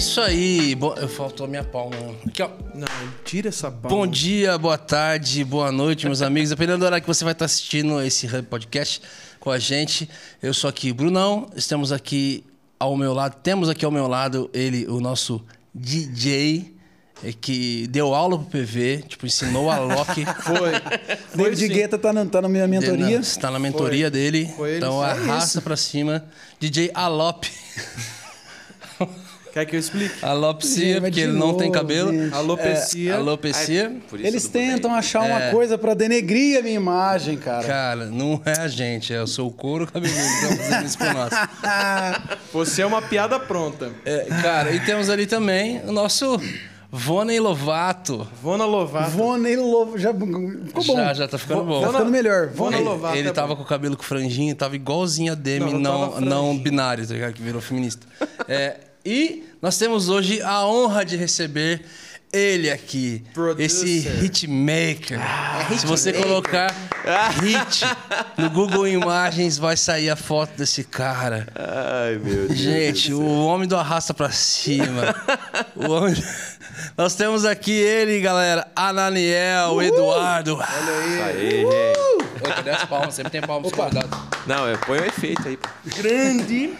isso aí. Bo... Eu faltou a minha palma. Aqui, ó. Não, tira essa palma. Bom dia, boa tarde, boa noite, meus amigos. Dependendo do horário que você vai estar assistindo esse podcast com a gente. Eu sou aqui Brunão. Estamos aqui ao meu lado. Temos aqui ao meu lado ele, o nosso DJ. é Que deu aula pro PV, tipo, ensinou a Loki. Foi. David Guetta tá na, tá na minha mentoria. Está na mentoria Foi. dele. Foi ele, então arrasta pra cima. DJ Alop. Quer que eu explique? Alopsia, Vai porque ele não tem novo, cabelo. gente. Alopecia. Alopecia. Por isso Eles do tentam bem. achar uma É. coisa pra denegrir a minha imagem, cara. Cara, não é a gente, é o seu couro cabeludo que tá fazendo isso com nós. Você é uma piada pronta. É, cara, e temos ali também o nosso Voney Lovato. Vona Lovato. Vonei Lovo. Já ficou bom. Já, já tá ficando bom. Tá ficando melhor. Vona ele, Lovato. ele é tava bom. com o cabelo com franjinha, tava igualzinho a Demi, Não, não não, binário, tá ligado? Que virou feminista. É, e nós temos hoje a honra de receber ele aqui, Producer. esse hitmaker. Se você colocar hit no Google Imagens, vai sair a foto desse cara. Ai, meu Deus. Gente, o homem do arrasta pra cima. o homem... Nós temos aqui ele, galera, Ananiel, o Eduardo. Isso aí, gente. Oi, cadê as palmas? Sempre tem palmas convidados. Não, eu põe o efeito aí. Grande.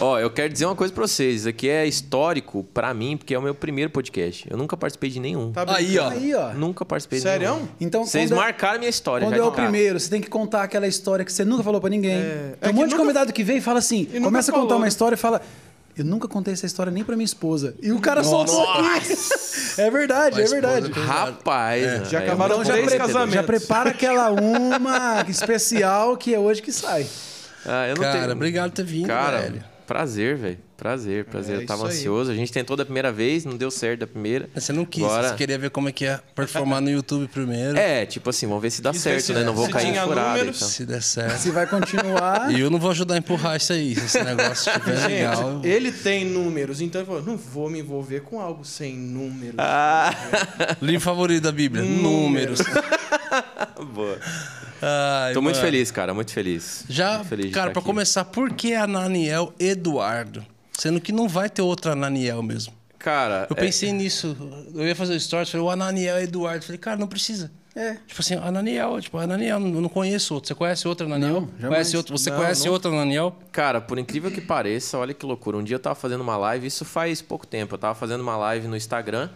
Ó, eu quero dizer uma coisa pra vocês. Isso aqui é histórico pra mim, porque é o meu primeiro podcast. Eu nunca participei de nenhum. Tá Aí, ó. Aí, ó. Nunca participei de Sério? nenhum. Então, Vocês quando é- marcaram minha história Quando já é o cara. primeiro, você tem que contar aquela história que você nunca falou pra ninguém. É. Tem É um que monte de nunca- convidado que vem e fala assim, E nunca começa a contar falou, uma né? história e fala. Eu nunca contei essa história nem pra minha esposa. E o cara soltou aqui. É verdade, Mas, é verdade. Rapaz, É. né? Já Aí acabaram vou- três pre- casamentos. já prepara aquela uma especial que é hoje que sai. Ah, eu não Cara, tenho... obrigado por ter vindo, Cara, velho. Prazer, velho. Prazer, prazer. É eu tava isso aí. ansioso. A gente tentou da primeira vez, não deu certo da primeira. Você não quis, Agora- você queria ver como é que ia performar no YouTube primeiro. É, tipo assim, vamos ver se dá Isso certo, se- né? Não vou se cair em furada. números, Então. Se der certo. Se vai continuar. E eu não vou ajudar a empurrar isso aí. Se esse negócio estiver legal. Gente, ele tem números, então ele falou: não vou me envolver com algo sem números. Ah, Livro favorito da Bíblia: Números. boa. Ai, Tô muito mano. feliz, cara, muito feliz. Já, Muito feliz cara, aqui. começar, por que Ananiel Eduardo? Sendo que não vai ter outro Ananiel mesmo. Cara, Eu é- pensei nisso. Eu ia fazer stories, falei, o Ananiel Eduardo. Falei, cara, não precisa. É. Tipo assim, Ananiel, tipo, Ananiel, eu não conheço outro. Você conhece outro Ananiel? Não, jamais. conhece outro, você Não, conhece não. outro Ananiel? Cara, por incrível que pareça, olha que loucura. Um dia eu tava fazendo uma live, isso faz pouco tempo. Eu tava fazendo uma live no Instagram.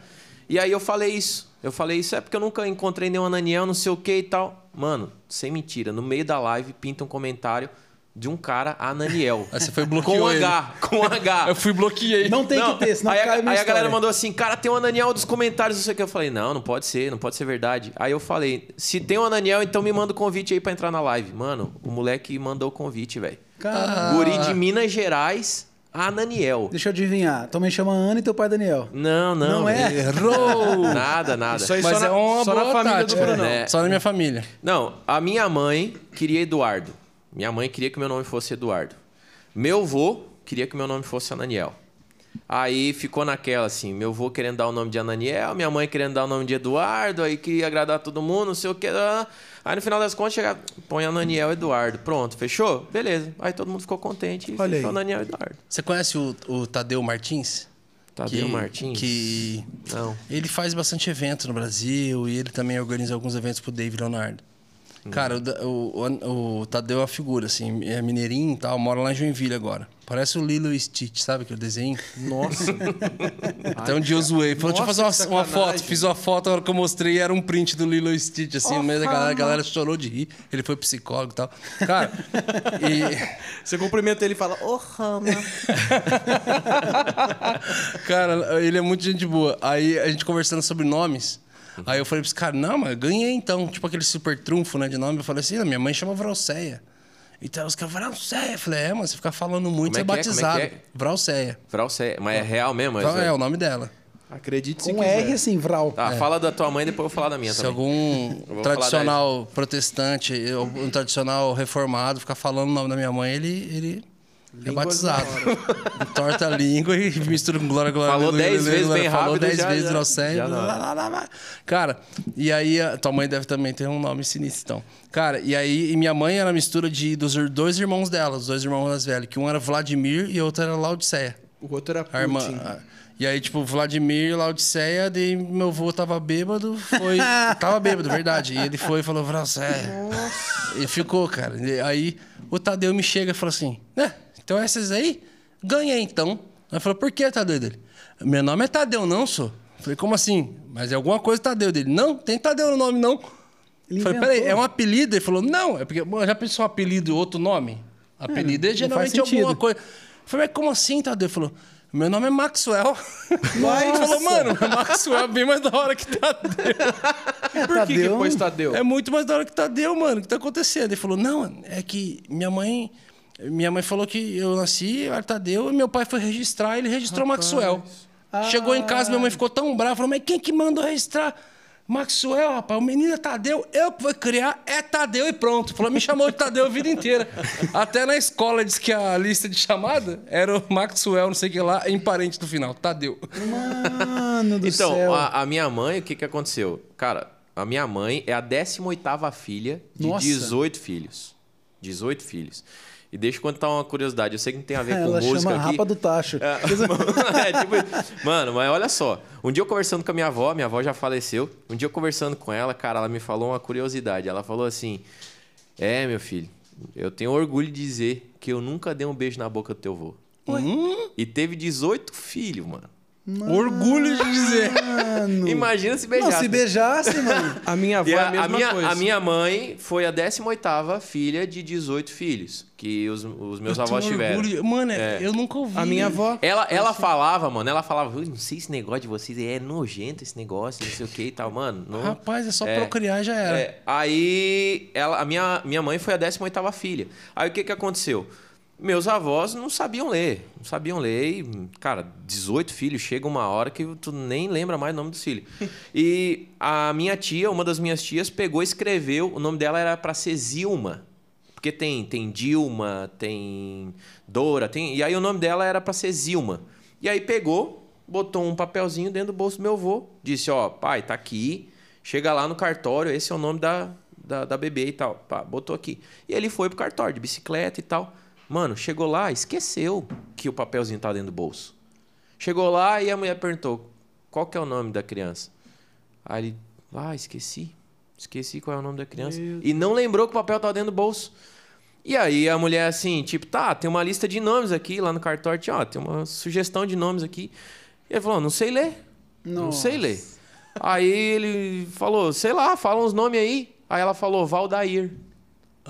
E aí eu falei isso. Eu falei isso é porque eu nunca encontrei nenhum Ananiel, não sei o que e tal. Mano, sem mentira, no meio da live pinta um comentário de um cara, Ananiel. Aí você foi bloqueou com ele. H, com H. Eu fui bloqueei. Não tem que ter, senão aí, a- cai minha aí a galera mandou assim, cara, tem um Ananiel dos comentários, não sei o que. Eu falei, não, não pode ser, não pode ser verdade. Aí eu falei, se tem um Ananiel, então me manda o convite aí pra entrar na live. Mano, o moleque mandou o convite, velho. Guri de Minas Gerais, Ananiel. deixa eu adivinhar. Tua mãe chama Ana e teu pai Daniel. Não, não. Não é? Errou! Nada, nada. Isso aí Mas só, é na, uma só na família tática. do Brunão. É. Só na minha família. Não, a minha mãe queria Eduardo. Minha mãe queria que meu nome fosse Eduardo. Meu vô queria que meu nome fosse Ananiel. Aí ficou naquela assim, meu vô querendo dar o nome de Ananiel, minha mãe querendo dar o nome de Eduardo, aí queria agradar todo mundo, não sei o que. Aí no final das contas, chega, põe Ananiel Eduardo. Pronto, fechou? Beleza. Aí todo mundo ficou contente e Olha fechou aí. Eduardo. Você conhece o, o Tadeu Martins? Tadeu que, Martins? Que Não. ele faz bastante evento no Brasil e ele também organiza alguns eventos pro Dave Leonardo. Cara, o, o, o, o Tadeu é uma figura, assim, é mineirinho e tal, mora lá em Joinville agora. Parece o Lilo e Stitch, sabe aquele desenho? Nossa. Até um dia eu zoei. Falou, deixa eu fazer uma, que uma foto. Fiz uma foto, a hora que eu mostrei era um print do Lilo e Stitch, assim, no meio da galera. A galera chorou de rir. Ele foi psicólogo e tal. Cara, e... Você cumprimenta ele e fala, ô Rama. Cara, ele é muito gente boa. Aí a gente conversando sobre nomes. Aí eu falei pra esse cara, não, mas ganhei então. Tipo aquele super trunfo, né, de nome. Eu falei assim, "Ah, minha mãe chama Vralceia. Então os caras, Vralceia. Eu falei, é, mano, você ficar falando muito, Como é você é que é? Como é batizado. é? Vralceia. Vralce, mas é real mesmo? Então, isso é o nome dela. Acredite se Com quiser. R assim, Vral. Tá, fala da tua mãe, depois eu vou falar da minha Se também. algum vou tradicional protestante, ou um tradicional reformado ficar falando o nome da minha mãe, ele, ele é Línguas batizado. Torta a língua e mistura com glória, glória. Falou dez vezes glória. bem Falou rápido, dez já- vezes lá, lá. Cara, e aí a tua mãe deve também ter um nome sinistro, então. Cara, e aí e minha mãe era mistura de, dos dois irmãos dela, os dois irmãos mais velhos, que um era Vladimir e o outro era Laodiceia. O outro era Putin. A irmã. a- E aí, tipo, Vladimir, Laodiceia, daí meu avô tava bêbado, foi. tava bêbado, verdade. E ele foi e falou, Vracé. E ficou, cara. E aí o Tadeu me chega e fala assim: né? Então essas aí, ganhei então. Aí falou, por que, Tadeu dele? Meu nome é Tadeu, não, sou. Falei, como assim? Mas é alguma coisa Tadeu dele. Não, tem Tadeu no nome, não. Ele Falei, inventou. peraí, é um apelido? Ele falou, não, é porque mano, já pensou apelido e outro nome? Apelido é, não geralmente alguma coisa. Falei, mas como assim, Tadeu? Ele falou, meu nome é Maxwell. Aí ele falou, mano, Maxwell é bem mais da hora que Tadeu. É, Por que, que Tadeu- pôs Tadeu? É muito mais da hora que Tadeu, mano. O que tá acontecendo? Ele falou, não, é que minha mãe. Minha mãe falou que eu nasci, eu era Tadeu, e meu pai foi registrar, ele registrou Maxwell. Chegou em casa, minha mãe ficou tão brava, falou, mas quem que mandou registrar? Maxwell, rapaz, o menino é Tadeu, eu que vou criar, é Tadeu e pronto. Falou, me chamou de Tadeu a vida inteira. Até na escola disse que a lista de chamada era o Maxwell, não sei o que lá, em parente do final, Tadeu. Mano do Então, céu. a, a minha mãe, o que, que aconteceu? Cara, a minha mãe é a 18ª filha de Nossa. 18 filhos. 18 filhos. E deixa eu contar uma curiosidade. Eu sei que não tem a ver com Ela música chama aqui. Rapa do Tacho. É, tipo, mano, mas olha só. Um dia eu conversando com a minha avó, minha avó já faleceu. Um dia eu conversando com ela, cara, ela me falou uma curiosidade. Ela falou assim: É, meu filho, eu tenho orgulho de dizer que eu nunca dei um beijo na boca do teu avô. E teve 18 filhos, mano. Orgulho de dizer. Mano. Imagina se Não, beijasse. se beijasse, mano. A minha avó E é a, a mesma a minha, coisa. a minha mãe foi a 18ª filha de 18 filhos que os, os meus Eu avós tiveram. orgulho- Mano, É. eu nunca ouvi. A minha avó. Ela, ela falava, mano, ela falava, "Eu não sei esse negócio de vocês, é nojento esse negócio, não sei o que e tal, mano. Não... Rapaz, é só É. procriar já era. É, aí ela, a minha, minha mãe foi a 18ª filha. Aí o que que aconteceu? Meus avós não sabiam ler, não sabiam ler e, cara, 18 filhos, chega uma hora que tu nem lembra mais o nome do filho. E a minha tia, uma das minhas tias, pegou e escreveu, o nome dela era para ser Zilma. Porque tem, tem Dilma, tem Dora, tem, e aí o nome dela era para ser Zilma. E aí pegou, botou um papelzinho dentro do bolso do meu avô, disse, ó, pai, tá aqui, chega lá no cartório, esse é o nome da, da, da bebê e tal. Pá, botou aqui. E ele foi pro cartório, de bicicleta e tal. Mano, chegou lá, esqueceu que o papelzinho tá dentro do bolso. Chegou lá e a mulher perguntou, qual que é o nome da criança? Aí ele, ah, esqueci. Esqueci qual é o nome da criança. E não lembrou que o papel tava dentro do bolso. E aí a mulher assim, tipo, tá, tem uma lista de nomes aqui lá no cartório, tinha, ó, tem uma sugestão de nomes aqui. E ele falou, não sei ler. Não Nossa. sei ler. Aí ele falou, sei lá, fala uns nomes aí. Aí ela falou, Valdair.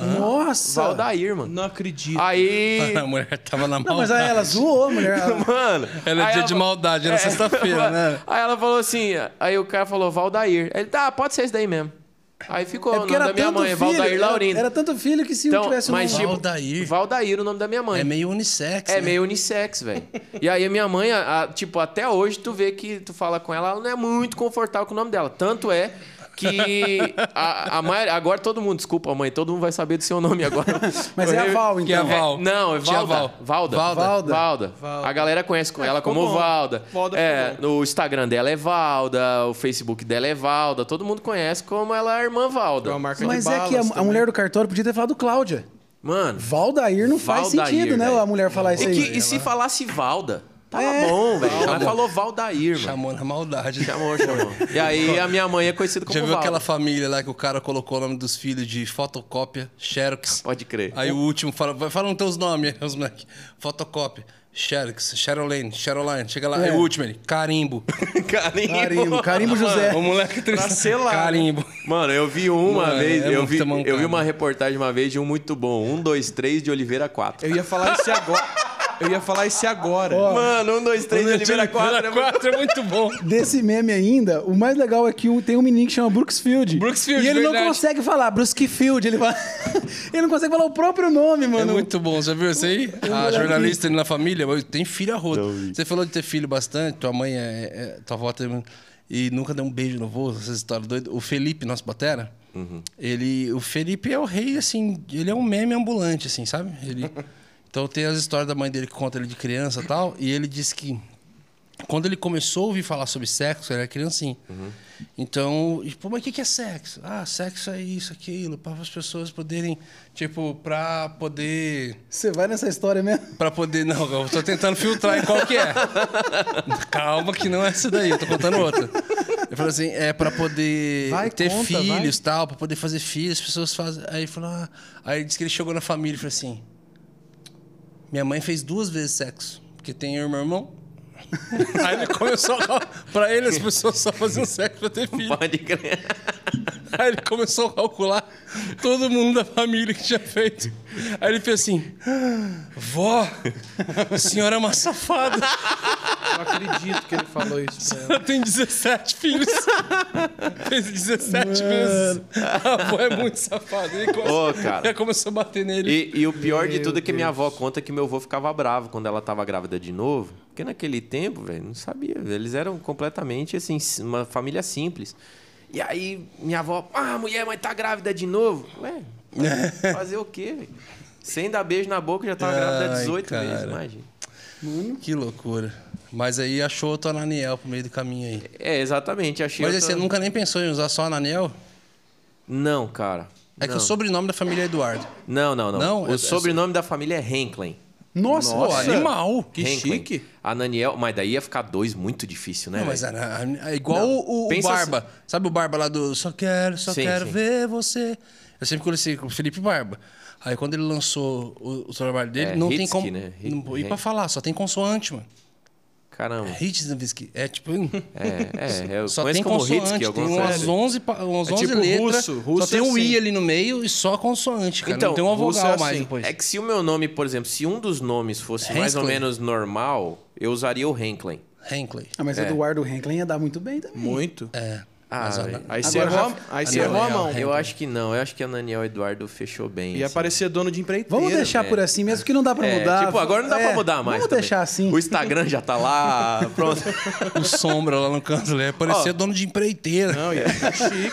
Nossa! Valdair, mano. Não acredito. Aí. A mulher tava na Não, maldade. mas aí ela zoou, a mulher. Ela- Mano. Ela é dia de maldade, era É, sexta-feira, né? Aí ela falou assim, aí o cara falou Valdair. Aí ele, tá, pode ser esse daí mesmo. Aí ficou É o nome era da minha mãe, filho, Valdair Laurindo. era tanto filho que se Então, não tivesse um mas nome- tipo, Valdair. Valdair, o nome da minha mãe. É meio unissex, É né? meio unissex, velho. E aí a minha mãe, a- a- tipo, até hoje tu vê que tu fala com ela, ela não é muito confortável com o nome dela. Tanto é que a, a agora todo mundo, desculpa, mãe, todo mundo vai saber do seu nome agora. Mas é a Val, Que é a então. Val. Não, é Valda. Val. Valda. Valda. Valda. Valda. Valda. A galera conhece com ela ficou como bom. Valda. Valda é, no Instagram dela é Valda, o Facebook dela é Valda. Todo mundo conhece como ela é a irmã Valda. É Mas de é que a, a mulher do cartório podia ter falado Cláudia. Mano. Valdair não faz Valdair, sentido, né? A mulher falar isso E, aí. que- e se falasse Valda? Tava É. bom, velho. Ela falou Valdair, mano. Chamou na maldade. Chamou, chamou. E aí a minha mãe é conhecida como Já viu Valda. aquela família lá que o cara colocou o nome dos filhos de fotocópia, Xerox? Pode crer. Aí o último fala, vai falando teus nomes, os moleques. Fotocópia, Xerox, Cheroline, Cheroline. Chega lá, É. aí o último, ele, carimbo. Carimbo. Carimbo, Carimbo José. o moleque triste. selar, né? Carimbo. Mano, eu vi uma Mano, vez, é eu, vi, eu vi uma reportagem uma vez de um muito bom. Um, dois, três de Oliveira 4. Eu ia falar isso agora. Eu ia falar isso agora. Mano, um, dois, três de Oliveira 4. é muito- 4 é muito bom. Desse meme ainda, o mais legal é que um- tem um menino que chama Brooksfield. Brooksfield, E ele não verdade. consegue falar Brooksfield. Ele, fala... ele não consegue falar o próprio nome, É mano. muito bom, já viu isso aí? A jornalista ali na família, mas tem filho a rodo. Você falou de ter filho bastante, tua mãe é. é- tua avó teve. E nunca deu um beijo no vô, essas histórias doidas. O Felipe, nosso batera, ele. O Felipe é o rei, assim, ele é um meme ambulante, assim, sabe? Ele. Então tem as histórias da mãe dele que conta ele de criança e tal. E ele disse que quando ele começou a ouvir falar sobre sexo, ele era criancinha. Uhum. Então, pô, mas o que é sexo? Ah, sexo é isso, aquilo, para as pessoas poderem, tipo, pra poder. Você vai nessa história mesmo? Pra poder. Não, eu tô tentando filtrar em qual que é. Calma, que não é essa daí, eu tô contando outra. Ele falou assim: é pra poder Vai, ter conta, filhos e tal, pra poder fazer filhos, as pessoas fazem. Aí ele falou: ah. Aí ele disse que ele chegou na família e falou assim: minha mãe fez duas vezes sexo, porque tem eu e meu irmão. Aí ele começou a... Pra ele, as pessoas só faziam sexo pra ter filho. Pode crer. Aí ele começou a calcular todo mundo da família que tinha feito. Aí ele fez assim: Vó, a senhora é uma safada. Não acredito que ele falou isso pra ela. Tem 17 filhos. Fez 17 vezes. A avó é muito safada. Ele começou, Ô, cara. Aí começou a bater nele. E, e o pior de Meu tudo é que minha avó conta que meu avô ficava bravo quando ela tava grávida de novo. Porque naquele tempo, velho, não sabia. Eles eram completamente, assim, uma família simples. E aí, minha avó, ah, mulher, mas tá grávida de novo. Ué, fazer o quê, velho? Sem dar beijo na boca, já tava grávida Ai, 18 cara. vezes, imagina. Que loucura. Mas aí achou outro Ananiel pro meio do caminho aí. É, exatamente. Achei Mas outra- você nunca nem pensou em usar só Ananiel? Não, cara. É que não. o sobrenome da família é Eduardo. Não, não, não. Não, o é- sobrenome da família é Henklen. Nossa, Pô, animal. Que Henklen. chique. Ananiel, mas daí ia ficar dois muito difícil, né? Não, mas é igual Não, o, o Barba. Sabe o Barba lá do Só Quero, Só Sim, Quero sim. Ver Você? Eu sempre conheci com o Felipe Barba. Aí quando ele lançou o, o trabalho dele, É, não tem Hitsky, como. né? Não, e Hit- pra falar, só tem consoante, mano. Caramba. Hitsky. É tipo. É, é. Eu Só tem como consoante, Hitsky, tem alguma umas coisa. 11, pa- umas É 11 tipo letras. russo, russo só tem é um I assim. ali no meio e só consoante, cara. Então, não tem uma russo vogal é mais assim. depois. É que se o meu nome, por exemplo, se um dos nomes fosse mais ou menos normal, eu usaria o Henklen. Henkley. Ah, mas É. Eduardo Henklin ia dar muito bem também. Muito. É. Ah. Aí você Agora errou, já- a- aí você errou a mão. Eu acho que não. Eu acho que a Daniel Eduardo fechou bem. Ia assim. parecer dono de empreiteira. Vamos deixar é. por assim mesmo, que não dá pra É, mudar. tipo, agora não dá É, pra mudar mais. Vamos também. deixar assim. O Instagram já tá lá, pronto. O sombra lá no canto, ele parecia Ó. dono de empreiteira. Não, ia.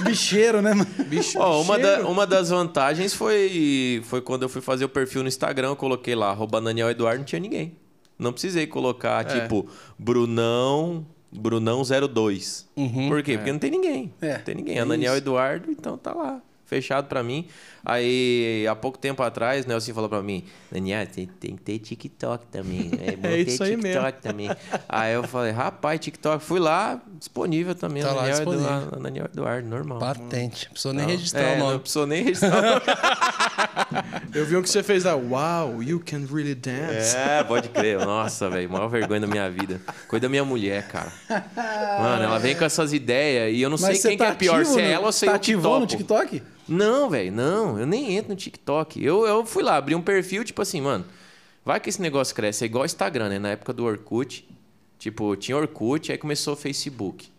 Bicheiro, né, mano? Bicho, Ó, uma, da- uma das vantagens foi, foi quando eu fui fazer o perfil no Instagram, eu coloquei lá, arroba Daniel Eduardo, não tinha ninguém. Não precisei colocar, É. tipo, Brunão, Brunão02. Uhum. Por quê? Porque não tem ninguém. É, Não tem ninguém. é É Daniel isso. Eduardo, então tá lá. Fechado pra mim. Aí, há pouco tempo atrás, Nelson falou pra mim: Daniel, tem, tem que ter TikTok também. É, bom É ter isso aí TikTok mesmo. também. Aí eu falei: rapaz, TikTok. Fui lá, disponível também. Tá lá Daniel, disponível. Eduardo, Daniel Eduardo, normal. Patente. Não precisou nem Não. registrar É, o Não nome. precisou nem registrar o nome. Eu vi um que você fez lá. Wow, you can really dance. É, pode crer. Nossa, velho, maior vergonha da minha vida. Coisa da minha mulher, cara. Mano, ela vem com essas ideias e eu não sei Mas quem você que tá é pior, ativo se é no- ela ou se é tá eu que ativou no topo. TikTok? Não, velho, não. Eu nem entro no TikTok. Eu, eu fui lá, abri um perfil, tipo assim, mano. Vai que esse negócio cresce. É igual Instagram, né? Na época do Orkut. Tipo, tinha Orkut, aí começou o Facebook.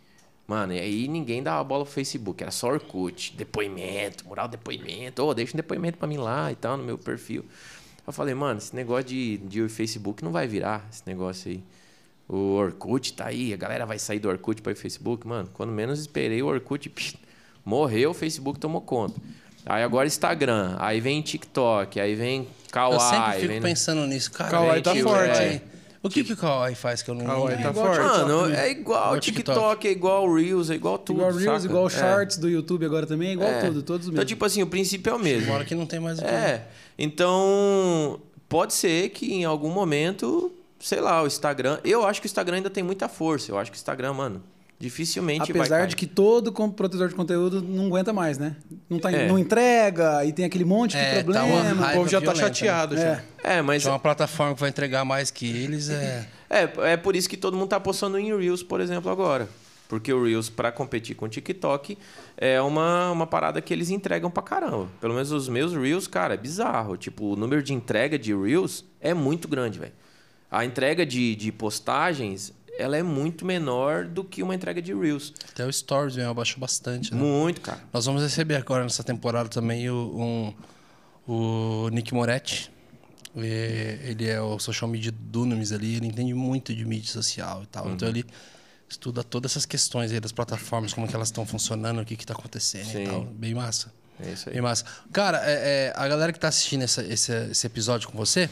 Mano, e aí ninguém dava bola pro Facebook. Era só Orkut. Depoimento, moral depoimento. Ô, deixa um depoimento pra mim lá e tal, no meu perfil. Eu falei, mano, esse negócio de, de Facebook não vai virar, esse negócio aí. O Orkut tá aí, a galera vai sair do Orkut para o Facebook. Mano, quando menos esperei, o Orkut psh, morreu, o Facebook tomou conta. Aí agora Instagram, aí vem TikTok, aí vem Kawaii. Eu sempre fico vem... pensando nisso. Cara, Kawaii é, tá forte, é, hein? O que, que o Kawaii faz que eu não Kawaii tá forte. Mano, é igual TikTok, TikTok. é igual Reels, é igual tudo. Igual Reels, saca? igual É. Shorts do YouTube agora também, igual É. tudo, todos os Então, tipo assim, o princípio é o mesmo. Uma hora que não tem mais o que. É. Então, pode ser que em algum momento, sei lá, o Instagram. Eu acho que o Instagram ainda tem muita força. Eu acho que o Instagram, mano, dificilmente vai. Apesar cair. de que todo produtor de conteúdo não aguenta mais, né? Não, tá, É. não entrega e tem aquele monte de É, tá problema. uma O povo já tá violenta, né? chateado já. É. É, mas Tinha uma plataforma que vai entregar mais que eles, é. é, é por isso que todo mundo tá postando em Reels, por exemplo, agora. Porque o Reels, pra competir com o TikTok, é uma, uma parada que eles entregam pra caramba. Pelo menos os meus Reels, cara, é bizarro. Tipo, o número de entrega de Reels é muito grande, velho. A entrega de, de postagens, ela é muito menor do que uma entrega de Reels. Até o Stories mesmo abaixou bastante, né? Muito, cara. Nós vamos receber agora nessa temporada também o, um, o Nick Moretti. Ele é o social media Dunamis ali, ele entende muito de mídia social e tal. Uhum. Então ele estuda todas essas questões aí das plataformas, como que elas estão funcionando, o que está acontecendo Sim. e tal. Bem massa. É isso aí. Bem massa. Cara, é, é, a galera que tá assistindo essa- esse, esse episódio com você,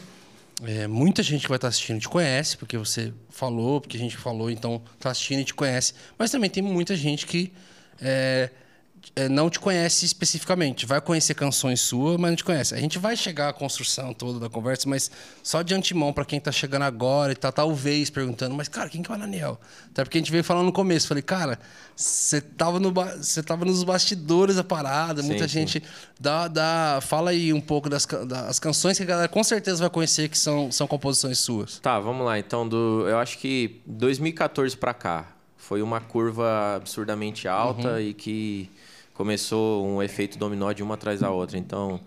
É, muita gente que vai estar assistindo te conhece, porque você falou, porque a gente falou, então tá assistindo e te conhece. Mas também tem muita gente que é, não te conhece especificamente. Vai conhecer canções suas, mas não te conhece. A gente vai chegar à construção toda da conversa, mas só de antemão, para quem tá chegando agora e tá talvez perguntando, mas cara, quem que é o Ananiel? Até porque a gente veio falando no começo. Falei, cara, você tava, no você tava nos bastidores da parada, Sim, muita sim. gente. Dá, dá, fala aí um pouco das, das canções que a galera com certeza vai conhecer que são, são composições suas. Tá, vamos lá. Então, do, eu acho que 2014 pra cá foi uma curva absurdamente alta e que começou um efeito dominó de uma atrás da outra. Então,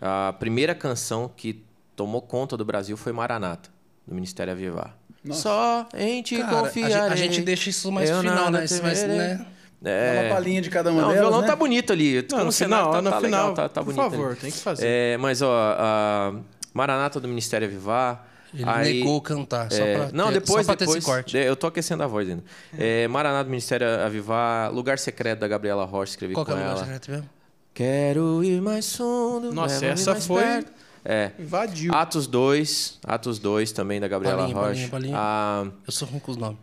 a primeira canção que tomou conta do Brasil foi Maranata, do Ministério Avivar. Só em te Cara, a confiarei. gente- a gente deixa isso mais eu final, né? Mais, né? É. uma palhinha de cada uma Não, o violão né? tá bonito ali. Não, Como no final, tá, no tá final, legal, tá, tá por bonito favor, ali. tem que fazer. É, mas, ó, a Maranata do Ministério Avivar... Ele aí- negou cantar, só é, pra não, ter, depois, só pra ter depois esse corte. eu tô aquecendo a voz ainda. É, Maranata do Ministério Avivar, Lugar Secreto da Gabriela Rocha, escrevi Qual que é com o lugar ela. secreto mesmo? Quero ir mais fundo. Nossa, essa mais foi- perto. É. Invadiu. Atos 2, Atos 2 também da Gabriela Palinha, Rocha. palinha, palinha. Ah, Eu sou ruim com os nomes.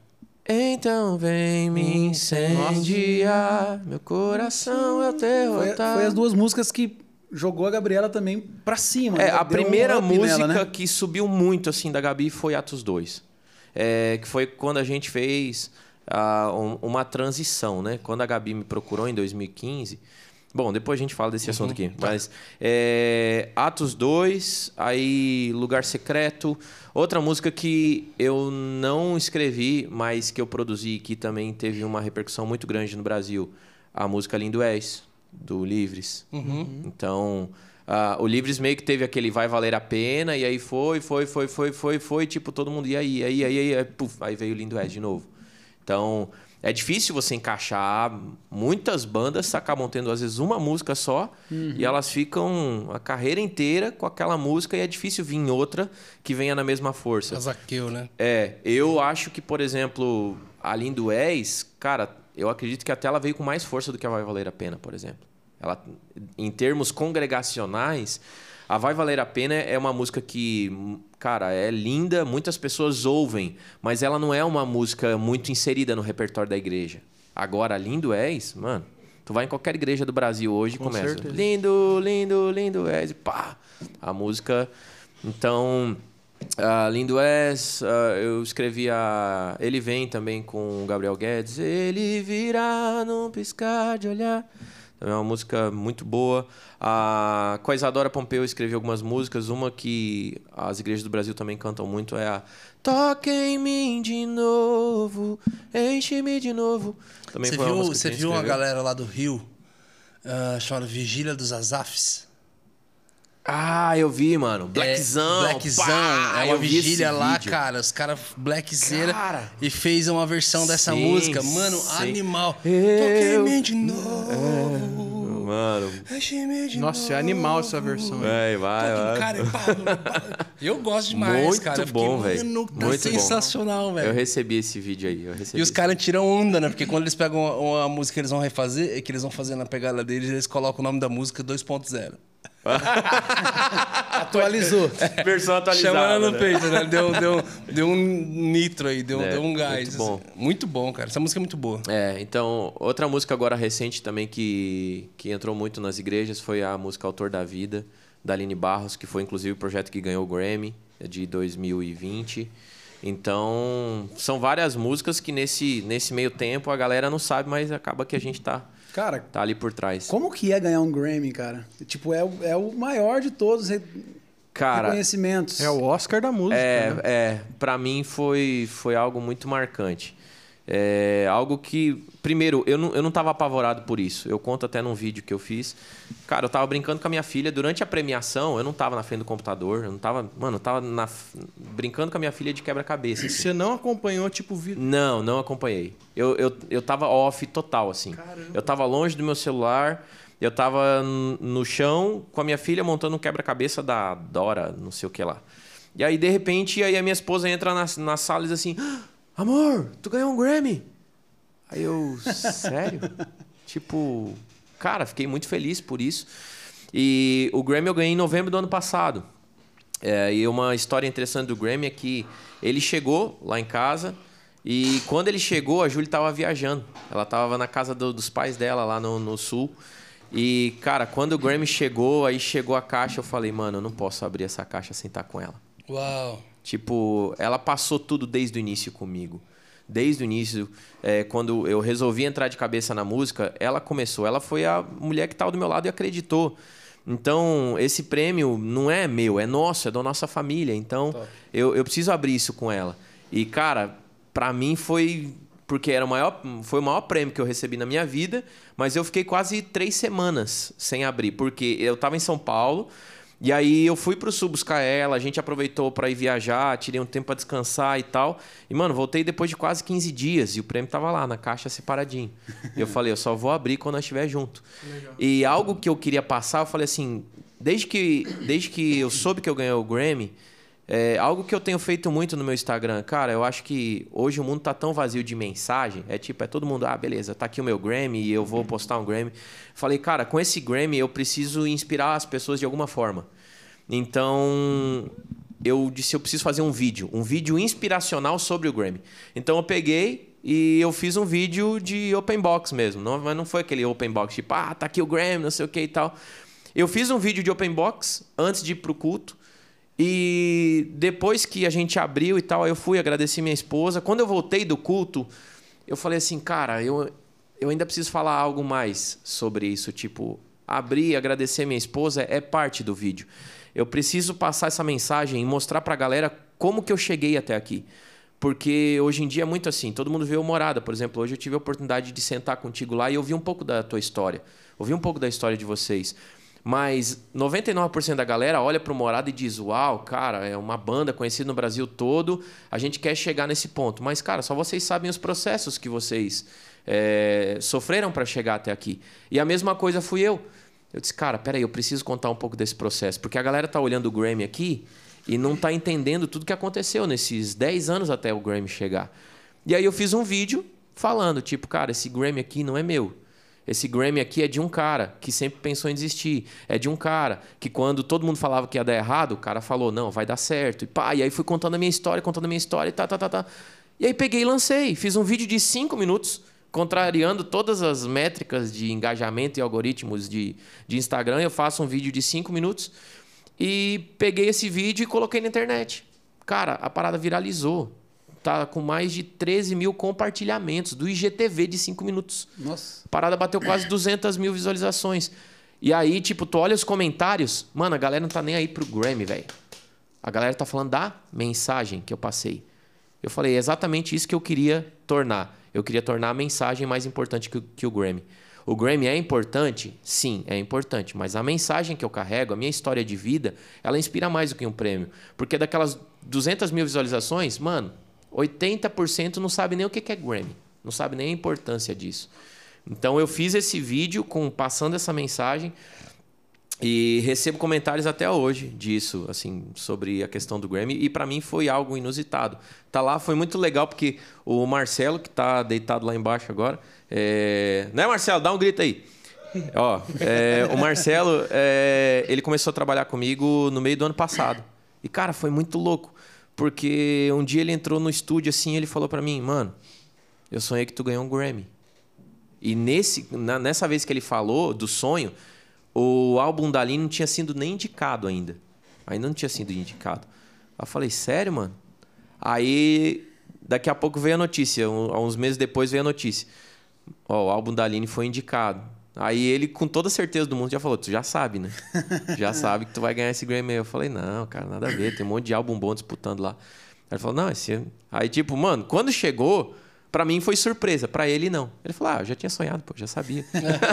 então vem me incendiar, meu coração é o teu Foi, foi as duas músicas que jogou a Gabriela também pra cima. É, né? a Deu primeira música nela, né? que subiu muito assim da Gabi foi Atos 2. É, que foi quando a gente fez uma transição, né? Quando a Gabi me procurou em 2015. Bom, depois a gente fala desse assunto aqui. Mas é, Atos 2, aí Lugar Secreto. Outra música que eu não escrevi, mas que eu produzi, que também teve uma repercussão muito grande no Brasil. A música Lindo És, do Livres. Então, ah, o Livres meio que teve aquele vai valer a pena, e aí foi, foi, foi, foi, foi, foi, tipo, todo mundo, e aí, aí, aí, aí, aí, puf, aí veio o Lindo És de novo. Então, é difícil você encaixar. Muitas bandas acabam tendo, às vezes, uma música só, e elas ficam a carreira inteira com aquela música, e é difícil vir outra que venha na mesma força. Zaqueu, né? É, eu acho que, por exemplo, a Lindo És, cara, eu acredito que até ela veio com mais força do que a Vai Valer a Pena, por exemplo. Ela, em termos congregacionais, a Vai Valer a Pena é uma música que, cara, é linda, muitas pessoas ouvem, mas ela não é uma música muito inserida no repertório da igreja. Agora, Lindo És, mano, tu vai em qualquer igreja do Brasil hoje e Com começa. certeza. Lindo, lindo, lindo és, pá. A música. Então, ah, Lindo És, ah, eu escrevi a. Ele vem também com o Gabriel Guedes. Ele virá num piscar de olhar. Também é uma música muito boa. A, com a Isadora Pompeu eu escrevi algumas músicas. Uma que as igrejas do Brasil também cantam muito é a Toque em mim de novo, enche-me de novo. Também Você viu, você a viu uma escreveu. galera lá do Rio, chamada Vigília dos Azafs? Ah, eu vi, mano. Blackzão. É, Blackzão. pá, é uma eu vigília lá, vídeo. cara. Os caras blackzeira Cara. e fez uma versão dessa Sim, música. Mano, sim. animal. Eu- Toquei em mim de novo. Mano. Enche-me de Nossa, é novo. animal essa versão aí. Vai, vai, cara. Eu gosto demais, Muito cara. Eu fiquei, bom, velho. Mano, tá Muito bom. sensacional, Eu velho. recebi esse vídeo aí. Eu recebi E os caras tiram onda, né? Porque quando eles pegam uma, uma música que eles vão refazer, que eles vão fazer na pegada deles, eles colocam o nome da música 2.0. Atualizou. Versão atualizada. Chamando no né? peito, né? Deu, deu, deu um nitro aí, deu, É, deu um gás. muito bom. assim. Muito bom, cara. Essa música é muito boa. É, então, outra música agora recente também que, que entrou muito nas igrejas foi a música Autor da Vida, da Aline Barros, que foi inclusive o projeto que ganhou o Grammy é de 2020. Então, são várias músicas que nesse, nesse meio tempo a galera não sabe, mas acaba que a gente tá, Cara, tá ali por trás. como que é ganhar um Grammy, cara? Tipo, é, o- é o maior de todos os Cara, reconhecimentos. É o Oscar da música. É, né? é para mim foi, foi algo muito marcante. É, algo que, primeiro, eu não, eu não tava apavorado por isso. Eu conto até num vídeo que eu fiz. Cara, eu tava brincando com a minha filha durante a premiação. Eu não tava na frente do computador. Eu não tava. Mano, eu tava na- brincando com a minha filha de quebra-cabeça. assim. Você não acompanhou, tipo, vi... Não, não acompanhei. Eu, eu, eu tava off total, assim. Eu tava longe do meu celular. Eu tava no chão com a minha filha montando um quebra-cabeça da Dora, não sei o que lá. E aí, de repente, aí a minha esposa entra na, na sala e diz assim: "Ah, Amor, tu ganhou um Grammy. Aí eu, sério? tipo, cara, fiquei muito feliz por isso. E o Grammy eu ganhei em novembro do ano passado. É, e uma história interessante do Grammy é que ele chegou lá em casa e quando ele chegou, a Júlia estava viajando. Ela estava na casa do- dos pais dela lá no, no sul. E, cara, quando o Grammy chegou, aí chegou a caixa, eu falei, mano, eu não posso abrir essa caixa sem estar com ela. Uau. Tipo, ela passou tudo desde o início comigo. Desde o início, é, quando eu resolvi entrar de cabeça na música, ela começou. Ela foi a mulher que estava do meu lado e acreditou. Então, esse prêmio não é meu, é nosso, é da nossa família. Então, eu, eu preciso abrir isso com ela. E, cara, pra mim foi. Porque era o maior, foi o maior prêmio que eu recebi na minha vida, mas eu fiquei quase três semanas sem abrir, porque eu tava em São Paulo, e aí eu fui pro sul buscar ela, a gente aproveitou para ir viajar, tirei um tempo para descansar e tal. E, mano, voltei depois de quase 15 dias e o prêmio tava lá, na caixa separadinho. E eu falei, eu só vou abrir quando nós estiver junto. E algo que eu queria passar, eu falei assim, desde que, desde que eu soube que eu ganhei o Grammy, é, algo que eu tenho feito muito no meu Instagram, cara, eu acho que hoje o mundo tá tão vazio de mensagem, é tipo, é todo mundo, ah, beleza, tá aqui o meu Grammy e eu vou postar um Grammy. Falei, cara, com esse Grammy eu preciso inspirar as pessoas de alguma forma. Então, eu disse, eu preciso fazer um vídeo, um vídeo inspiracional sobre o Grammy. Então eu peguei e eu fiz um vídeo de open box mesmo, não, mas não foi aquele open box tipo, ah, tá aqui o Grammy, não sei o que e tal. Eu fiz um vídeo de open box antes de ir pro culto. E depois que a gente abriu e tal, eu fui agradecer minha esposa. Quando eu voltei do culto, eu falei assim, cara, eu, eu ainda preciso falar algo mais sobre isso. Tipo, abrir e agradecer minha esposa é parte do vídeo. Eu preciso passar essa mensagem e mostrar pra galera como que eu cheguei até aqui. Porque hoje em dia é muito assim, todo mundo vê o Morada, por exemplo. Hoje eu tive a oportunidade de sentar contigo lá e ouvir um pouco da tua história. Ouvir um pouco da história de vocês. Mas 99% da galera olha pro Morada e diz: Uau, cara, é uma banda conhecida no Brasil todo, a gente quer chegar nesse ponto. Mas, cara, só vocês sabem os processos que vocês é, sofreram para chegar até aqui. E a mesma coisa fui eu. Eu disse, cara, peraí, eu preciso contar um pouco desse processo. Porque a galera tá olhando o Grammy aqui e não tá entendendo tudo que aconteceu nesses 10 anos até o Grammy chegar. E aí eu fiz um vídeo falando, tipo, cara, esse Grammy aqui não é meu. Esse Grammy aqui é de um cara que sempre pensou em desistir. É de um cara que quando todo mundo falava que ia dar errado, o cara falou, não, vai dar certo. E pá, e aí fui contando a minha história, contando a minha história e tá, tá, tá, tá. E aí peguei e lancei. Fiz um vídeo de cinco minutos, contrariando todas as métricas de engajamento e algoritmos de, de Instagram. Eu faço um vídeo de cinco minutos e peguei esse vídeo e coloquei na internet. Cara, a parada viralizou. Tá com mais de 13 mil compartilhamentos do IGTV de 5 minutos. Nossa. A parada bateu quase 200 mil visualizações. E aí, tipo, tu olha os comentários, mano, a galera não tá nem aí pro Grammy, velho. A galera tá falando da mensagem que eu passei. Eu falei, é exatamente isso que eu queria tornar. Eu queria tornar a mensagem mais importante que, que o Grammy. O Grammy é importante? Sim, é importante. Mas a mensagem que eu carrego, a minha história de vida, ela inspira mais do que um prêmio. Porque daquelas 200 mil visualizações, mano, 80% não sabe nem o que é Grammy. Não sabe nem a importância disso. Então eu fiz esse vídeo com passando essa mensagem e recebo comentários até hoje disso, assim, sobre a questão do Grammy e para mim foi algo inusitado. Tá lá, foi muito legal porque o Marcelo que tá deitado lá embaixo agora, é... né, Marcelo, dá um grito aí. Ó, é, o Marcelo, é, ele começou a trabalhar comigo no meio do ano passado. E cara, foi muito louco, porque um dia ele entrou no estúdio assim, e ele falou para mim, mano, eu sonhei que tu ganhou um Grammy. E nesse, na- nessa vez que ele falou do sonho, o álbum da Aline não tinha sido nem indicado ainda. Ainda não tinha sido indicado. Eu falei, sério, mano? Aí, daqui a pouco veio a notícia. uns meses depois veio a notícia. Ó, o álbum da Aline foi indicado. Aí ele, com toda certeza do mundo, já falou: Tu já sabe, né? já sabe que tu vai ganhar esse Grammy. Eu falei: Não, cara, nada a ver. Tem um monte de álbum bom disputando lá. Aí ele falou: Não, esse. ano-" Aí, tipo, mano, quando chegou, pra mim foi surpresa. Pra ele, não. Ele falou: Ah, eu já tinha sonhado, pô, já sabia.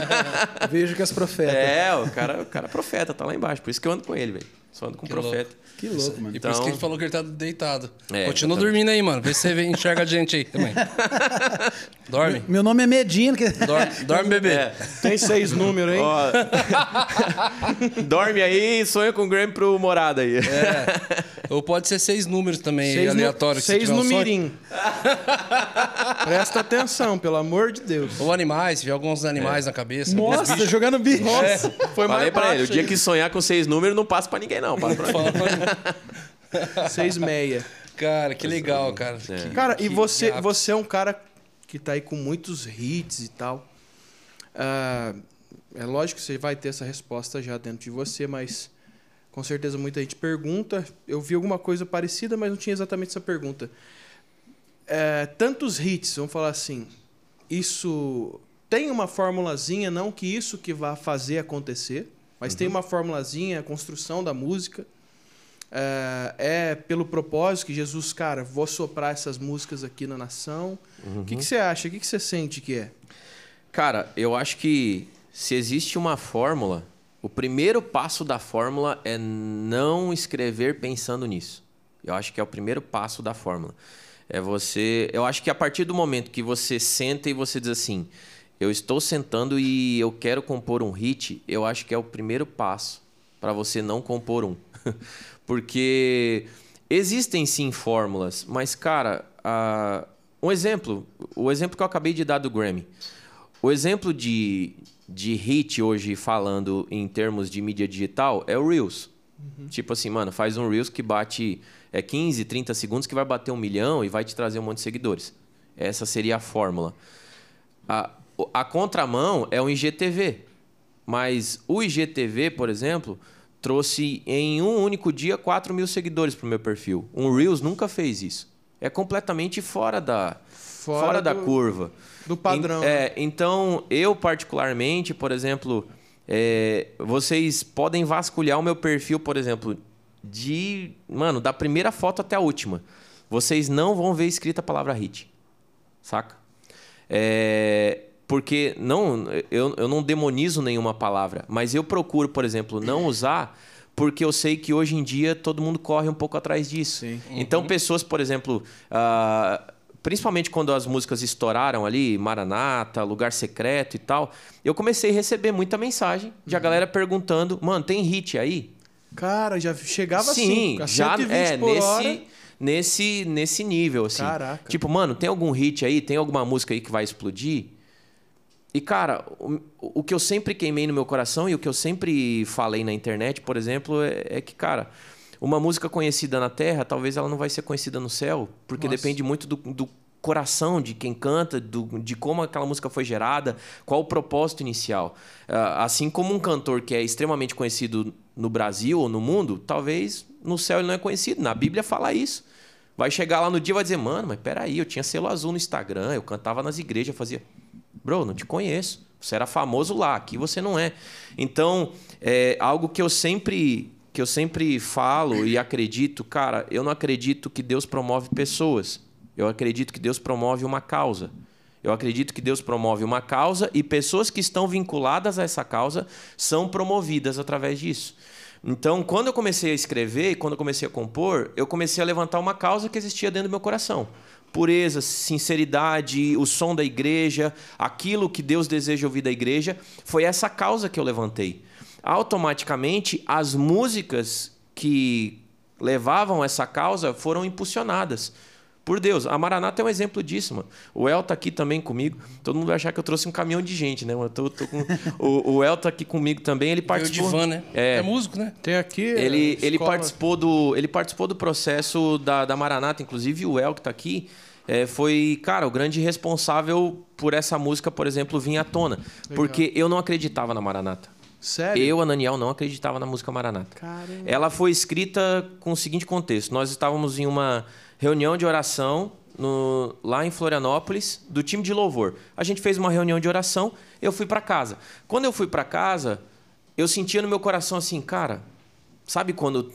Vejo que as profetas. é, o cara, o cara é profeta, tá lá embaixo. Por isso que eu ando com ele, velho. Só ando com Que profeta. Que louco, mano. E por isso que Então- ele falou que ele tá deitado. É, Continua exatamente. dormindo aí, mano. Vê se você enxerga a gente aí também. Dorme. Meu nome é Medina. Que... Dorme, dorme bebê. É. Tem seis números, hein? Ó, Dorme aí e sonha com o Grammy pro morada aí. É. Ou pode ser seis números também, Seis, aleatório. no, que você seis tiver um no sonho. mirim. Presta atenção, pelo amor de Deus. Ou animais, se tiver alguns animais na cabeça. Nossa, jogando bicho. Nossa, foi Falei mais pra ele, o baixo dia que sonhar com seis números, não passa pra ninguém, não. Passa pra mim. Seis meia. Cara, que legal, cara. É. Que- Cara, e que você, gato. você é um cara que tá aí com muitos hits e tal. Ah, é lógico que você vai ter essa resposta já dentro de você, mas com certeza muita gente pergunta. Eu vi alguma coisa parecida, mas não tinha exatamente essa pergunta. É, tantos hits, vamos falar assim, isso tem uma formulazinha, não que isso que vá fazer acontecer, mas tem uma formulazinha, a construção da música. É, é pelo propósito que Jesus, cara, vou soprar essas músicas aqui na nação. O que, que você acha? O que, que você sente que é? Cara, eu acho que se existe uma fórmula, o primeiro passo da fórmula é não escrever pensando nisso. Eu acho que é o primeiro passo da fórmula. É você. Eu acho que a partir do momento que você senta e você diz assim, eu estou sentando e eu quero compor um hit, eu acho que é o primeiro passo para você não compor um. Porque existem sim fórmulas, mas, cara, a- um exemplo, o exemplo que eu acabei de dar do Grammy. O exemplo de, de hit hoje, falando em termos de mídia digital, é o Reels. Tipo assim, mano, faz um Reels que bate é 15, 30 segundos que vai bater um milhão e vai te trazer um monte de seguidores. Essa seria a fórmula. A, a contramão é o IGTV. Mas o IGTV, por exemplo, trouxe em um único dia 4 mil seguidores para o meu perfil. Um Reels nunca fez isso. É completamente fora da, Fora fora, da do- curva. do padrão, é, então, eu particularmente, por exemplo, é, vocês podem vasculhar o meu perfil, por exemplo, de. Mano, da primeira foto até a última. Vocês não vão ver escrita a palavra hit. Saca? É, porque não, eu, eu não demonizo nenhuma palavra, mas eu procuro, por exemplo, não usar porque eu sei que hoje em dia todo mundo corre um pouco atrás disso. Sim. Então, pessoas, por exemplo, ah, principalmente quando as músicas estouraram ali, Maranata, Lugar Secreto e tal, eu comecei a receber muita mensagem de a galera perguntando: mano, tem hit aí? Cara, já chegava Sim, assim, a já 120 é nesse, hora. nesse nesse nível assim. Caraca. Tipo, mano, tem algum hit aí, tem alguma música aí que vai explodir? E cara, o, o que eu sempre queimei no meu coração e o que eu sempre falei na internet, por exemplo, é, é que, cara, uma música conhecida na Terra, talvez ela não vai ser conhecida no céu, porque Nossa. depende muito do, do coração de quem canta, do- de como aquela música foi gerada, qual o propósito inicial. Ah, assim como um cantor que é extremamente conhecido no Brasil ou no mundo, talvez no céu ele não é conhecido. Na Bíblia fala isso. Vai chegar lá no dia e vai dizer, mano, mas peraí, eu tinha selo azul no Instagram, eu cantava nas igrejas, fazia. Bro, não te conheço. Você era famoso lá, aqui você não é. Então, é algo que eu sempre que eu sempre falo e acredito, cara, eu não acredito que Deus promove pessoas. Eu acredito que Deus promove uma causa. Eu acredito que Deus promove uma causa e pessoas que estão vinculadas a essa causa são promovidas através disso. Então, quando eu comecei a escrever e quando eu comecei a compor, eu comecei a levantar uma causa que existia dentro do meu coração. Pureza, sinceridade, o som da igreja, aquilo que Deus deseja ouvir da igreja, foi essa causa que eu levantei. Automaticamente, as músicas que levavam essa causa foram impulsionadas por Deus. A Maranata é um exemplo disso, mano. O El tá aqui também comigo. Todo mundo vai achar que eu trouxe um caminhão de gente, né? mano? Eu tô, tô com... o, o El tá aqui comigo também. Ele participou. de van, né? É. músico, né? Tem aqui. Ele, a ele, escola- participou do, ele participou do processo da, da Maranata, inclusive o El que tá aqui. é, foi, cara, o grande responsável por essa música, por exemplo, vir à tona. Porque eu não acreditava na Maranata. Sério? Eu, Ananiel, não acreditava na música Maranata. Caramba. Ela foi escrita com o seguinte contexto: nós estávamos em uma reunião de oração no- lá em Florianópolis, do time de louvor. A gente fez uma reunião de oração, eu fui para casa. Quando eu fui para casa, eu sentia no meu coração assim, cara, sabe quando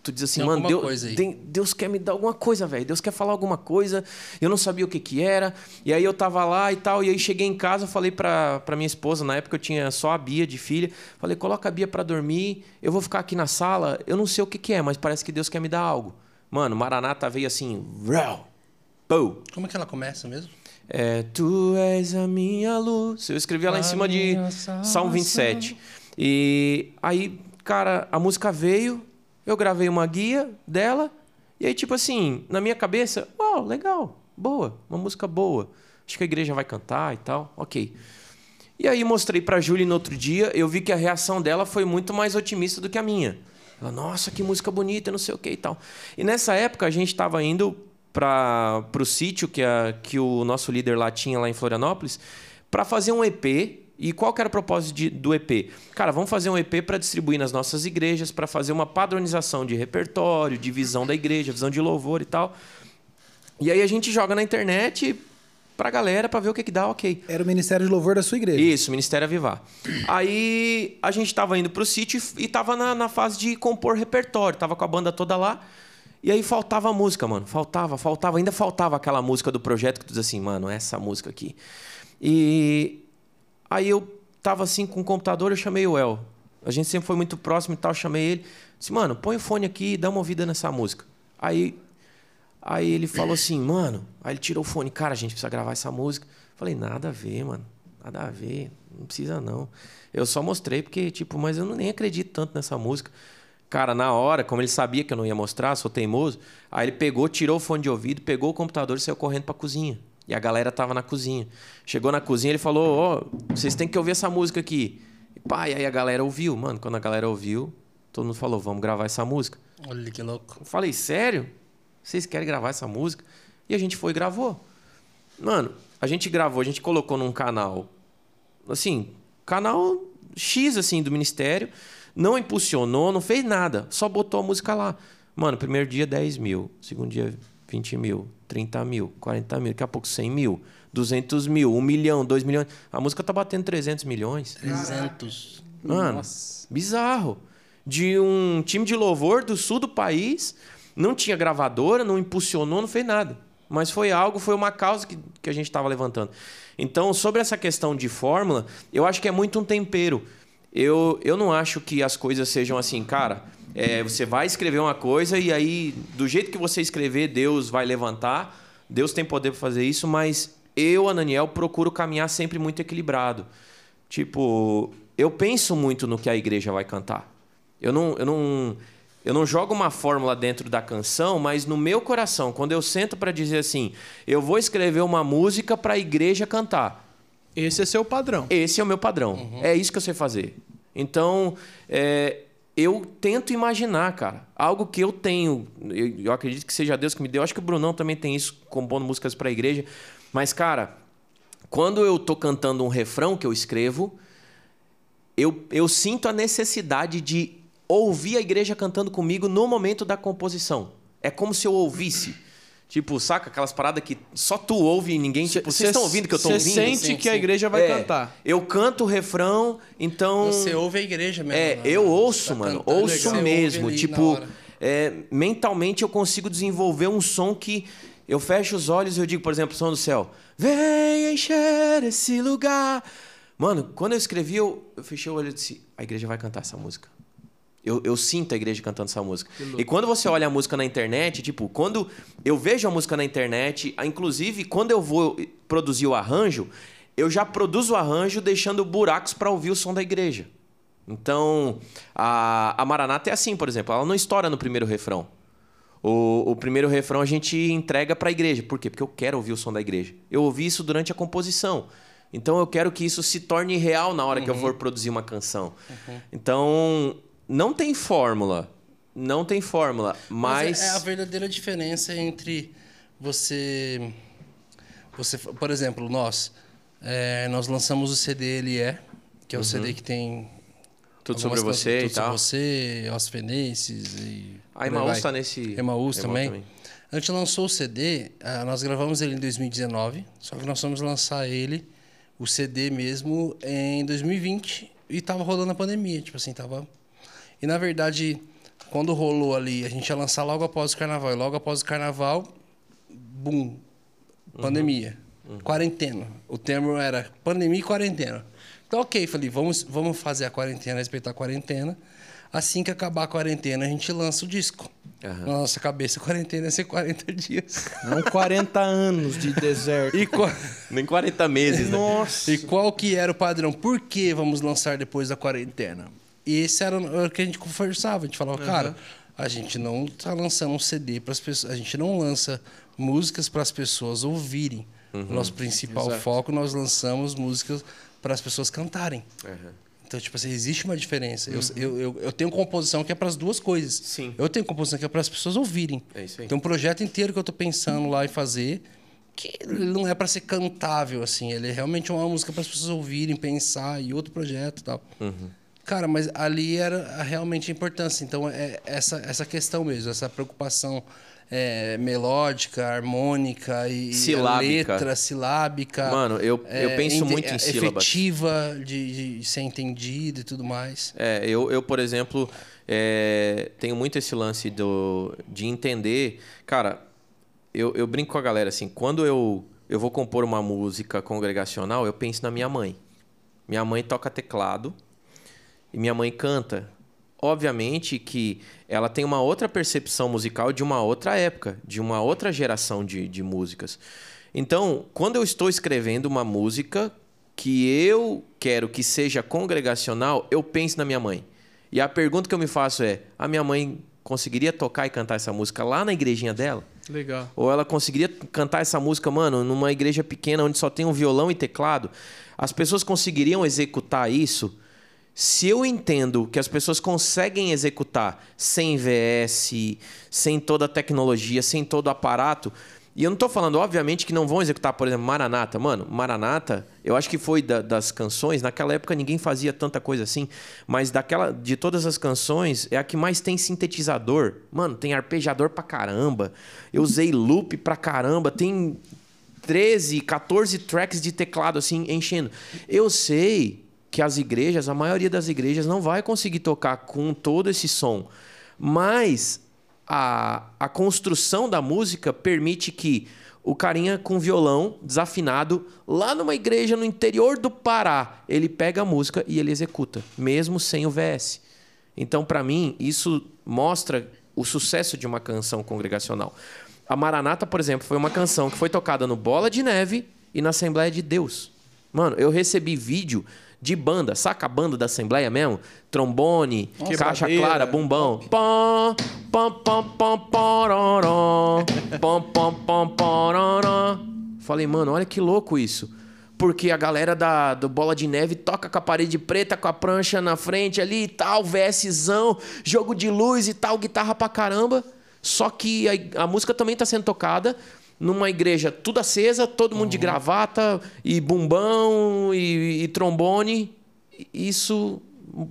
tu diz assim, Tem mano, Deus, coisa aí." tem- Deus quer me dar alguma coisa, velho. Deus quer falar alguma coisa. Eu não sabia o que que era. E aí eu tava lá e tal. E aí cheguei em casa, falei pra, pra minha esposa, na época eu tinha só a Bia de filha. Falei, coloca a Bia pra dormir. Eu vou ficar aqui na sala. Eu não sei o que que é, mas parece que Deus quer me dar algo. Mano, Maranata veio assim. Como é que ela começa mesmo? É, tu és a minha luz. Eu escrevi ela em cima de Salmo salvação. 27. E aí, cara, a música veio, eu gravei uma guia dela E aí, tipo assim, na minha cabeça, uau, legal, boa, uma música boa. Acho que a igreja vai cantar e tal, ok. E aí mostrei pra Júlia no outro dia, eu vi que a reação dela foi muito mais otimista do que a minha. Ela, nossa, que música bonita, não sei o que e tal. E nessa época a gente estava indo para o sítio que, a, que o nosso líder lá tinha lá em Florianópolis para fazer um EP. E qual era o propósito de, do EP? Cara, vamos fazer um EP para distribuir nas nossas igrejas, para fazer uma padronização de repertório, de visão da igreja, visão de louvor e tal. E aí a gente joga na internet pra galera pra ver o que, que dá, ok. Era o Ministério de Louvor da sua igreja. Isso, Ministério Avivar. Aí a gente tava indo pro sítio e tava na, na fase de compor repertório, tava com a banda toda lá. E aí faltava música, mano. Faltava, faltava, ainda faltava aquela música do projeto que tu diz assim, mano, essa música aqui. E aí eu tava assim com o computador, eu chamei o El. A gente sempre foi muito próximo e tal, eu chamei ele. Disse, mano, põe o fone aqui e dá uma ouvida nessa música. Aí Aí ele falou assim, mano. Aí ele tirou o fone, cara, a gente precisa gravar essa música. Falei, nada a ver, mano. Nada a ver. Não precisa, não. Eu só mostrei porque, tipo, mas eu não nem acredito tanto nessa música. Cara, na hora, como ele sabia que eu não ia mostrar, sou teimoso, aí ele pegou, tirou o fone de ouvido, pegou o computador e saiu correndo pra cozinha. E a galera tava na cozinha. Chegou na cozinha, ele falou: Ó, oh, vocês têm que ouvir essa música aqui. E pá, e aí a galera ouviu. Mano, quando a galera ouviu, todo mundo falou: Vamos gravar essa música. Olha que louco. Eu falei: Sério? Vocês querem gravar essa música? E a gente foi e gravou. Mano, a gente gravou, a gente colocou num canal, assim, canal X, assim, do ministério. Não impulsionou, não fez nada. Só botou a música lá. Mano, primeiro dia 10 mil. Segundo dia 20 mil. 30 mil. 40 mil. Daqui a pouco 100 mil. 200 mil. 1 milhão. 2 milhões. A música tá batendo 300 milhões. 300. Mano, Nossa. bizarro. De um time de louvor do sul do país não tinha gravadora, não impulsionou, não fez nada. Mas foi algo, foi uma causa que, que a gente estava levantando. Então, sobre essa questão de fórmula, eu acho que é muito um tempero. Eu, eu não acho que as coisas sejam assim, cara. É, você vai escrever uma coisa e aí, do jeito que você escrever, Deus vai levantar. Deus tem poder para fazer isso, mas eu, Ananiel, procuro caminhar sempre muito equilibrado. Tipo, eu penso muito no que a igreja vai cantar. Eu não, eu não, eu não jogo uma fórmula dentro da canção, mas no meu coração, quando eu sento para dizer assim, eu vou escrever uma música para a igreja cantar. Esse é seu padrão. Esse é o meu padrão. Uhum. É isso que eu sei fazer. Então, é, eu tento imaginar, cara, algo que eu tenho. Eu, eu, acredito que seja Deus que me deu. Acho que o Brunão também tem isso, compondo músicas para a igreja. Mas, cara, quando eu tô cantando um refrão que eu escrevo, eu, eu sinto a necessidade de ouvir a igreja cantando comigo no momento da composição. É como se eu ouvisse. Tipo, saca aquelas paradas que só tu ouve e ninguém. Tipo, vocês estão ouvindo que eu tô ouvindo? Você sente sim, que sim. a igreja vai é, cantar. Eu canto o refrão, então. Você ouve a igreja mesmo. É, né? eu ouço, tá mano. Ouço mesmo. Tipo, é, mentalmente eu consigo desenvolver um som que eu fecho os olhos e eu digo, por exemplo, som do céu. Vem encher esse lugar. Mano, quando eu escrevi, eu, eu fechei o olho e disse: a igreja vai cantar essa música. Eu, eu, sinto a igreja cantando essa música. E quando você olha a música na internet, tipo, quando eu vejo a música na internet, inclusive quando eu vou produzir o arranjo, eu já produzo o arranjo deixando buracos para ouvir o som da igreja. Então, a, a Maranata é assim, por exemplo, ela não estoura no primeiro refrão. O, o primeiro refrão a gente entrega para a igreja. Por quê? Porque eu quero ouvir o som da igreja. Eu ouvi isso durante a composição. Então eu quero que isso se torne real na hora uhum. que eu uhum. for produzir uma canção. Uhum. Então, não tem fórmula. Não tem fórmula, mas... mas... é a verdadeira diferença entre você... você por exemplo, nós... É, nós lançamos o CD Ele É, que é o uhum. CD que tem... Tudo sobre você tudo e tal. Tudo sobre você, Os Fenenses e... A Emaús está nesse... Emaús também. também. A gente lançou o CD, ah, nós gravamos ele em 2019, só que nós fomos lançar ele, o CD mesmo, em 2020 e tava rolando a pandemia, tipo assim, tava e na verdade, quando rolou ali, a gente ia lançar logo após o carnaval. E logo após o carnaval, bum, pandemia. Uhum. Quarentena. O termo era pandemia e quarentena. Então, ok, falei, vamos, vamos fazer a quarentena, respeitar a quarentena. Assim que acabar a quarentena, a gente lança o disco. Uhum. Na nossa cabeça, a quarentena ia ser 40 dias. Não 40 anos de deserto. E qual... Nem 40 meses, né? Nossa. E qual que era o padrão? Por que vamos lançar depois da quarentena? E esse era o que a gente conversava. A gente falava, uhum. cara, A gente não tá lançando um CD para as pessoas, a gente não lança músicas para as pessoas ouvirem. O nosso principal Exato. foco, nós lançamos músicas para as pessoas cantarem. Uhum. Então, tipo assim, existe uma diferença. Eu, eu, eu, eu tenho composição que é para as duas coisas. Sim. Eu tenho composição que é para as pessoas ouvirem. É isso aí. Tem um projeto inteiro que eu tô pensando lá em fazer que não é para ser cantável, assim. Ele é realmente uma música para as pessoas ouvirem, pensar e outro projeto e tal. Uhum. Cara, mas ali era realmente a importância. Então, é essa, essa questão mesmo, essa preocupação é, melódica, harmônica e Silábica. letra silábica. Mano, eu- eu penso muito em é, sílabas. Efetiva de, de ser entendido e tudo mais. É, eu, eu por exemplo, é, tenho muito esse lance do, de entender. Cara, eu, eu brinco com a galera assim, quando eu, eu vou compor uma música congregacional, eu penso na minha mãe. Minha mãe toca teclado e minha mãe canta. Obviamente que ela tem uma outra percepção musical de uma outra época, de uma outra geração de, de músicas. Então, quando eu estou escrevendo uma música que eu quero que seja congregacional, eu penso na minha mãe. E a pergunta que eu me faço é: a minha mãe conseguiria tocar e cantar essa música lá na igrejinha dela? Legal. Ou ela conseguiria cantar essa música, mano, numa igreja pequena onde só tem um violão e teclado? As pessoas conseguiriam executar isso? Se eu entendo que as pessoas conseguem executar sem VS, sem toda a tecnologia, sem todo o aparato, e eu não tô falando, obviamente, que não vão executar, por exemplo, Maranata. Mano, Maranata, eu acho que foi da- das canções, naquela época ninguém fazia tanta coisa assim, mas daquela de todas as canções, é a que mais tem sintetizador. Mano, tem arpejador pra caramba. Eu usei loop pra caramba, tem 13, 14 tracks de teclado assim enchendo. Eu sei que as igrejas, a maioria das igrejas não vai conseguir tocar com todo esse som, mas a, a construção da música permite que o carinha com violão desafinado lá numa igreja no interior do Pará, ele pega a música e ele executa, mesmo sem o VS. Então, para mim, isso mostra o sucesso de uma canção congregacional. A Maranata, por exemplo, foi uma canção que foi tocada no Bola de Neve e na Assembleia de Deus. Mano, eu recebi vídeo de banda, saca a banda da Assembleia mesmo? Trombone, caixa Quebradeira. clara, bumbão. Pom, pom, pom, pom, pororó. Pom, pom, pom, pororó. Falei, mano, olha que louco isso. Porque a galera da, do Bola de Neve toca com a parede preta, com a prancha na frente ali e tal, VSzão, jogo de luz e tal, guitarra pra caramba. Só que a, a música também tá sendo tocada numa igreja tudo acesa, todo mundo de gravata, e bumbão, e, e trombone. Isso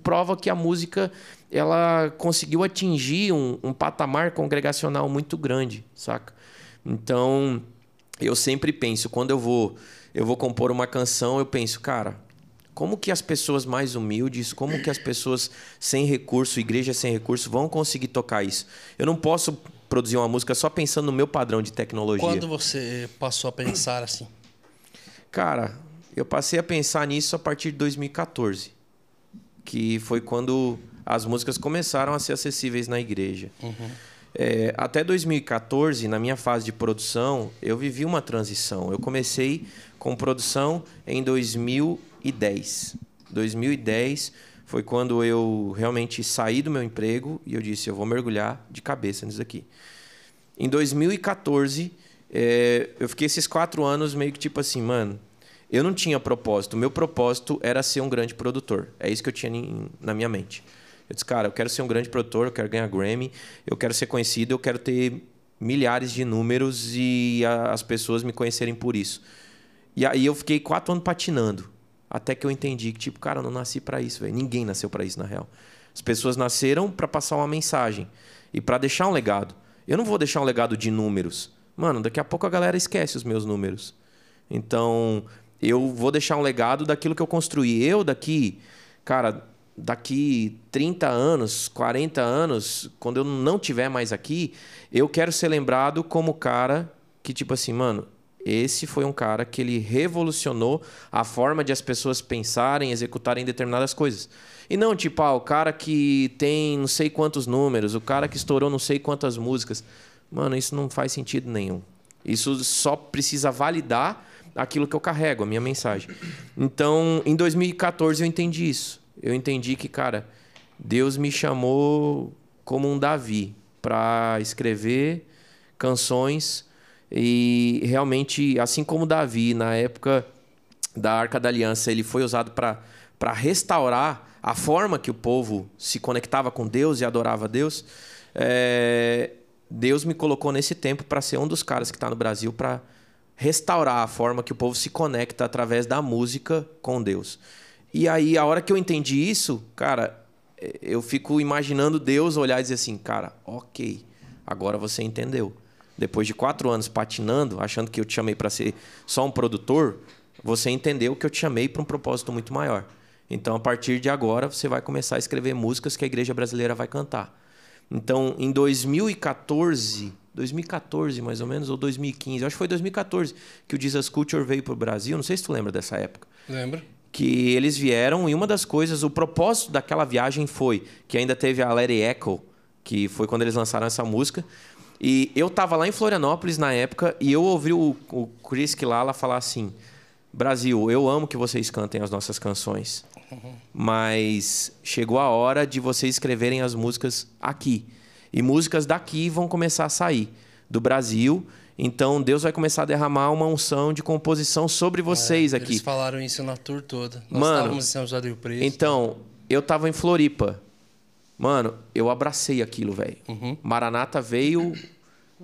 prova que a música ela conseguiu atingir um, um patamar congregacional muito grande, saca? Então, eu sempre penso, quando eu vou, eu vou compor uma canção, eu penso, cara, como que as pessoas mais humildes, como que as pessoas sem recurso, igreja sem recurso, vão conseguir tocar isso? Eu não posso produzir uma música só pensando no meu padrão de tecnologia. Quando você passou a pensar assim? Cara, eu passei a pensar nisso a partir de 2014, que foi quando as músicas começaram a ser acessíveis na igreja. É, até 2014, na minha fase de produção, eu vivi uma transição. Eu comecei com produção em 2010. 2010 foi quando eu realmente saí do meu emprego e eu disse: eu vou mergulhar de cabeça nisso aqui. Em 2014, é, eu fiquei esses quatro anos meio que tipo assim, mano, eu não tinha propósito. Meu propósito era ser um grande produtor. É isso que eu tinha na minha mente. Eu disse, cara, eu quero ser um grande produtor, eu quero ganhar Grammy, eu quero ser conhecido, eu quero ter milhares de números e a- as pessoas me conhecerem por isso. E aí eu fiquei quatro anos patinando. Até que eu entendi que, tipo, cara, eu não nasci pra isso, velho. Ninguém nasceu pra isso, na real. As pessoas nasceram pra passar uma mensagem e pra deixar um legado. Eu não vou deixar um legado de números. Mano, daqui a pouco a galera esquece os meus números. Então, eu vou deixar um legado daquilo que eu construí. Eu daqui, cara, daqui 30 anos, 40 anos, quando eu não tiver mais aqui, eu quero ser lembrado como cara que, tipo assim, mano, esse foi um cara que ele revolucionou a forma de as pessoas pensarem, executarem determinadas coisas. E não, tipo, ah, o cara que tem não sei quantos números, o cara que estourou não sei quantas músicas. Mano, isso não faz sentido nenhum. Isso só precisa validar aquilo que eu carrego, a minha mensagem. Então, em 2014 eu entendi isso. Eu entendi que, cara, Deus me chamou como um Davi. para escrever canções e realmente, assim como Davi, na época da Arca da Aliança, ele foi usado para restaurar a forma que o povo se conectava com Deus e adorava Deus. É, Deus me colocou nesse tempo para ser um dos caras que está no Brasil para restaurar a forma que o povo se conecta através da música com Deus. E aí, a hora que eu entendi isso, cara, eu fico imaginando Deus olhar e dizer assim, cara, ok, agora você entendeu. Depois de quatro anos patinando, achando que eu te chamei para ser só um produtor, você entendeu que eu te chamei para um propósito muito maior. Então, a partir de agora, você vai começar a escrever músicas que a igreja brasileira vai cantar. Então, em 2014, 2014 mais ou menos, ou 2015, acho que foi 2014 que o Jesus Culture veio para o Brasil. Não sei se tu lembra dessa época. Lembra? Que eles vieram e uma das coisas, o propósito daquela viagem foi que ainda teve a It Echo, que foi quando eles lançaram essa música. E eu tava lá em Florianópolis na época e eu ouvi o, o Chris Kilala falar assim: Brasil, eu amo que vocês cantem as nossas canções, mas chegou a hora de vocês escreverem as músicas aqui. E músicas daqui vão começar a sair do Brasil. Então Deus vai começar a derramar uma unção de composição sobre vocês é, aqui. Eles falaram isso na tour toda. Nós Mano, estávamos em São José do Rio Preto. Então, eu tava em Floripa. Mano, eu abracei aquilo, velho. Uhum. Maranata veio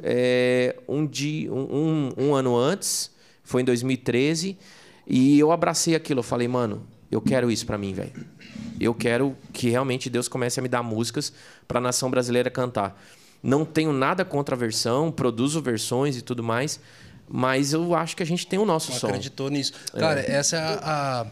é, um, dia, um, um, um ano antes, foi em 2013, e eu abracei aquilo. Eu falei, mano, eu quero isso para mim, velho. Eu quero que realmente Deus comece a me dar músicas para a nação brasileira cantar. Não tenho nada contra a versão, produzo versões e tudo mais, mas eu acho que a gente tem o nosso Não som. acreditou nisso. Cara, É. essa é a, a-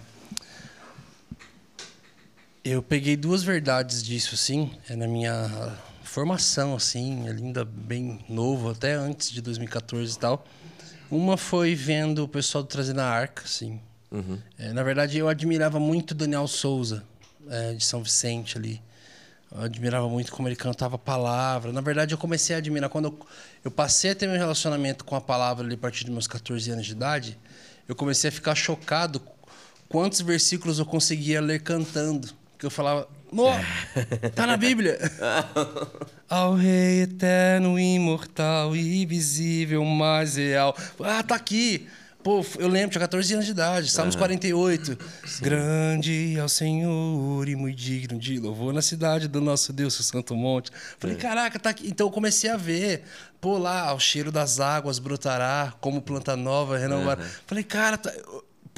Eu peguei duas verdades disso, assim, é na minha formação, assim, ainda bem novo, até antes de 2014 e tal. Uma foi vendo o pessoal do Trazendo a Arca, assim. É, na verdade, eu admirava muito o Daniel Souza, é, de São Vicente ali. Eu admirava muito como ele cantava a palavra. Na verdade, eu comecei a admirar quando eu, eu passei a ter meu relacionamento com a palavra ali a partir dos meus 14 anos de idade. Eu comecei a ficar chocado quantos versículos eu conseguia ler cantando. Que eu falava, Nó, tá na Bíblia. Ao Rei eterno, imortal, invisível, mais real. Ah, tá aqui. Pô, eu lembro, tinha 14 anos de idade, Salmos 48. Grande é o Senhor e muito digno de louvor na cidade do nosso Deus, o Santo Monte. Falei, caraca, tá aqui. Então eu comecei a ver. Pô, lá, o cheiro das águas brotará, como planta nova, renovar. Falei, cara, tá-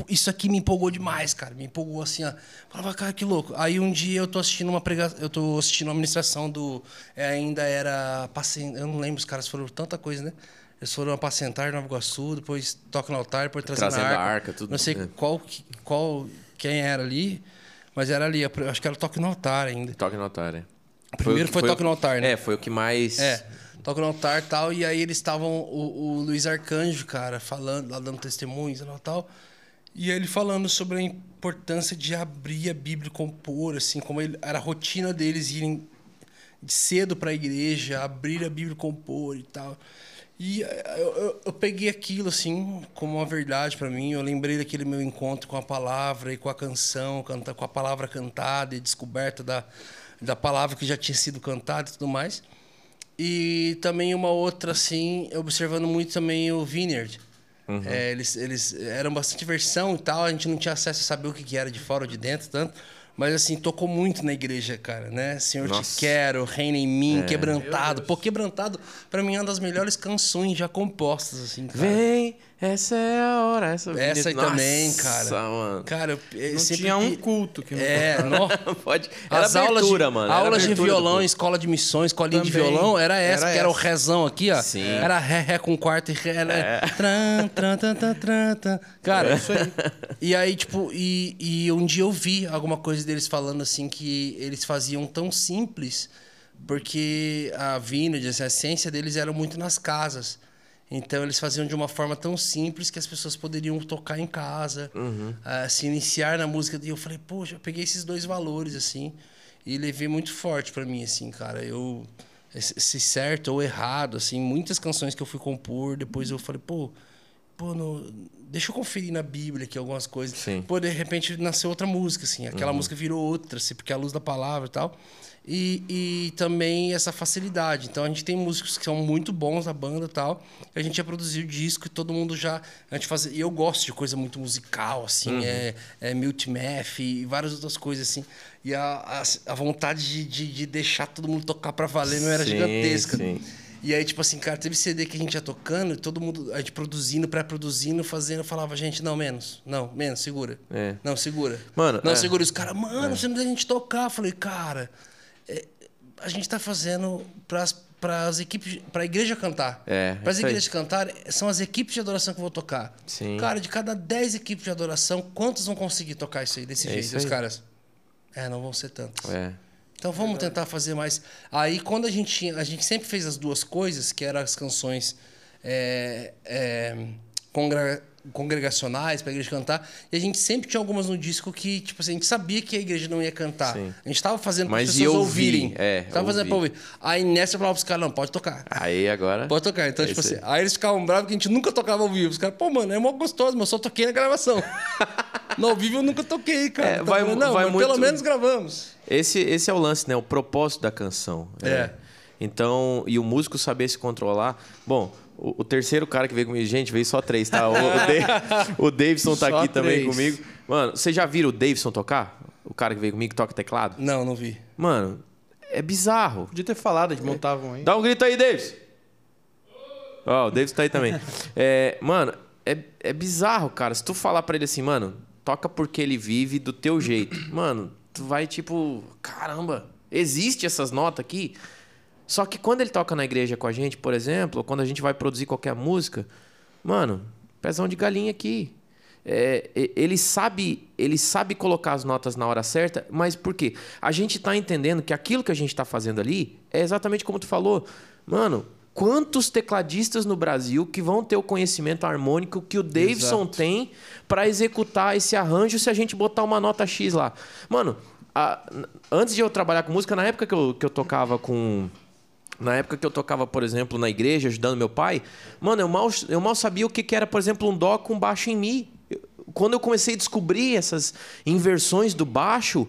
isso aqui me empolgou demais, cara. Me empolgou assim, ó. Falava, cara, que louco. Aí um dia eu tô assistindo uma pregação, eu tô assistindo uma ministração do. é, ainda era. apacen- Eu não lembro, os caras foram tanta coisa, né? Eles foram apacentar Nova Iguaçu, depois toca no altar, depois trazendo, Trazendo a arca. arca, tudo, Não sei né? qual, qual, quem era ali, mas era ali. Acho que era toque no altar ainda. Toque no altar, é. Primeiro que- foi o- toque no altar, né? É, foi o que mais. É, toca no altar e tal. E aí eles estavam, o, o Luiz Arcanjo, cara, falando, lá dando testemunhos e tal. E ele falando sobre a importância de abrir a Bíblia e compor, assim, como ele, era a rotina deles irem de cedo para a igreja, abrir a Bíblia e compor e tal. E eh, eu, eu, eu peguei aquilo, assim, como uma verdade para mim. Eu lembrei daquele meu encontro com a palavra e com a canção, com a palavra cantada e descoberta da, da palavra que já tinha sido cantada e tudo mais. E também uma outra, assim, observando muito também o Vineyard. É, eles, eles eram bastante versão e tal, a gente não tinha acesso a saber o que que era de fora ou de dentro, tanto. Mas, assim, tocou muito na igreja, cara, né? Senhor, Nossa. te quero, reina em mim, quebrantado. Pô, quebrantado, pra mim, é uma das melhores canções já compostas, assim, cara. Vem, essa é a hora. Essa, Essa aí Nossa, também, cara. mano. Cara, eu, Não sempre tinha um culto que não É, não. Pode. Era As aulas de, abertura, mano. aulas de abertura violão, escola de missões, escolinha de Também. violão, era essa, Era que era o rezão aqui, ó. Sim. Era ré, ré com quarto e ré. Era tran, tran, tran, tran, tran, tran. Cara, isso aí. E aí, tipo, e, e um dia eu vi alguma coisa deles falando assim que eles faziam tão simples, porque a assim, a essência deles era muito nas casas. Então eles faziam de uma forma tão simples que as pessoas poderiam tocar em casa, ah, se iniciar na música. E eu falei, poxa, eu peguei esses dois valores assim e levei muito forte pra mim assim, cara. Eu se certo ou errado, assim, muitas canções que eu fui compor, depois eu falei, pô, pô, no- deixa eu conferir na Bíblia aqui algumas coisas. Sim. Pô, de repente nasceu outra música, assim. Aquela música virou outra, assim, porque é a luz da palavra e tal. E, e também essa facilidade. Então a gente tem músicos que são muito bons na banda e tal. E a gente já produziu disco e todo mundo já. A gente faz, e eu gosto de coisa muito musical, assim, é, é multimath e várias outras coisas, assim. E a, a, a vontade de, de, de deixar todo mundo tocar pra valer não era Sim, gigantesca. sim. E aí, tipo assim, cara, teve CD que a gente ia tocando, e todo mundo, a gente produzindo, pré-produzindo, fazendo, falava, gente, não, menos. Não, menos, segura. É. Não, segura. Mano, Não, é. segura. E Os caras, mano, você não deixa a gente tocar. Eu falei, cara, é, a gente tá fazendo pras, pras equipes, pra igreja cantar. É, Pras isso aí. igrejas cantar, são as equipes de adoração que vão tocar. Sim. Cara, de cada 10 equipes de adoração, quantos vão conseguir tocar isso aí, desse É jeito? os aí. caras, é, não vão ser tantos. É. Então vamos tentar fazer mais. Aí quando a gente tinha, a gente sempre fez as duas coisas, que eram as canções é, é, congra- congregacionais para a igreja cantar, e a gente sempre tinha algumas no disco que tipo assim, a gente sabia que a igreja não ia cantar. Sim. A gente estava fazendo para as pessoas ouvirem. é, tava fazendo para ouvir. Aí nessa eu falava pros caras, não, pode tocar. Aí agora. Pode tocar. Então, É tipo assim, aí. eles ficavam bravos que a gente nunca tocava ao vivo. Os caras, pô, mano, é mó gostoso, mas eu só toquei na gravação. no ao vivo eu nunca toquei, cara. É, Então, vai- falei, não, vai muito- pelo menos gravamos. Esse, esse é o lance, né? O propósito da canção. É. Então, e o músico saber se controlar. Bom, o, o terceiro cara que veio comigo, gente, veio só três, tá? O, o, o Davidson tá Só aqui também três. comigo. Mano, vocês já viram o Davidson tocar? O cara que veio comigo que toca teclado? Não, não vi. Mano, é bizarro. Podia ter falado, eles montavam aí. Dá um grito aí, Davis. Ó, o Davis tá aí também. É, mano, é, é bizarro, cara. Se tu falar pra ele assim, mano, toca porque ele vive do teu jeito. Mano, tu vai tipo, caramba, existe essas notas aqui? Só que quando ele toca na igreja com a gente, por exemplo, ou quando a gente vai produzir qualquer música, mano, pezão de galinha aqui. É, ele sabe ele sabe colocar as notas na hora certa, mas por quê? A gente tá entendendo que aquilo que a gente tá fazendo ali é exatamente como tu falou. Mano, quantos tecladistas no Brasil que vão ter o conhecimento harmônico que o Davidson tem para executar esse arranjo se a gente botar uma nota X lá? Mano, a- antes de eu trabalhar com música, na época que eu, que eu tocava com na época que eu tocava, por exemplo, na igreja, ajudando meu pai, mano, eu mal, eu mal sabia o que, que era, por exemplo, um dó com baixo em mi. Eu- Quando eu comecei a descobrir essas inversões do baixo,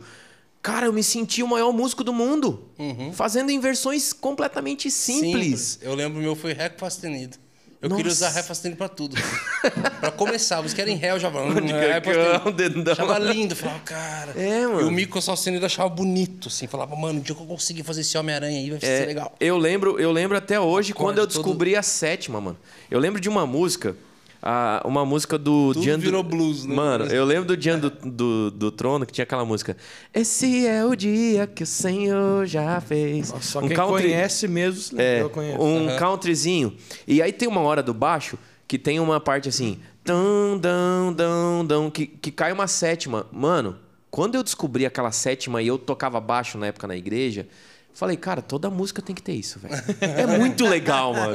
cara, eu me senti o maior músico do mundo. Fazendo inversões completamente simples. Eu lembro meu foi Ré com sustenido. Eu Nossa. queria usar sustenido pra tudo. pra começar, os que eram em Ré, eu já falava. "Hum, sustenido." dedão. Achava lindo, falava, cara. É, mano. E o Mico eu achava bonito, assim. Falava, mano, o dia que eu conseguir fazer esse Homem-Aranha aí vai É, ser legal. Eu lembro, eu lembro até hoje Acorde quando eu todo- descobri a sétima, mano. Eu lembro de uma música, ah, uma música do Tudo Dian do- virou blues, né? Mano, eu lembro do Dian do, do, do Trono que tinha aquela música. Esse é o dia que o Senhor já fez. Só quem conhece mesmo, É, lembra, eu conheço. um countryzinho. E aí tem uma hora do baixo que tem uma parte assim, tão, dão, dão, dão, que, que cai uma sétima. Mano, quando eu descobri aquela sétima e eu tocava baixo na época na igreja, falei, cara, toda música tem que ter isso, velho. É muito legal, mano.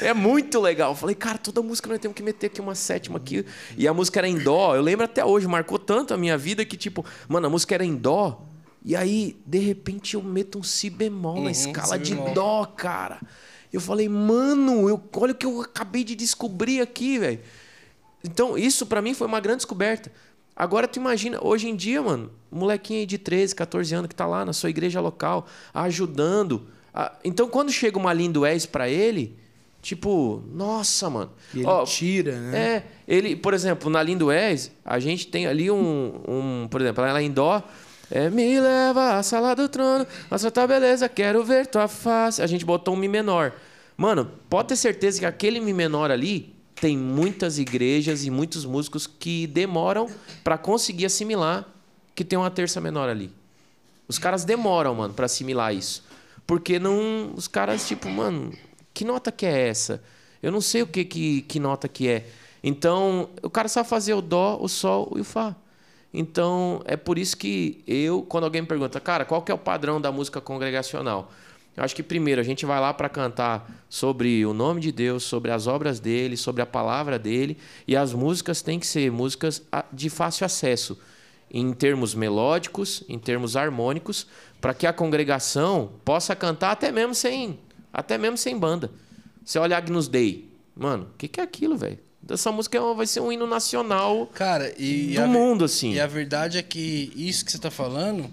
É muito legal. Falei, cara, toda música nós temos que meter aqui uma sétima aqui. E a música era em dó. Eu lembro até hoje, marcou tanto a minha vida que, tipo, mano, a música era em dó. E aí, de repente, eu meto um si bemol na Uhum, escala si de bemol. dó, cara. Eu falei, mano, eu, olha o que eu acabei de descobrir aqui, velho. Então, isso pra mim foi uma grande descoberta. Agora, tu imagina, hoje em dia, mano, um molequinho aí de 13, 14 anos que tá lá na sua igreja local, ajudando. Ah, Então, quando chega uma lindo és pra ele, tipo, nossa, mano. E ele Ó, tira, né? é, ele, por exemplo, na Lindo És, a gente tem ali um, um por exemplo, lá em Dó, é, me leva à sala do trono, nossa tua beleza, quero ver tua face. A gente botou um Mi menor. Mano, pode ter certeza que aquele Mi menor ali tem muitas igrejas e muitos músicos que demoram pra conseguir assimilar que tem uma terça menor ali. Os caras demoram, mano, pra assimilar isso. Porque não. Os caras, tipo, mano, que nota que é essa? Eu não sei o que, que, que nota que é. Então, o cara sabe fazer o Dó, o Sol e o Fá. Então, é por isso que eu, quando alguém me pergunta, cara, qual que é o padrão da música congregacional? Eu acho que primeiro a gente vai lá para cantar sobre o nome de Deus, sobre as obras dele, sobre a palavra dele, e as músicas têm que ser músicas de fácil acesso, em termos melódicos, em termos harmônicos, para que a congregação possa cantar até mesmo sem, até mesmo sem banda. Você olha Agnus Dei, mano, o que, que é aquilo, velho? Essa música é vai ser um hino nacional Cara, e do mundo, assim. e a verdade é que isso que você tá falando,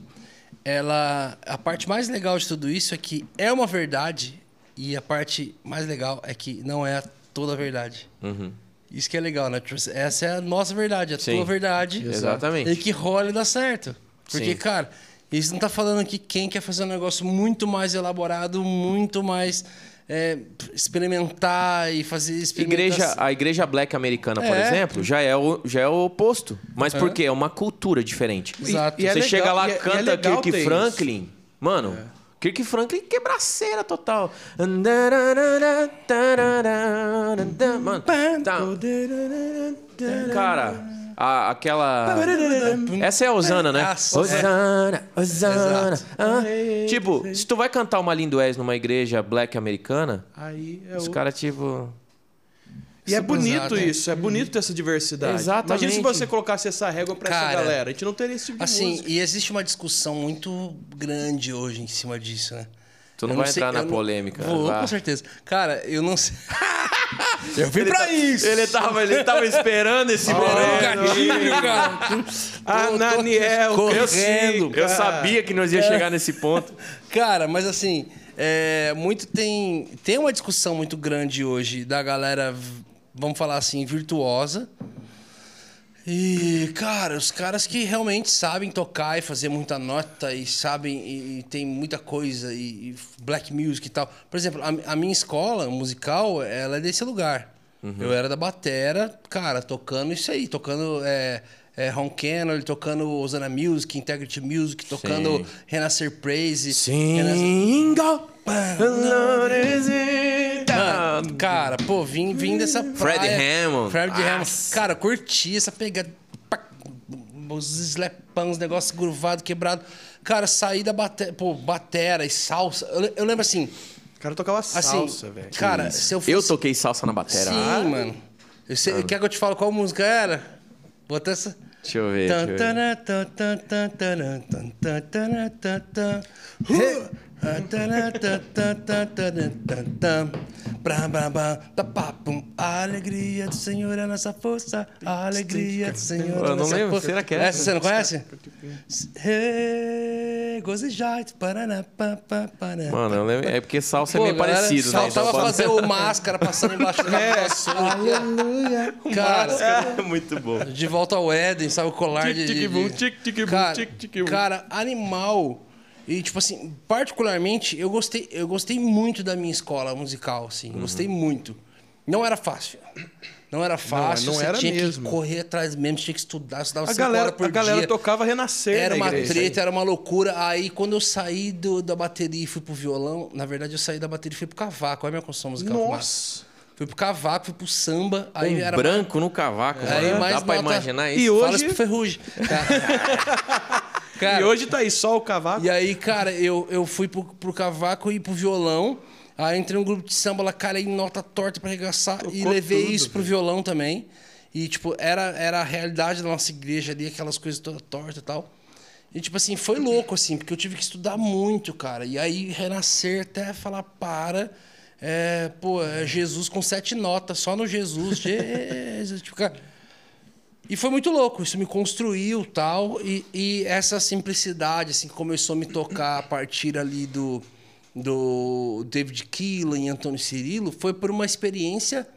ela. A parte mais legal de tudo isso é que é uma verdade, e a parte mais legal é que não é toda a verdade. Uhum. Isso que é legal, né? Tipo, Essa é a nossa verdade, a Sim. tua verdade. Exatamente. E que rola e dá certo. Porque, Sim. cara, isso não tá falando que quem quer fazer um negócio muito mais elaborado, muito mais é, experimentar e fazer Igreja, a igreja black americana, por É. exemplo, já é o, já é o oposto. Mas por quê? É uma cultura diferente. Exato. E é Você legal- chega lá, e é- e é canta Kirk isso. Franklin. Mano, Kirk Franklin quebraceira total. Mano, tá. Cara, a- aquela. Essa é a Osana, né? Nossa, Osana, Osana. Ah. Tipo, se tu vai cantar uma Lindoés numa igreja black americana, Aí é os o... caras, tipo. E é bonito Exato, isso, é bonito ter essa diversidade. Exatamente. Imagina se você colocasse essa régua pra Cara, essa galera. A gente não teria esse tipo de Assim, música. e existe uma discussão muito grande hoje em cima disso, né? Tu não Eu vai sei- entrar na eu não- polêmica. Vou, vá. com certeza. Cara, eu não sei. eu vim pra tá- isso! Ele tava, ele tava esperando esse momento. gatilho, cara. Ananiel, correndo. Eu cara. sabia que nós ia chegar nesse ponto. Cara, mas assim, é, muito tem tem uma discussão muito grande hoje da galera, vamos falar assim, virtuosa. E, cara, os caras que realmente sabem tocar e fazer muita nota e sabem e, e tem muita coisa e, e black music e tal. Por exemplo, a, a minha escola musical, ela é desse lugar. Eu era da batera, cara, tocando isso aí, tocando é, é, Ron Kennedy, tocando Osana Music, Integrity Music, tocando Sim. Renascer Praise. Single. Mano, cara, pô, vim, vim dessa praia. Fred Hammond. Fred Hammond. Nossa. Cara, curti essa pegada. Os slepão, os negócios gravados, quebrados. Cara, saí da batera, pô, batera e salsa. Eu, eu lembro assim, O cara tocava assim, salsa, velho. cara, se eu fosse... Eu toquei salsa na batera. Sim, Ah, mano. Eu sei, Quer que eu te fale qual música era? Bota essa... Deixa eu ver. Deixa eu ver. Tan, tan, Alegria do Senhor é nossa força. Alegria do Senhor é nossa força. Eu não lembro. Será que é? Essa você não conhece? Paraná, Mano, eu lembro. É porque salsa é meio parecido, né? Salsa tava fazendo o máscara passando embaixo da é. Aleluia. Cara, é muito bom. De volta ao Éden, sabe? O colar de. Cara, animal e, tipo assim, particularmente, eu gostei, eu gostei muito da minha escola musical, assim. Gostei muito. Não era fácil. Não era fácil. não você era tinha mesmo. que correr atrás mesmo, tinha que estudar, estudava A galera, por a galera dia. tocava renascer Era uma igreja. treta, era uma loucura. Aí, quando eu saí do- da bateria e fui pro violão, na verdade, eu saí da bateria e fui pro cavaco. Olha a minha construção musical. Nossa. Fui pro cavaco, fui pro samba. Aí Um era branco no cavaco, Aí mano. mais Dá pra nota- imaginar E isso? hoje- Fala isso pro Ferrugem. Cara, E hoje tá aí só o cavaco. e aí, cara, eu, eu fui pro, pro cavaco e pro violão. Aí entrei num grupo de samba lá, cara, em nota torta pra arregaçar. e Tocou levei tudo, isso pro violão também. E, tipo, era, era a realidade da nossa igreja ali, aquelas coisas todas tortas e tal. E, tipo assim, foi louco, assim, porque eu tive que estudar muito, cara. E aí, renascer até falar, para. É, pô, é Jesus com sete notas, só no Jesus. Jesus, tipo, cara. E foi muito louco, isso me construiu tal. E, e essa simplicidade, assim, que começou a me tocar a partir ali do, do David Keelan e Antônio Cirilo, foi por uma experiência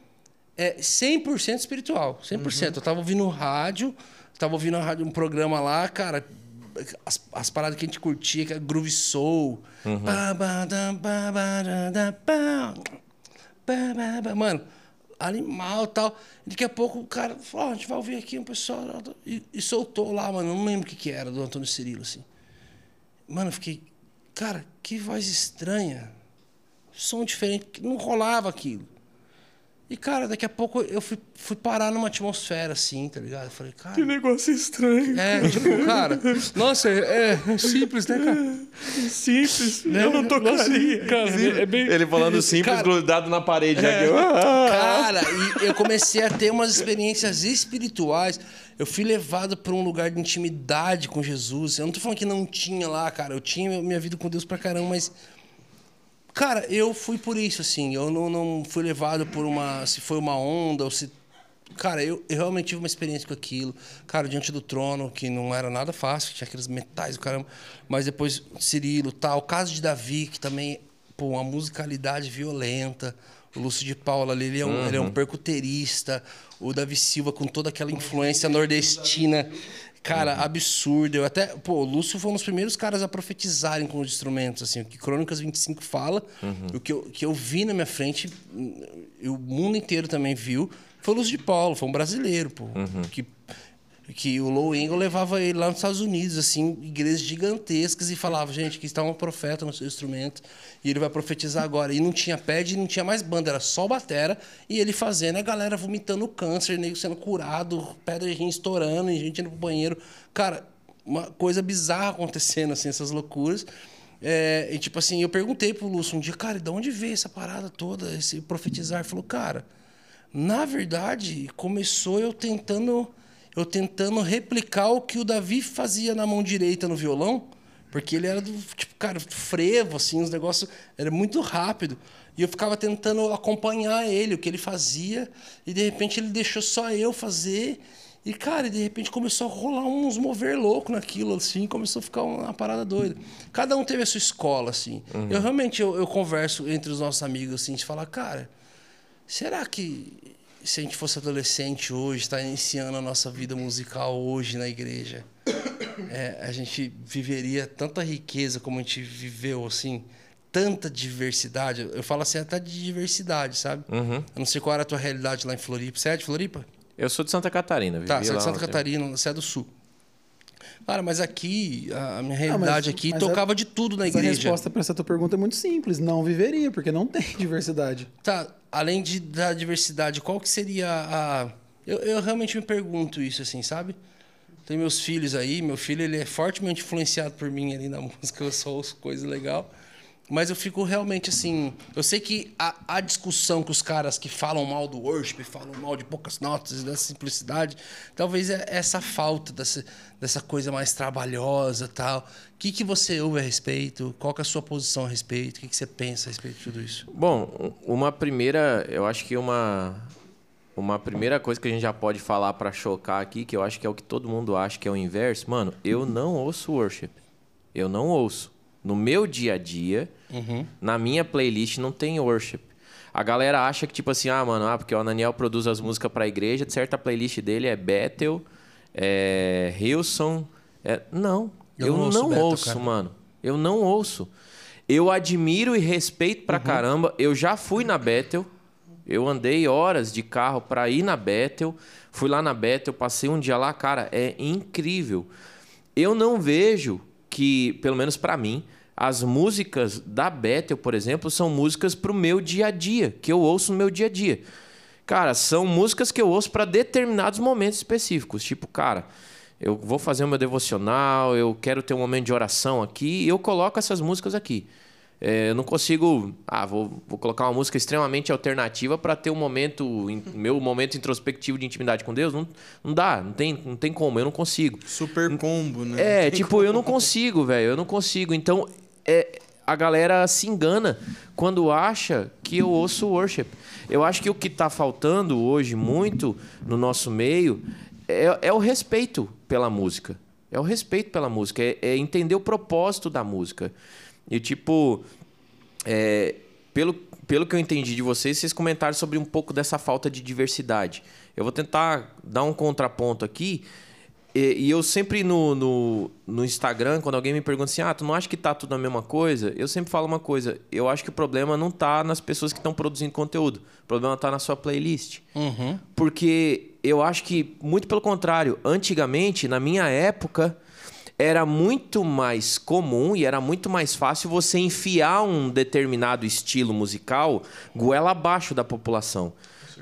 é, 100% espiritual. 100%. Eu tava ouvindo rádio, tava ouvindo rádio, um programa lá, cara, as, as paradas que a gente curtia, que era Groove Soul. Ba. Mano, animal tal. Daqui a pouco o cara falou: "Ó, a gente vai ouvir aqui um pessoal. E, e soltou lá, mano. Não lembro o que, que era do Antônio Cirilo, assim. Mano, eu fiquei, cara, que voz estranha. Som diferente, não rolava aquilo. E, cara, daqui a pouco eu fui, fui parar numa atmosfera assim, tá ligado? Eu falei, cara. negócio estranho. É, tipo, cara. Nossa, é, é simples, né, cara? Simples. Eu não tocaria. Cara, é bem. Ele falando simples, Cara- grudado na parede. que eu- Cara, e eu comecei a ter umas experiências espirituais. Eu fui levado para um lugar de intimidade com Jesus. Eu não tô falando que não tinha lá, cara. Eu tinha minha vida com Deus pra caramba, mas. Cara, eu fui por isso, assim. Eu não, não fui levado por uma. Se foi uma onda ou se. cara, eu, eu realmente tive uma experiência com aquilo. Cara, diante do trono, que não era nada fácil, tinha aqueles metais, o caramba. Mas depois Cirilo, tal. O caso de Davi, que também, pô, uma musicalidade violenta. O Lúcio de Paula ali, ele é um, ele é um percuterista. O Davi Silva com toda aquela influência nordestina. Cara, absurdo. Eu até, pô, o Lúcio foi um dos primeiros caras a profetizarem com os instrumentos, assim, o que Crônicas 25 fala, o que eu, que eu vi na minha frente, e o mundo inteiro também viu, foi o Lúcio de Paulo, foi um brasileiro, pô, que que o Low Engle levava ele lá nos Estados Unidos, assim, igrejas gigantescas e falava, gente, que está um profeta no seu instrumento e ele vai profetizar agora. E não tinha pad, não tinha mais banda, era só batera e ele fazendo, a galera vomitando câncer, nego sendo curado, pedra de rim estourando, e gente indo pro banheiro. Cara, uma coisa bizarra acontecendo, assim, essas loucuras. É, e tipo assim, eu perguntei pro Lúcio um dia, cara, de onde veio essa parada toda, esse profetizar? Ele falou, cara, na verdade, começou eu tentando eu tentando replicar o que o Davi fazia na mão direita no violão, porque ele era do tipo, cara, frevo, assim, os negócios era muito rápido. E eu ficava tentando acompanhar ele, o que ele fazia, e de repente ele deixou só eu fazer. E, cara, de repente começou a rolar uns mover louco naquilo, assim, começou a ficar uma parada doida. Cada um teve a sua escola, assim. Eu realmente eu, eu converso entre os nossos amigos, assim, de falar, cara, será que se a gente fosse adolescente hoje, está iniciando a nossa vida musical hoje na igreja, é, a gente viveria tanta riqueza como a gente viveu, assim, tanta diversidade. Eu falo assim até de diversidade, sabe? Uhum. Eu não sei qual era a tua realidade lá em Floripa. Você é de Floripa? Eu sou de Santa Catarina, vivi Tá, você é de Santa um tempo. Catarina, você é do Sul. Cara, mas aqui, a minha realidade aqui mas tocava a- de tudo na Mas a igreja. resposta para essa tua pergunta é muito simples. Não viveria, porque não tem diversidade. Tá, além de, da diversidade, qual que seria a. Eu, eu realmente me pergunto isso, assim, sabe? Tem meus filhos aí, meu filho ele é fortemente influenciado por mim ali na música, eu só ouço coisa legal. Mas eu fico realmente assim. Eu sei que a, a discussão que os caras que falam mal do worship, falam mal de poucas notas, dessa simplicidade, talvez é essa falta dessa, dessa coisa mais trabalhosa tal. O que, que você ouve a respeito? Qual é a sua posição a respeito? O que, que você pensa a respeito de tudo isso? Bom, uma primeira, eu acho que uma uma primeira coisa que a gente já pode falar pra chocar aqui, que eu acho que é o que todo mundo acha que é o inverso, mano, eu não ouço worship. Eu não ouço. No meu dia a dia, na minha playlist não tem worship. A galera acha que tipo assim, ah, mano, ah, porque o Ananiel produz as músicas pra igreja, de certa playlist dele é Bethel, é Hilson, é... não, Eu eu, não não, ouço Bethel, ouço, cara. mano. Eu não ouço. Eu admiro e respeito pra caramba. Eu já fui na Bethel. Eu andei horas de carro pra ir na Bethel. Fui lá na Bethel, passei um dia lá, cara, é incrível. Eu não vejo que, pelo menos pra mim, as músicas da Bethel, por exemplo, são músicas pro meu dia a dia, que eu ouço no meu dia a dia. Cara, são músicas que eu ouço para determinados momentos específicos. Tipo, cara, eu vou fazer o meu devocional, eu quero ter um momento de oração aqui, eu coloco essas músicas aqui. É, eu não consigo, ah, vou, vou colocar uma música extremamente alternativa para ter um momento, meu momento introspectivo de intimidade com Deus. Não, não dá, não tem, não tem como, eu não consigo. Super combo, né? É, tipo, eu não consigo, velho. Eu não consigo. Então, é, a galera se engana quando acha que eu ouço worship. Eu acho que o que tá faltando hoje muito no nosso meio é, é o respeito pela música. É o respeito pela música. É, é entender o propósito da música. E, tipo, é, pelo, pelo que eu entendi de vocês, vocês comentaram sobre um pouco dessa falta de diversidade. Eu vou tentar dar um contraponto aqui. E, e eu sempre no, no, no Instagram, quando alguém me pergunta assim, ah, tu não acha que tá tudo a mesma coisa? Eu sempre falo uma coisa, eu acho que o problema não tá nas pessoas que estão produzindo conteúdo. O problema tá na sua playlist. Uhum. Porque eu acho que, muito pelo contrário, antigamente, na minha época, era muito mais comum e era muito mais fácil você enfiar um determinado estilo musical goela abaixo da população.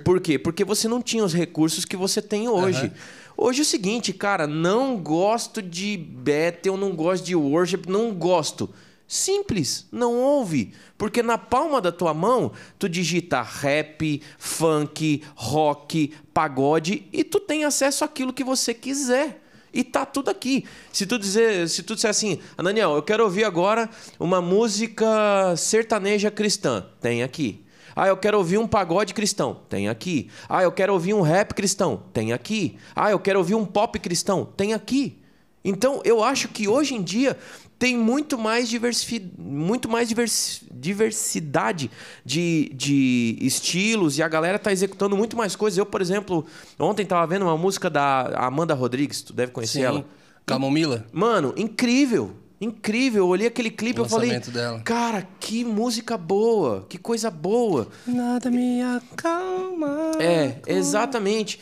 Por quê? Porque você não tinha os recursos que você tem hoje. Hoje é o seguinte, cara, não gosto de Bethel, não gosto de worship, não gosto. Simples, não ouve. Porque na palma da tua mão, tu digita rap, funk, rock, pagode e tu tem acesso àquilo que você quiser. E tá tudo aqui. Se tu dizer, se tu disser assim, Ananiel, eu quero ouvir agora uma música sertaneja cristã, tem aqui. Ah, eu quero ouvir um pagode cristão. Tem aqui. Ah, eu quero ouvir um rap cristão. Tem aqui. Ah, eu quero ouvir um pop cristão. Tem aqui. Então, eu acho que hoje em dia tem muito mais, diversi... muito mais divers... diversidade de, de estilos e a galera tá executando muito mais coisas. Eu, por exemplo, ontem tava vendo uma música da Amanda Rodrigues, tu deve conhecer Sim. ela. Camomila? Mano, incrível. Incrível. Eu olhei aquele clipe e eu falei, dela. cara, que música boa, que coisa boa. Nada me acalma. É, exatamente.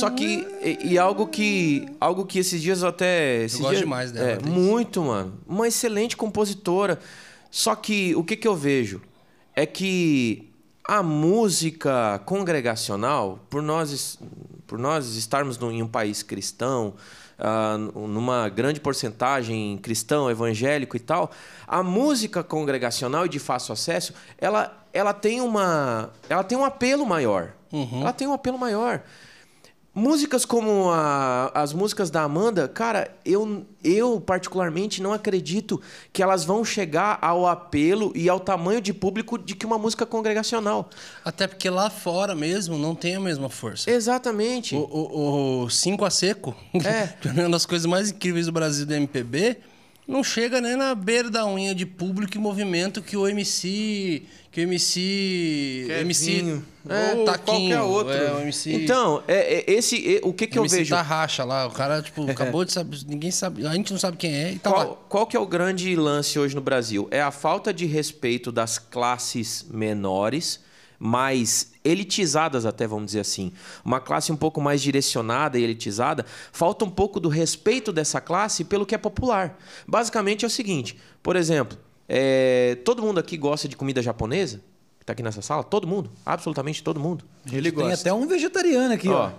Só que e, e algo que algo que esses dias eu até esses gosto dias- demais dela, É, muito, mano. Uma excelente compositora. Só que o que que eu vejo é que a música congregacional, por nós por nós estarmos em um país cristão, ah, numa grande porcentagem cristão, evangélico e tal, a música congregacional e de fácil acesso, ela, ela tem uma, ela tem um apelo maior. Ela tem um apelo maior. Músicas como a- as músicas da Amanda, cara, eu, eu particularmente não acredito que elas vão chegar ao apelo e ao tamanho de público de que uma música congregacional. Até porque lá fora mesmo não tem a mesma força. Exatamente. O, o, o Cinco a Seco, É. que é uma das coisas mais incríveis do Brasil do MPB, não chega nem na beira da unha de público e movimento que o MC. Que o MC. Kevinho. MC. É, Ou Taquinho, qualquer outro. É, o MC. Então, é, é, esse, é, o que, que eu MC vejo? Tarraxa lá, o cara, tipo, acabou de saber. Ninguém sabe. A gente não sabe quem é e tá lá. Qual, qual que é o grande lance hoje no Brasil? É a falta de respeito das classes menores, mais elitizadas até, vamos dizer assim. Uma classe um pouco mais direcionada e elitizada. Falta um pouco do respeito dessa classe pelo que é popular. Basicamente é o seguinte, por exemplo, é, todo mundo aqui gosta de comida japonesa? Que tá aqui nessa sala? Todo mundo? Absolutamente todo mundo. Ele Tem gosta. até um vegetariano aqui, ó.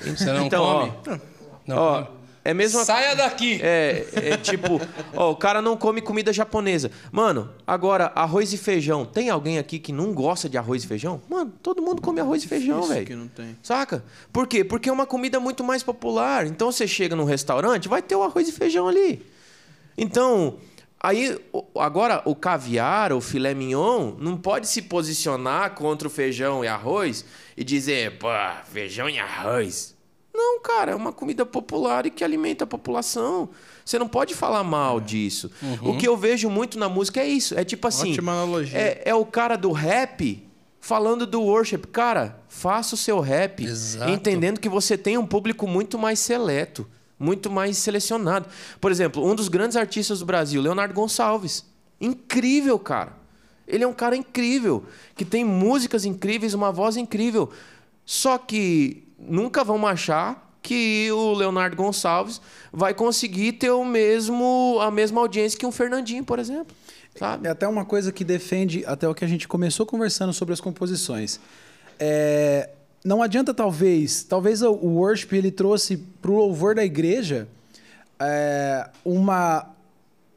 Você não Então, come? ó, Não ó. É mesmo Saia daqui! É, é tipo, ó, o cara não come comida japonesa. Mano, agora, arroz e feijão. Tem alguém aqui que não gosta de arroz e feijão? Mano, todo mundo come arroz e feijão, Isso velho. que não tem. Saca? Por quê? Porque é uma comida muito mais popular. Então você chega num restaurante, vai ter o arroz e feijão ali. Então, aí agora o caviar, o filé mignon, não pode se posicionar contra o feijão e arroz e dizer, pô, feijão e arroz. Não, cara, é uma comida popular e que alimenta a população. Você não pode falar mal disso. O que eu vejo muito na música é isso. É tipo assim. Ótima analogia. É, é o cara do rap falando do worship. Cara, faça o seu rap Exato. entendendo que você tem um público muito mais seleto, muito mais selecionado. Por exemplo, um dos grandes artistas do Brasil, Leonardo Gonçalves. Incrível, cara. Ele é um cara incrível, que tem músicas incríveis, uma voz incrível. Só que nunca vão achar que o Leonardo Gonçalves vai conseguir ter o mesmo a mesma audiência que um Fernandinho, por exemplo. Sabe? É até uma coisa que defende até o que a gente começou conversando sobre as composições. É, não adianta talvez, talvez o o worship ele trouxe para o louvor da igreja é, uma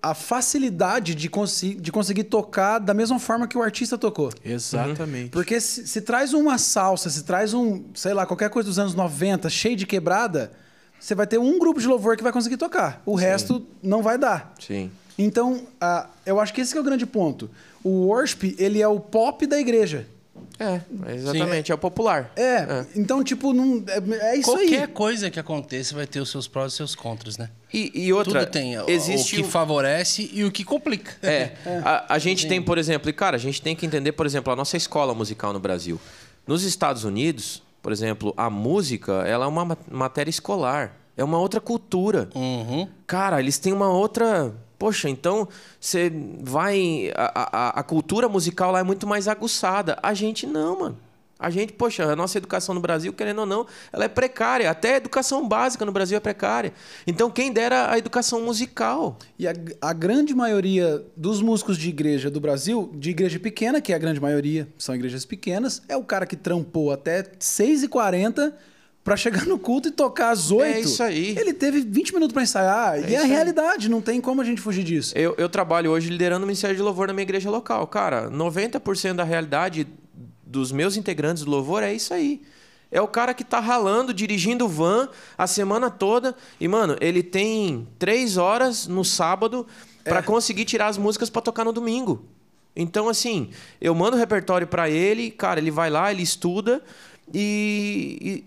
a facilidade de, consi de conseguir tocar da mesma forma que o artista tocou. Exatamente. Porque se, se traz uma salsa, se traz um, sei lá, qualquer coisa dos anos 90, cheio de quebrada, você vai ter um grupo de louvor que vai conseguir tocar. O resto não vai dar. Sim. Então, ah, eu acho que esse é o grande ponto. O worship, ele é o pop da igreja. É, exatamente, é o popular. É, então, tipo, não, é, é isso Qualquer aí. coisa que aconteça vai ter os seus prós e seus contras, né? E, e outra, Tudo tem o- existe o que o- favorece e o que complica. É, a, a gente tem, por exemplo, e cara, a gente tem que entender, por exemplo, a nossa escola musical no Brasil. Nos Estados Unidos, por exemplo, a música, ela é uma ma- matéria escolar, é uma outra cultura. Uhum. Cara, eles têm uma outra. Poxa, então você vai. A, a, a cultura musical lá é muito mais aguçada. A gente não, mano. A gente, poxa, a nossa educação no Brasil, querendo ou não, ela é precária. Até a educação básica no Brasil é precária. Então, quem dera a educação musical. E a, a grande maioria dos músicos de igreja do Brasil, de igreja pequena, que é a grande maioria, são igrejas pequenas, é o cara que trampou até 6h40 pra chegar no culto e tocar às 8 É isso aí. Ele teve 20 minutos pra ensaiar. e é a aí. realidade, não tem como a gente fugir disso. Eu, eu trabalho hoje liderando o Ministério de Louvor na minha igreja local. Cara, 90% da realidade dos meus integrantes do louvor é isso aí. É o cara que tá ralando, dirigindo van a semana toda. E, mano, ele tem três horas no sábado pra conseguir tirar as músicas pra tocar no domingo. Então, assim, eu mando o repertório para ele, cara, ele vai lá, ele estuda e, e,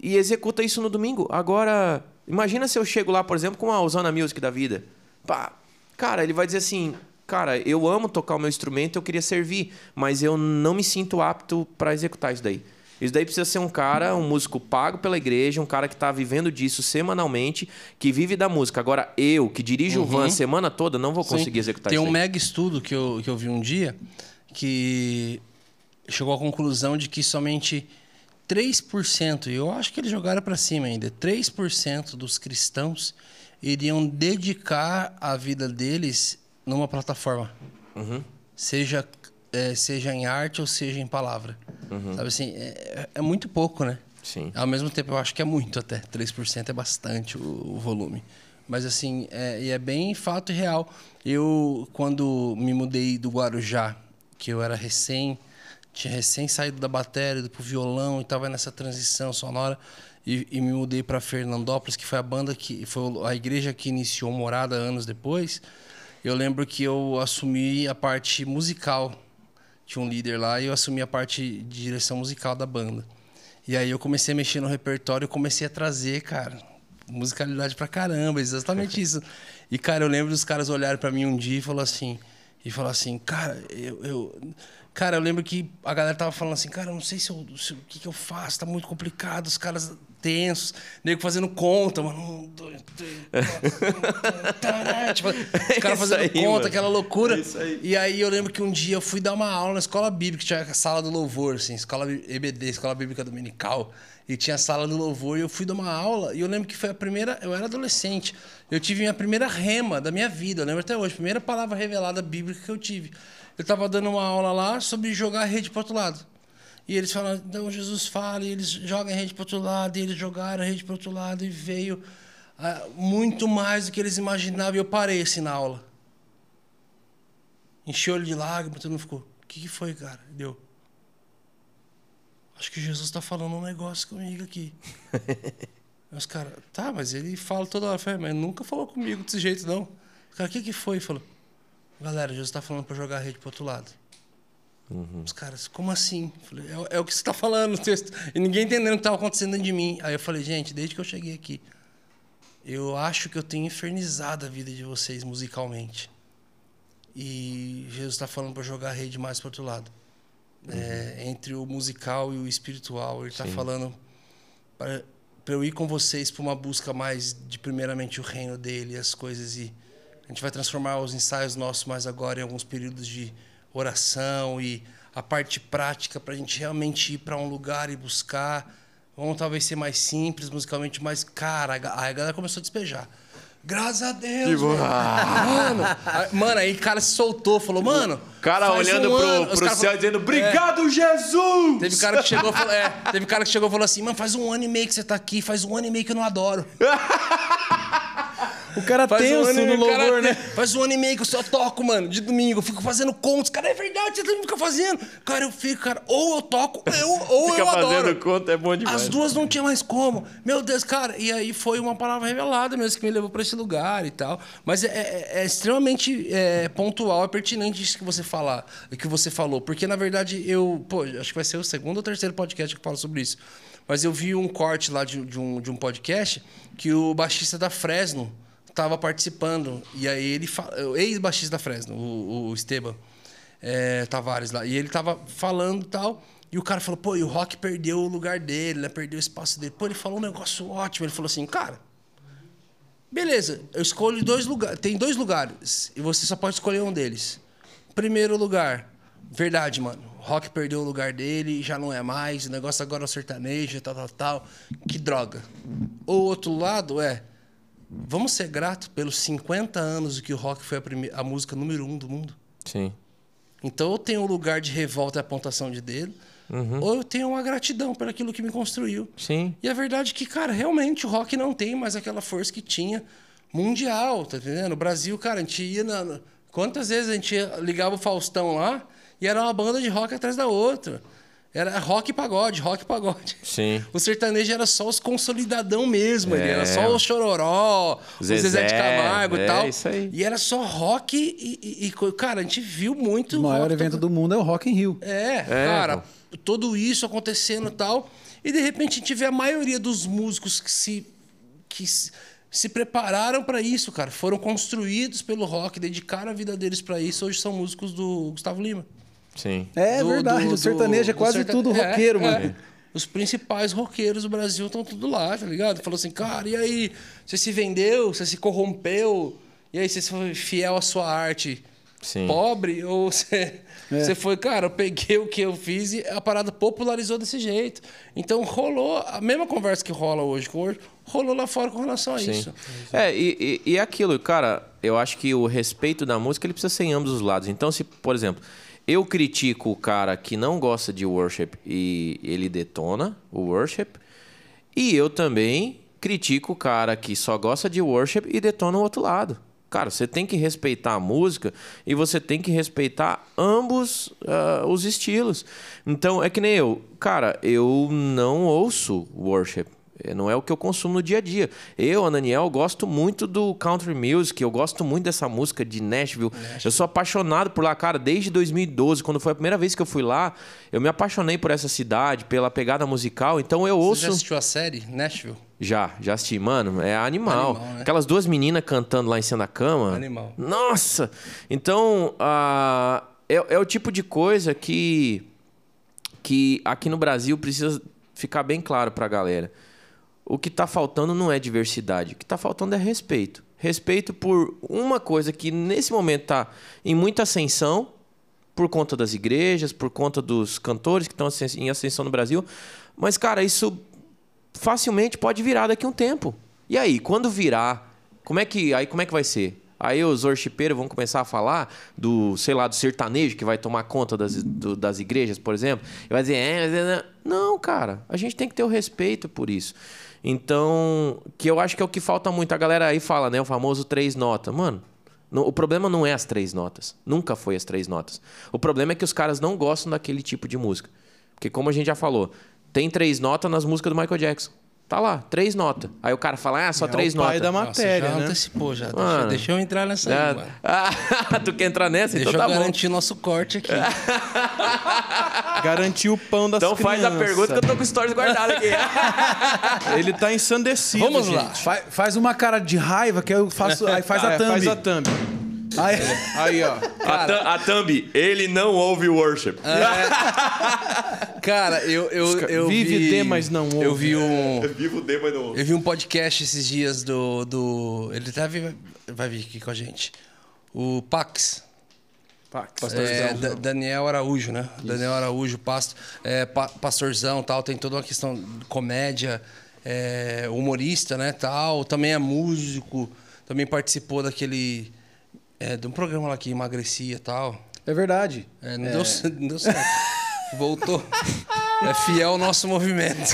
e, executa isso no domingo. Agora, imagina se eu chego lá, por exemplo, com a Osana Music da vida. Pá, cara, ele vai dizer assim: cara, eu amo tocar o meu instrumento, eu queria servir, mas eu não me sinto apto para executar isso daí. Isso daí precisa ser um cara, um músico pago pela igreja, um cara que está vivendo disso semanalmente, que vive da música. Agora, eu, que dirijo uhum. o van a semana toda, não vou conseguir Sim. executar Tem isso. Tem um mega estudo que eu, que eu vi um dia que chegou à conclusão de que somente 3%, e eu acho que eles jogaram para cima ainda, 3% dos cristãos iriam dedicar a vida deles numa plataforma. Uhum. Seja, é, seja em arte ou seja em palavra. Uhum. Sabe assim, é, é, muito pouco, né? Sim. Ao mesmo tempo, eu acho que é muito até. 3% é bastante o, o volume. Mas assim, é, e é bem fato e real. Eu, quando me mudei do Guarujá, que eu era recém, tinha recém saído da bateria, do violão e estava nessa transição sonora, e, e me mudei para Fernandópolis, que foi a banda que foi a igreja que iniciou Morada anos depois. Eu lembro que eu assumi a parte musical tinha um líder lá e eu assumi a parte de direção musical da banda. E aí eu comecei a mexer no repertório e comecei a trazer, cara, musicalidade pra caramba, exatamente isso. E, cara, eu lembro dos caras olharem para mim um dia e falar assim, e falar assim, cara, eu, eu, Cara, eu lembro que a galera tava falando assim, cara, eu não sei se eu, se, o que, que eu faço, tá muito complicado, os caras tensos, nego fazendo conta, mano. Um, dois, três, quatro, tipo, os caras fazendo aí, conta, mano. aquela loucura. É aí. E aí eu lembro que um dia eu fui dar uma aula na escola bíblica, tinha a sala do louvor, assim, escola EBD, escola bíblica dominical. E tinha a sala do louvor, e eu fui dar uma aula, e eu lembro que foi a primeira. Eu era adolescente. Eu tive minha primeira rema da minha vida, eu lembro até hoje, a primeira palavra revelada bíblica que eu tive. Eu estava dando uma aula lá sobre jogar a rede para outro lado. E eles falaram, então Jesus fala, e eles jogam a rede para outro lado, e eles jogaram a rede para outro lado, e veio ah, muito mais do que eles imaginavam. E eu parei assim na aula. Encheu olho de lágrimas, todo mundo ficou, o que, que foi, cara? Deu. Acho que Jesus está falando um negócio comigo aqui. Os caras, tá, mas ele fala toda hora, mas nunca falou comigo desse jeito, não. O cara, o que, que foi? Falou, Galera, Jesus está falando para jogar a rede para outro lado. Uhum. Os caras, como assim? Falei, é, é, o que você está falando no texto. E ninguém entendendo o que estava acontecendo dentro de mim. Aí eu falei, gente, desde que eu cheguei aqui, eu acho que eu tenho infernizado a vida de vocês musicalmente. E Jesus está falando para jogar a rede mais para outro lado. Uhum. É, entre o musical e o espiritual. Ele está falando para eu ir com vocês para uma busca mais de, primeiramente, o reino dele, as coisas e a gente vai transformar os ensaios nossos mais agora em alguns períodos de oração e a parte prática para a gente realmente ir para um lugar e buscar. Vamos talvez ser mais simples musicalmente, mas, cara, a galera começou a despejar. Graças a Deus. Tipo, mano. mano, aí o cara se soltou, falou, mano. Cara olhando um pro, pro céu falou, dizendo, obrigado, é. Jesus! Teve cara que chegou falou, é, teve cara que chegou e falou assim, mano, faz um ano e meio que você tá aqui, faz um ano e meio que eu não adoro. O cara faz tenso um no louvor, né? Faz um ano e meio que eu só toco, mano, de domingo. Eu fico fazendo contos. Cara, é verdade, você também fica fazendo. Cara, eu fico, cara, ou eu toco, eu, ou fica eu adoro. fazendo conto é bom demais. As duas não tinha mais como. Meu Deus, cara. E aí foi uma palavra revelada mesmo que me levou para esse lugar e tal. Mas é, é, é extremamente é, pontual, é pertinente isso que você falar, que você falou. Porque, na verdade, eu... Pô, acho que vai ser o segundo ou terceiro podcast que eu falo sobre isso. Mas eu vi um corte lá de, de, um, de um podcast que o baixista da Fresno estava participando. E aí ele o ex-baixista da Fresno, o, o Esteban é, Tavares lá. E ele tava falando e tal. E o cara falou, pô, e o Rock perdeu o lugar dele, né? Perdeu o espaço dele. Pô, ele falou um negócio ótimo. Ele falou assim, cara, beleza, eu escolho dois lugares. Tem dois lugares. E você só pode escolher um deles. Primeiro lugar, verdade, mano. Rock perdeu o lugar dele, já não é mais. O negócio agora é o sertanejo, tal, tal, tal. Que droga. O outro lado é Vamos ser gratos pelos 50 anos que o rock foi a, primeira, a música número um do mundo. Sim. Então eu tenho um lugar de revolta e apontação de dedo, uhum. ou eu tenho uma gratidão por aquilo que me construiu. Sim. E a verdade é que, cara, realmente o rock não tem mais aquela força que tinha mundial, tá entendendo? O Brasil, cara, a gente ia na. Quantas vezes a gente ligava o Faustão lá e era uma banda de rock atrás da outra. Era rock e pagode, rock e pagode. Sim. O sertanejo era só os consolidadão mesmo, ele É. era só o Chororó, o Zezé, Zezé, de Camargo e é tal. isso aí. E era só rock e, e- e cara, a gente viu muito O maior rock evento tocando. do mundo é o Rock in Rio. É, É, cara, pô. tudo isso acontecendo e tal. E de repente a gente vê a maioria dos músicos que se, que se, se prepararam para isso, cara. Foram construídos pelo rock, dedicaram a vida deles para isso. Hoje são músicos do Gustavo Lima. Sim. É Do- verdade, do- o sertanejo é quase serta- tudo é, roqueiro, é. mano. Os principais roqueiros do Brasil estão tudo lá, tá ligado? Falou assim, cara, e aí? Você se vendeu? Você se corrompeu? E aí, você foi fiel à sua arte Sim. pobre? Ou você, É. você foi, cara, eu peguei o que eu fiz e a parada popularizou desse jeito. Então rolou a mesma conversa que rola hoje com hoje, rolou lá fora com relação a Sim. isso. É, e, e, e aquilo, cara, eu acho que o respeito da música ele precisa ser em ambos os lados. Então, se, por exemplo, eu critico o cara que não gosta de worship e ele detona o worship, e eu também critico o cara que só gosta de worship e detona o outro lado. Cara, você tem que respeitar a música e você tem que respeitar ambos ah, os estilos. Então, é que nem eu. Cara, eu não ouço worship. É, Não é o que eu consumo no dia a dia. Eu, Ananiel, gosto muito do country music, eu gosto muito dessa música de Nashville. Eu sou apaixonado por lá, cara, desde 2012, quando foi a primeira vez que eu fui lá, eu me apaixonei por essa cidade, pela pegada musical. Então eu Você ouço. já assistiu a série Nashville? Já, já assisti. Mano, é animal. Animal, né? Aquelas duas meninas cantando lá em cima da cama. Animal. Nossa! Então, ah, é, é o tipo de coisa que, que aqui no Brasil precisa ficar bem claro pra galera. O que tá faltando não é diversidade. O que tá faltando é respeito. Respeito por uma coisa que nesse momento tá em muita ascensão, por conta das igrejas, por conta dos cantores que estão em ascensão no Brasil. Mas, cara, isso facilmente pode virar daqui a um tempo. E aí, quando virar, como é que aí como é que vai ser? Aí os worshipeiros vão começar a falar do, sei lá, do sertanejo que vai tomar conta das, do- das igrejas, por exemplo, e vai dizer, é, é, não, cara, a gente tem que ter o respeito por isso. Então, que eu acho que é o que falta muito. A galera aí fala, né, o famoso três notas. Mano, o problema não é as três notas. Nunca foi as três notas. O problema é que os caras não gostam daquele tipo de música. Porque, como a gente já falou, tem três notas nas músicas do Michael Jackson. Tá lá, três notas. Aí o cara fala, ah, só É três o pai notas. da Nossa, matéria, já né? antecipou, já. Deixa, deixa eu entrar nessa aí, Ah, mano. ah, tu quer entrar nessa? Deixa então tá eu bom. garantir nosso corte aqui. Garantir o pão das Então faz a crianças. pergunta que eu tô com stories guardado aqui. Ele tá ensandecido, Vamos gente. lá. Fa- faz uma cara de raiva que eu faço. Aí faz a É, thumb. Faz a thumb. Aí- Aí, ó. a, thumb- a thumb, ele não ouve worship. Cara, eu, eu, eu Vive vi... de, mas não Eu ouve. vi um... Vivo de, mas não ouve. Eu vi um podcast esses dias do... do ele tá vi- vai vir aqui com a gente. O Pax. Pax. É, Da- Daniel Araújo, né? Daniel Araújo, pasto, é, pa- pastorzão tal, tem toda uma questão de comédia, é, humorista, né, tal. Também é músico, também participou daquele... é, de um programa lá que emagrecia tal. É verdade. É, não, Deu, c- não deu certo. Voltou. É fiel ao nosso movimento.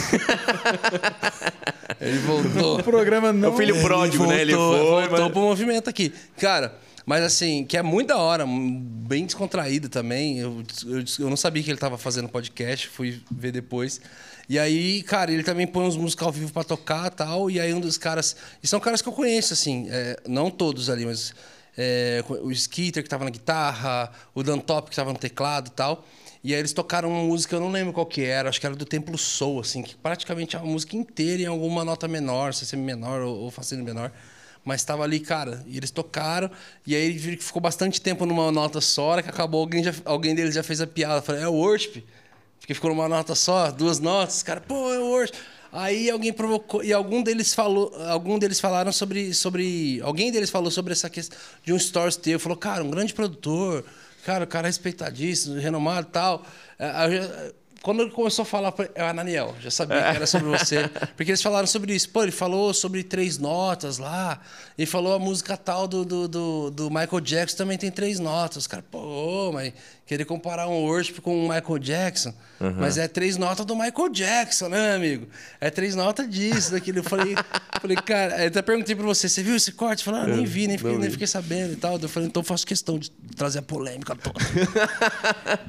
Ele voltou. O programa não. É o filho pródigo, né? Ele Voltou, foi, voltou mas... pro movimento aqui. Cara, mas assim, que é muito da hora, bem descontraído também. Eu, eu, eu não sabia que ele tava fazendo podcast, fui ver depois. E aí, cara, ele também põe uns músicos ao vivo pra tocar e tal. E aí um dos caras. E são caras que eu conheço, assim, é, não todos ali, mas. É, o Skitter que tava na guitarra, o Dan Top que tava no teclado e tal. E aí eles tocaram uma música, eu não lembro qual que era, acho que era do Templo Soul, assim, que praticamente é uma música inteira em alguma nota menor, se é menor ou, ou fazendo menor. Mas estava ali, cara, e eles tocaram, e aí ficou bastante tempo numa nota só, hora que acabou, alguém, já, alguém deles já fez a piada. Falei, é o worship? Porque ficou numa nota só, duas notas, cara, pô, é o worship. Aí alguém provocou, e algum deles falou, algum deles falaram sobre, sobre, alguém deles falou sobre essa questão de um stories teu, falou, cara, um grande produtor, cara, o cara é respeitadíssimo, renomado e tal. É, Quando ele começou a falar, eu é Ananiel, já sabia que era sobre você. Porque eles falaram sobre isso. Pô, ele falou sobre três notas lá. Ele falou a música tal do, do, do, do Michael Jackson também tem três notas. Os caras, pô, mas querer comparar um worship com o Michael Jackson, mas é três notas do Michael Jackson, né, amigo? É três notas disso, daquilo. Eu falei, falei cara, eu até perguntei pra você, você viu esse corte? Falei, ah, nem vi, nem fiquei, nem fiquei sabendo e tal. Eu falei, então eu faço questão de trazer a polêmica toda.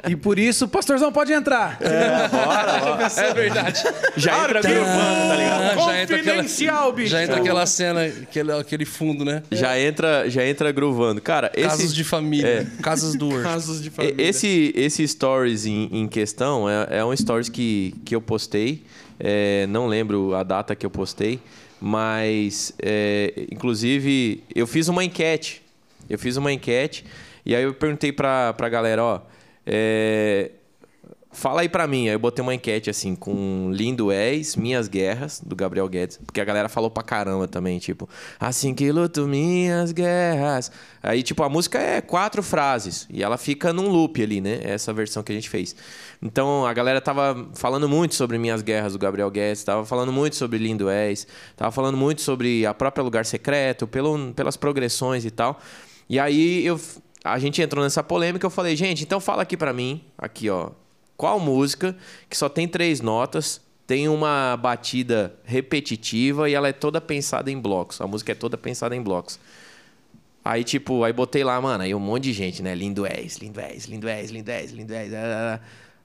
E por isso o pastorzão pode entrar. É verdade. Já entra gruvando, tá ligado? já entra aquela, Confidencial, bicho. já entra aquela cena, aquele, aquele fundo, né? Já entra, já entra gruvando. Cara, esse, Casas de família, casas do worship. Casos de família. Esse, esse stories em, em questão é, é um stories que, que eu postei. É, não lembro a data que eu postei, mas é, inclusive eu fiz uma enquete. Eu fiz uma enquete e aí eu perguntei pra, pra galera, ó. é, Fala aí pra mim. Aí eu botei uma enquete assim, com Lindo És, Minhas Guerras, do Gabriel Guedes. Porque a galera falou pra caramba também, tipo, assim que luto minhas guerras. Aí, tipo, a música é quatro frases. E ela fica num loop ali, né? Essa versão que a gente fez. Então, a galera tava falando muito sobre Minhas Guerras, do Gabriel Guedes. Tava falando muito sobre Lindo És. Tava falando muito sobre a própria Lugar Secreto, pelo, pelas progressões e tal. E aí, eu, a gente entrou nessa polêmica. Eu falei, gente, então fala aqui pra mim, aqui, ó qual música que só tem três notas, tem uma batida repetitiva e ela é toda pensada em blocos. A música é toda pensada em blocos. Aí, tipo, aí botei lá, mano, aí um monte de gente, né? Lindo és, lindo és, lindo és, lindo és, lindo és.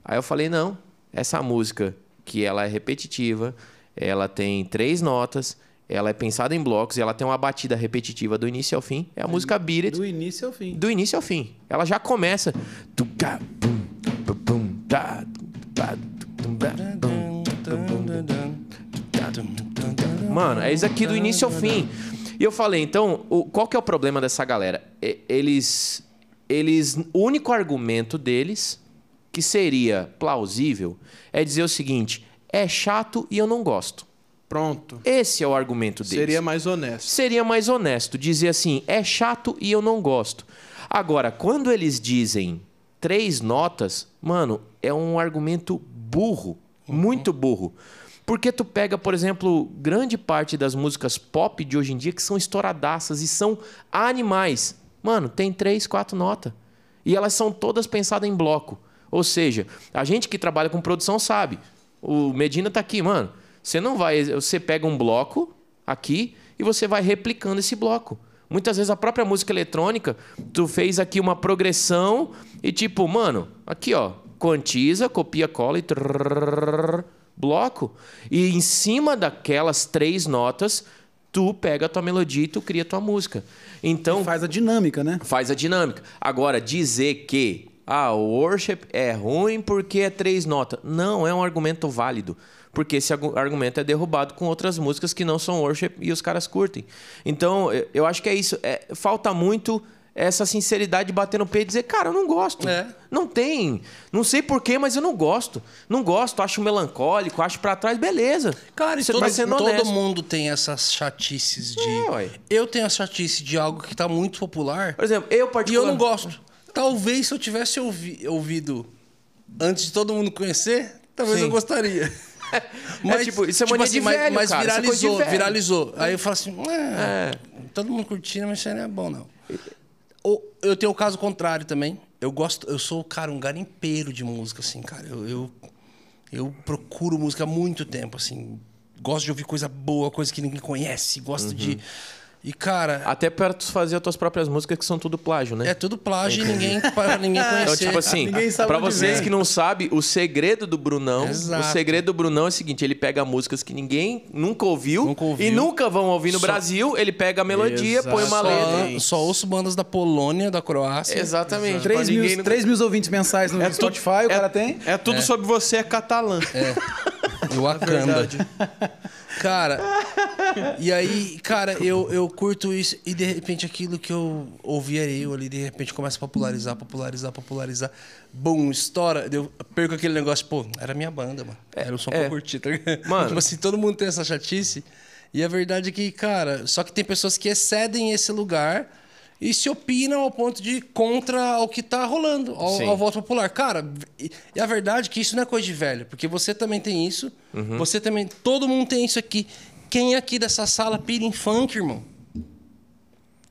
Aí eu falei, não, essa música que ela é repetitiva, ela tem três notas, ela é pensada em blocos e ela tem uma batida repetitiva do início ao fim. É a música Beat It Do início ao fim. do início ao fim. Ela já começa. Tuca, pum, pum, Mano, é isso aqui do início ao fim. E eu falei, então, o- qual que é o problema dessa galera? Eles, eles, o único argumento deles que seria plausível é dizer o seguinte: é chato e eu não gosto. Pronto. Esse é o argumento deles Seria mais honesto. seria mais honesto dizer assim: é chato e eu não gosto. Agora, quando eles dizem três notas, mano, é um argumento burro, muito burro. Porque tu pega, por exemplo, grande parte das músicas pop de hoje em dia que são estouradaças e são animais. Mano, tem três, quatro notas. E elas são todas pensadas em bloco. Ou seja, a gente que trabalha com produção sabe. O Medina tá aqui, mano. Você não vai. Você pega um bloco aqui e você vai replicando esse bloco. Muitas vezes a própria música eletrônica, tu fez aqui uma progressão e tipo, mano, aqui ó, quantiza, copia, cola e trrr, bloco. E em cima daquelas três notas, tu pega a tua melodia e tu cria a tua música. Então, Faz a dinâmica, né? faz a dinâmica. Agora, dizer que ah, o worship é ruim porque é três notas. Não é um argumento válido. Porque esse argu- argumento é derrubado com outras músicas que não são worship e os caras curtem. Então, eu- acho que é isso. É, falta muito essa sinceridade de bater no peito e dizer, cara, eu não gosto. É. Não tem. Não sei porquê, mas eu não gosto. Não gosto, acho melancólico, acho pra trás, beleza. Cara, e Você todo, tá sendo todo mundo tem essas chatices de. É, eu tenho a chatice de algo que tá muito popular Por exemplo, eu e particular... eu não gosto. Talvez se eu tivesse ouvi- ouvido antes de todo mundo conhecer, talvez Sim. eu gostaria. tipo, isso é mania de mas, velho, mas é de viralizou, viralizou. Aí eu falo assim, é, todo mundo curtindo, mas isso aí não é bom, não. Ou eu tenho o caso contrário também. Eu gosto, eu sou, cara, um garimpeiro de música, assim, cara. Eu, eu, eu procuro música há muito tempo, assim. Gosto de ouvir coisa boa, coisa que ninguém conhece. Gosto Uhum. de. E, cara, Até para tu fazer as tuas próprias músicas que são tudo plágio, né? é tudo plágio e ninguém, para ninguém conhecer. Então, tipo assim, pra vocês vem. que não sabem, o segredo do Brunão, Exato. o segredo do Brunão é o seguinte, ele pega músicas que ninguém nunca ouviu, Nunca ouviu. e nunca vão ouvir no Só- Brasil, ele pega a melodia, põe uma só, letra. só ouço bandas da Polônia, da Croácia. Exatamente. 3 pra ninguém mil, não- 3 mil ouvintes mensais no Spotify, o cara tem. É tudo sobre você, é catalã. E Wakanda. Cara, e aí, cara, eu, eu curto isso e de repente aquilo que eu ouvia eu ali, de repente começa a popularizar, popularizar, popularizar. Bum, estoura. Eu perco aquele negócio, pô, era minha banda, mano. Era o som que é. eu curti, tá? Mano. Tipo assim, todo mundo tem essa chatice. E a verdade é que, cara, só que tem pessoas que excedem esse lugar e se opinam ao ponto de contra o que tá rolando, ao, ao voto popular. Cara, e, a verdade é que isso não é coisa de velho, porque você também tem isso, Uhum. você também. Todo mundo tem isso aqui. Quem aqui dessa sala pira em funk, irmão?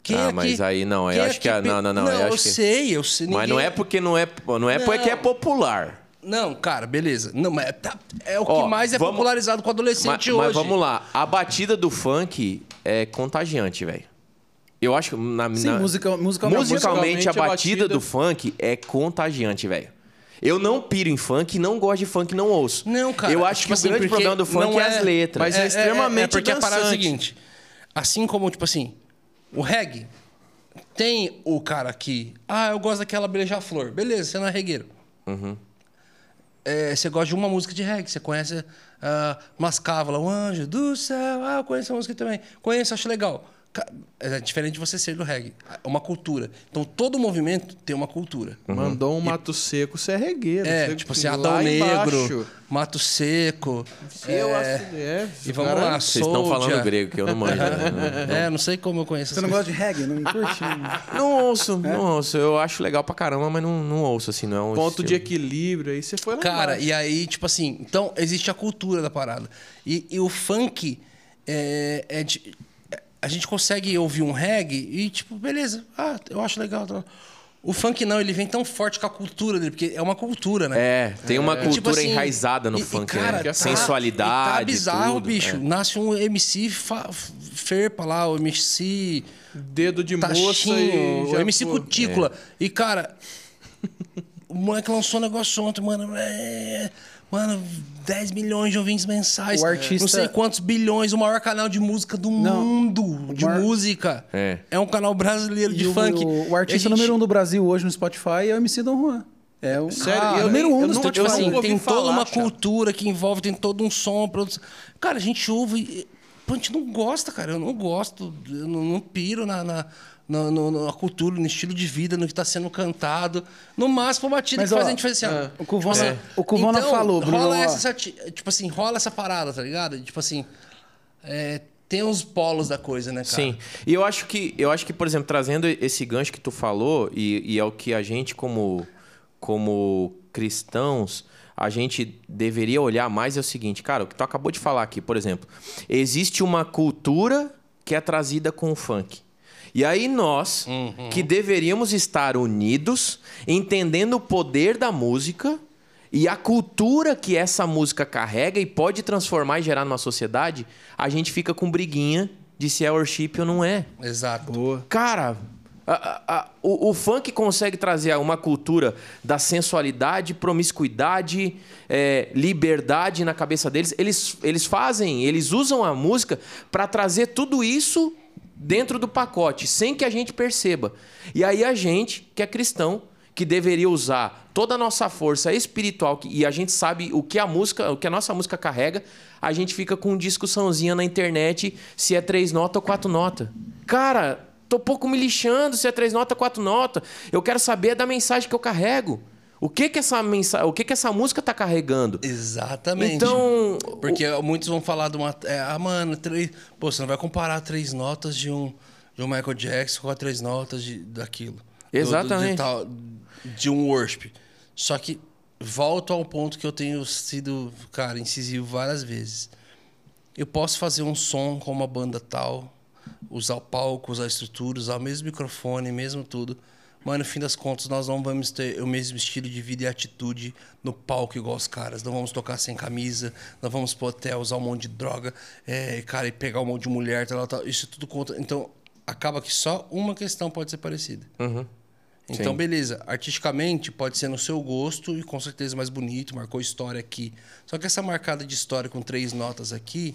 Quem ah, aqui- mas aí não, eu acho que. Não, não, não. Não, eu eu, que... sei, eu sei. Mas ninguém- não é porque não é, não é porque é Não. popular. Não, cara, beleza. Não, mas tá- é o Ó, que mais é vamos- popularizado com o Mas, adolescente mas hoje. vamos lá, a batida do funk é contagiante, velho. Eu acho que na, Sim, na- musica, musicalmente. musicalmente a a batida batida- do funk é contagiante, velho. Eu não piro em funk, não gosto de funk, não ouço. Não, cara. Eu acho tipo que assim, o grande problema do funk não é, as letras. Mas é extremamente É, porque a parada é o dançante. seguinte. Assim como, tipo assim, o reggae tem o cara que... Ah, eu gosto daquela beija-flor. Beleza, você não é regueiro. Uhum. É, você gosta de uma música de reggae. Você conhece uh, Mascávala, o Anjo do Céu. Ah, eu conheço a música também. Conheço, acho legal. É diferente de você ser do reggae. É uma cultura. Então, todo movimento tem uma cultura. Mandou um mato seco, você é regueiro. É, você- tipo assim, Adão Negro, embaixo. Mato Seco. Eu é, acho- é, E vamos cara- lá, Vocês estão falando grego, que eu não manjo. né? É, não sei como eu conheço. Você não gosta de reggae? Não curte? Não ouço, não ouço. Eu acho legal pra caramba, mas não, não ouço, assim, não é um Ponto de estilo. equilíbrio, aí você foi lá Cara, embaixo. e aí, tipo assim, então existe a cultura da parada. E, e o funk é, é de- é- a gente consegue ouvir um reggae e, tipo, beleza, ah, eu acho legal. tá. O funk não, ele vem tão forte com a cultura dele, porque é uma cultura, né? É, tem uma E, cultura tipo assim, enraizada no e- e, funk, cara, né? tá- Sensualidade. e tá bizarro, tudo, bicho. é. Nasce um MC fa- ferpa lá, o MC Dedo de moça Tachinho, e o MC pô, Cutícula. E, cara, o moleque lançou um negócio ontem, mano. é, mano, 10 milhões de ouvintes mensais. O artista- Não sei quantos bilhões, o maior canal de música do Não, mundo. De maior- música. É. um canal brasileiro de E o- funk. O, artista gente- número um do Brasil hoje no Spotify é o MC Dom Juan. É o, Sério? Ah, Eu é o número um eu do Spotify. Tipo assim, tem toda falar, uma Thiago. cultura que envolve, tem todo um som, produção. Cara, a gente ouve. e- a gente não gosta, cara. Eu não gosto. Eu não, não piro na, na, na, no- na cultura, no estilo de vida, no que está sendo cantado. No máximo, a batida Mas, que faz ó, a gente fazer assim, ó. é. O Cuvona, Tipo assim, o Cuvona então, falou, Bruno. Rola essa, tipo assim, rola essa parada, tá ligado? Tipo assim. é, tem os polos da coisa, né, cara? Sim. E eu acho que, eu acho que, por exemplo, trazendo esse gancho que tu falou, e, e é o que a gente, como, como cristãos, a gente deveria olhar mais é o seguinte, cara, o que tu acabou de falar aqui, por exemplo, existe uma cultura que é trazida com o funk. E aí nós, que deveríamos estar unidos, entendendo o poder da música e a cultura que essa música carrega e pode transformar e gerar numa sociedade, a gente fica com briguinha de se é worship ou não é. Exato. Boa. Cara, a- a- a- o, o funk consegue trazer uma cultura da sensualidade, promiscuidade, é, liberdade na cabeça deles. Eles, eles fazem, eles usam a música para trazer tudo isso dentro do pacote, sem que a gente perceba. E aí a gente, que é cristão, que deveria usar toda a nossa força espiritual e a gente sabe o que a música, o que a nossa música carrega, a gente fica com discussãozinha na internet se é três notas ou quatro notas. Cara, tô pouco me lixando se é três notas ou quatro notas. Eu quero saber da mensagem que eu carrego. O que que essa mensagem, o que que essa música tá carregando? Exatamente. Então, Porque muitos vão falar de uma. é, ah, mano, três. Pô, você não vai comparar três notas de um, de um Michael Jackson com as três notas de, daquilo. Do- do- Exatamente. de, tal- de um worship. Só que volto ao ponto que eu tenho sido, cara, incisivo várias vezes. Eu posso fazer um som com uma banda tal, usar o palco, usar a estrutura, usar o mesmo microfone, mesmo tudo. Mas no fim das contas, nós não vamos ter o mesmo estilo de vida e atitude no palco igual os caras. Não vamos tocar sem camisa, não vamos pro hotel usar um monte de droga, é, cara, e pegar um monte de mulher, tal, tal. Isso tudo conta. Então, acaba que só uma questão pode ser parecida. Então, Sim. beleza. Artisticamente, pode ser no seu gosto e com certeza mais bonito, marcou história aqui. Só que essa marcada de história com três notas aqui,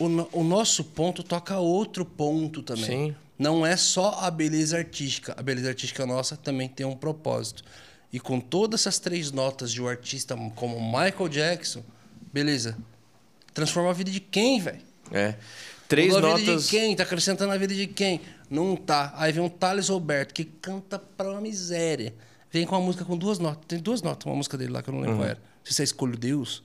o, no- o nosso ponto toca outro ponto também. Sim. Não é só a beleza artística. A beleza artística nossa também tem um propósito. E com todas essas três notas de um artista como Michael Jackson, beleza. Transforma a vida de quem, velho? é. Três Mudou a vida notas. de quem? Tá acrescentando a vida de quem? Não tá. Aí vem um Thales Roberto que canta pra uma miséria. Vem com uma música com duas notas. Tem duas notas, uma música dele lá que eu não lembro qual era. Se você escolhe Deus.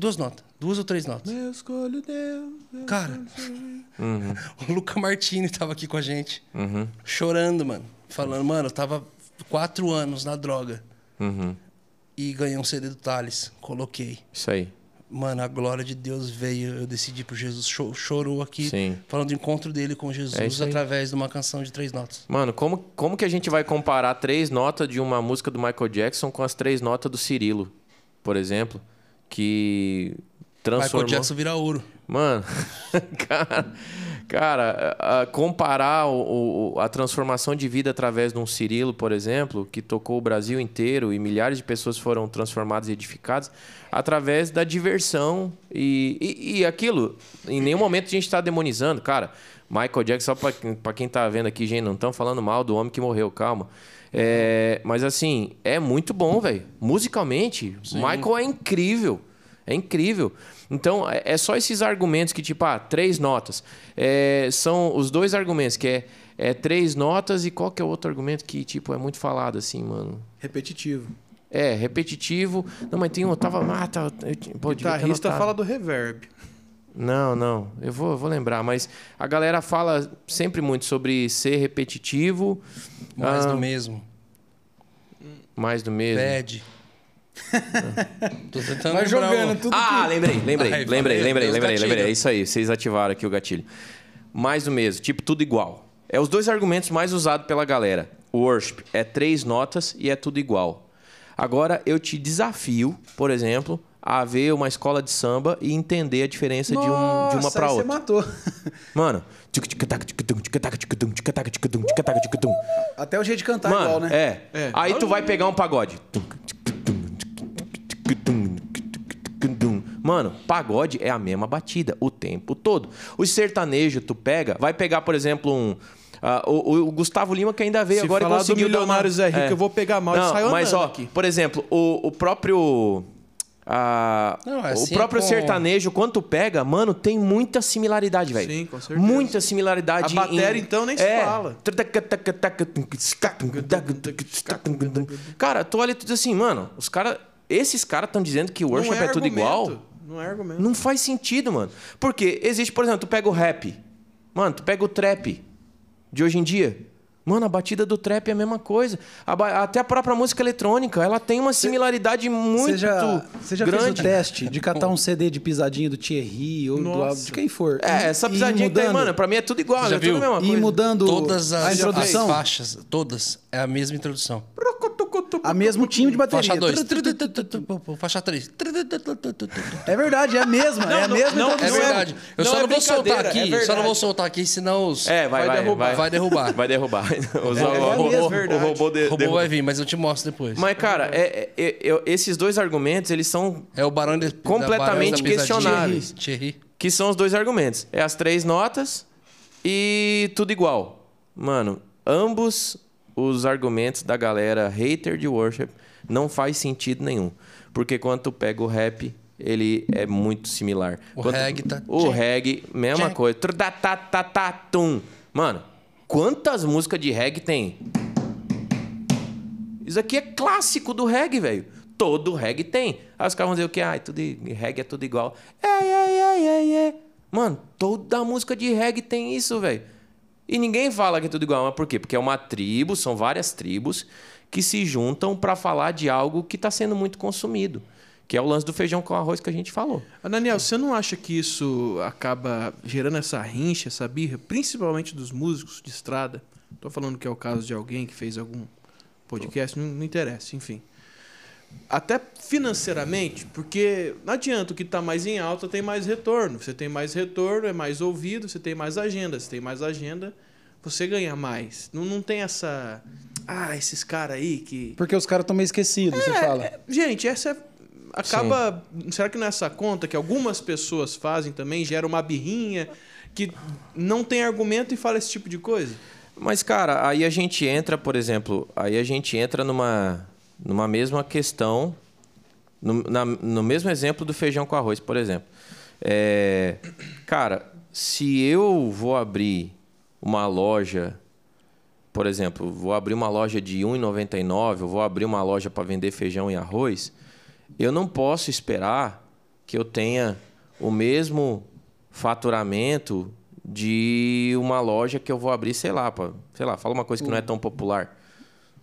Duas notas. Duas ou três notas. Eu escolho Deus. eu Cara, o Luca Martini tava aqui com a gente. Uhum. Chorando, mano. Falando, mano, eu tava quatro anos na droga. Uhum. E ganhei um CD do Thales. Coloquei. Isso aí. mano, a glória de Deus veio, eu decidi por Jesus, cho- chorou aqui, Sim. falando do encontro dele com É Jesus aí. através de uma canção de três notas. Mano, como, como que a gente vai comparar três notas de uma música do Michael Jackson com as três notas do Cirilo, por exemplo? Que transformou... Michael Jackson vira ouro. Mano, cara, cara a- a comparar o- o- a transformação de vida através de um Cirilo, por exemplo, que tocou o Brasil inteiro e milhares de pessoas foram transformadas e edificadas através da diversão e, e, e aquilo. Em nenhum momento a gente está demonizando, cara. Michael Jackson, só para quem tá vendo aqui, gente, não estão falando mal do homem que morreu, calma. É, mas assim, é muito bom, velho. Musicalmente, Michael é incrível. É incrível. Então, é é só esses argumentos que, tipo, ah, três notas. É, são os dois argumentos, que é, é três notas e qual que é o outro argumento que, tipo, é muito falado, assim, mano? Repetitivo. É, repetitivo. Não, mas tem um. Tava. Ah, tá, eu, pô, guitarrista fala do reverb. Não, não. Eu vou, vou lembrar. Mas a galera fala sempre muito sobre ser repetitivo. Mais ah, do mesmo. Mais do mesmo. Pede. Tô tentando Vai jogando tudo Ah, lembrei, lembrei, Ai, lembrei, lembrei, lembrei, lembrei. É isso aí, vocês ativaram aqui o gatilho. Mais do mesmo, tipo, tudo igual. É os dois argumentos mais usados pela galera. O worship é três notas e é tudo igual. Agora eu te desafio, por exemplo, a ver uma escola de samba e entender a diferença de, um, de uma Nossa, pra aí outra. Você matou. Mano. Até o jeito de cantar Mano, igual, né? é. É. Aí tu vai pegar um pagode. Mano, pagode é a mesma batida o tempo todo. O sertanejo, tu pega, vai pegar, por exemplo, um. ah, o, o Gustavo Lima que ainda veio Se agora e falar do conseguiu uma- Milionário Zé Rico, É. eu vou pegar mal e Não, saio Mas, andando ó, aqui. por exemplo, o, o próprio. Ah, Não, é o assim próprio é sertanejo, quando tu pega, mano, tem muita similaridade, velho. Sim, com certeza. Muita similaridade. A bateria, em- então, nem se é. fala. Cara, tu olha e tu diz assim, mano, os caras. Esses caras estão dizendo que o worship Não é, tudo igual. Não é argumento. Não faz sentido, mano. Porque existe, por exemplo, tu pega o rap. Mano, tu pega o trap de hoje em dia. Mano, a batida do trap é a mesma coisa. A ba- até a própria música eletrônica, ela tem uma similaridade muito Você já, você já fez o teste de catar um CD de pisadinha do Thierry ou do, de quem for? É, essa pisadinha que tem, mano, pra mim é tudo igual, Já é tudo viu? a mesma E mudando Todas a as, introdução? as faixas, todas, é a mesma introdução. A mesmo time de bateria. Faixa 2. Faixa 3. É verdade, é a mesma. é a não, mesma não, É verdade. Eu não só é não vou soltar brincadeira, aqui, é só não vou soltar aqui, senão os... É, vai, Vai vai, derrubar. vai derrubar. Vai derrubar. Os- É, o, é robô- mesmo, o robô de- O robô vai vir, mas eu te mostro depois. Mas, cara, é- é- é- esses dois argumentos, eles são É o Barão de, Completamente Barão questionáveis. Thierry. que são os dois argumentos. É as três notas e tudo igual. Mano, ambos os argumentos da galera hater de worship não faz sentido nenhum. Porque quando tu pega o rap, ele é muito similar. O Quando- reggae tá- O reggae, mesma Tchac. coisa. Mano, quantas músicas de reggae tem? Isso aqui é clássico do reggae, velho. Todo reggae tem. Aí os caras vão dizer o quê? Ah, tudo, reggae é tudo igual. É, é, é, é, é. Mano, toda música de reggae tem isso, velho. E ninguém fala que é tudo igual. Mas por quê? Porque é uma tribo, são várias tribos que se juntam pra falar de algo que tá sendo muito consumido. Que é o lance do feijão com arroz que a gente falou. Ah, Daniel, você não acha que isso acaba gerando essa rincha, essa birra, principalmente dos músicos de estrada? Tô falando que é o caso de alguém que fez algum podcast, não, não interessa, enfim. Até financeiramente, porque não adianta o que está mais em alta tem mais retorno. Você tem mais retorno, é mais ouvido, você tem mais agenda. Se tem mais agenda, você ganha mais. Não, não tem essa. Ah, esses caras aí que. Porque os caras estão meio esquecidos, você fala. É, gente, essa é- acaba. Será que nessa conta que algumas pessoas fazem também gera uma birrinha que não tem argumento e fala esse tipo de coisa? Mas, cara, aí a gente entra, por exemplo, aí a gente entra numa, numa mesma questão, no, na- no mesmo exemplo do feijão com arroz, por exemplo. É, cara, se eu vou abrir uma loja, por exemplo, vou abrir uma loja de R$ 1,99, eu vou abrir uma loja para vender feijão e arroz, eu não posso esperar que eu tenha o mesmo faturamento de uma loja que eu vou abrir, sei lá, pra, sei lá, fala uma coisa que não é tão popular.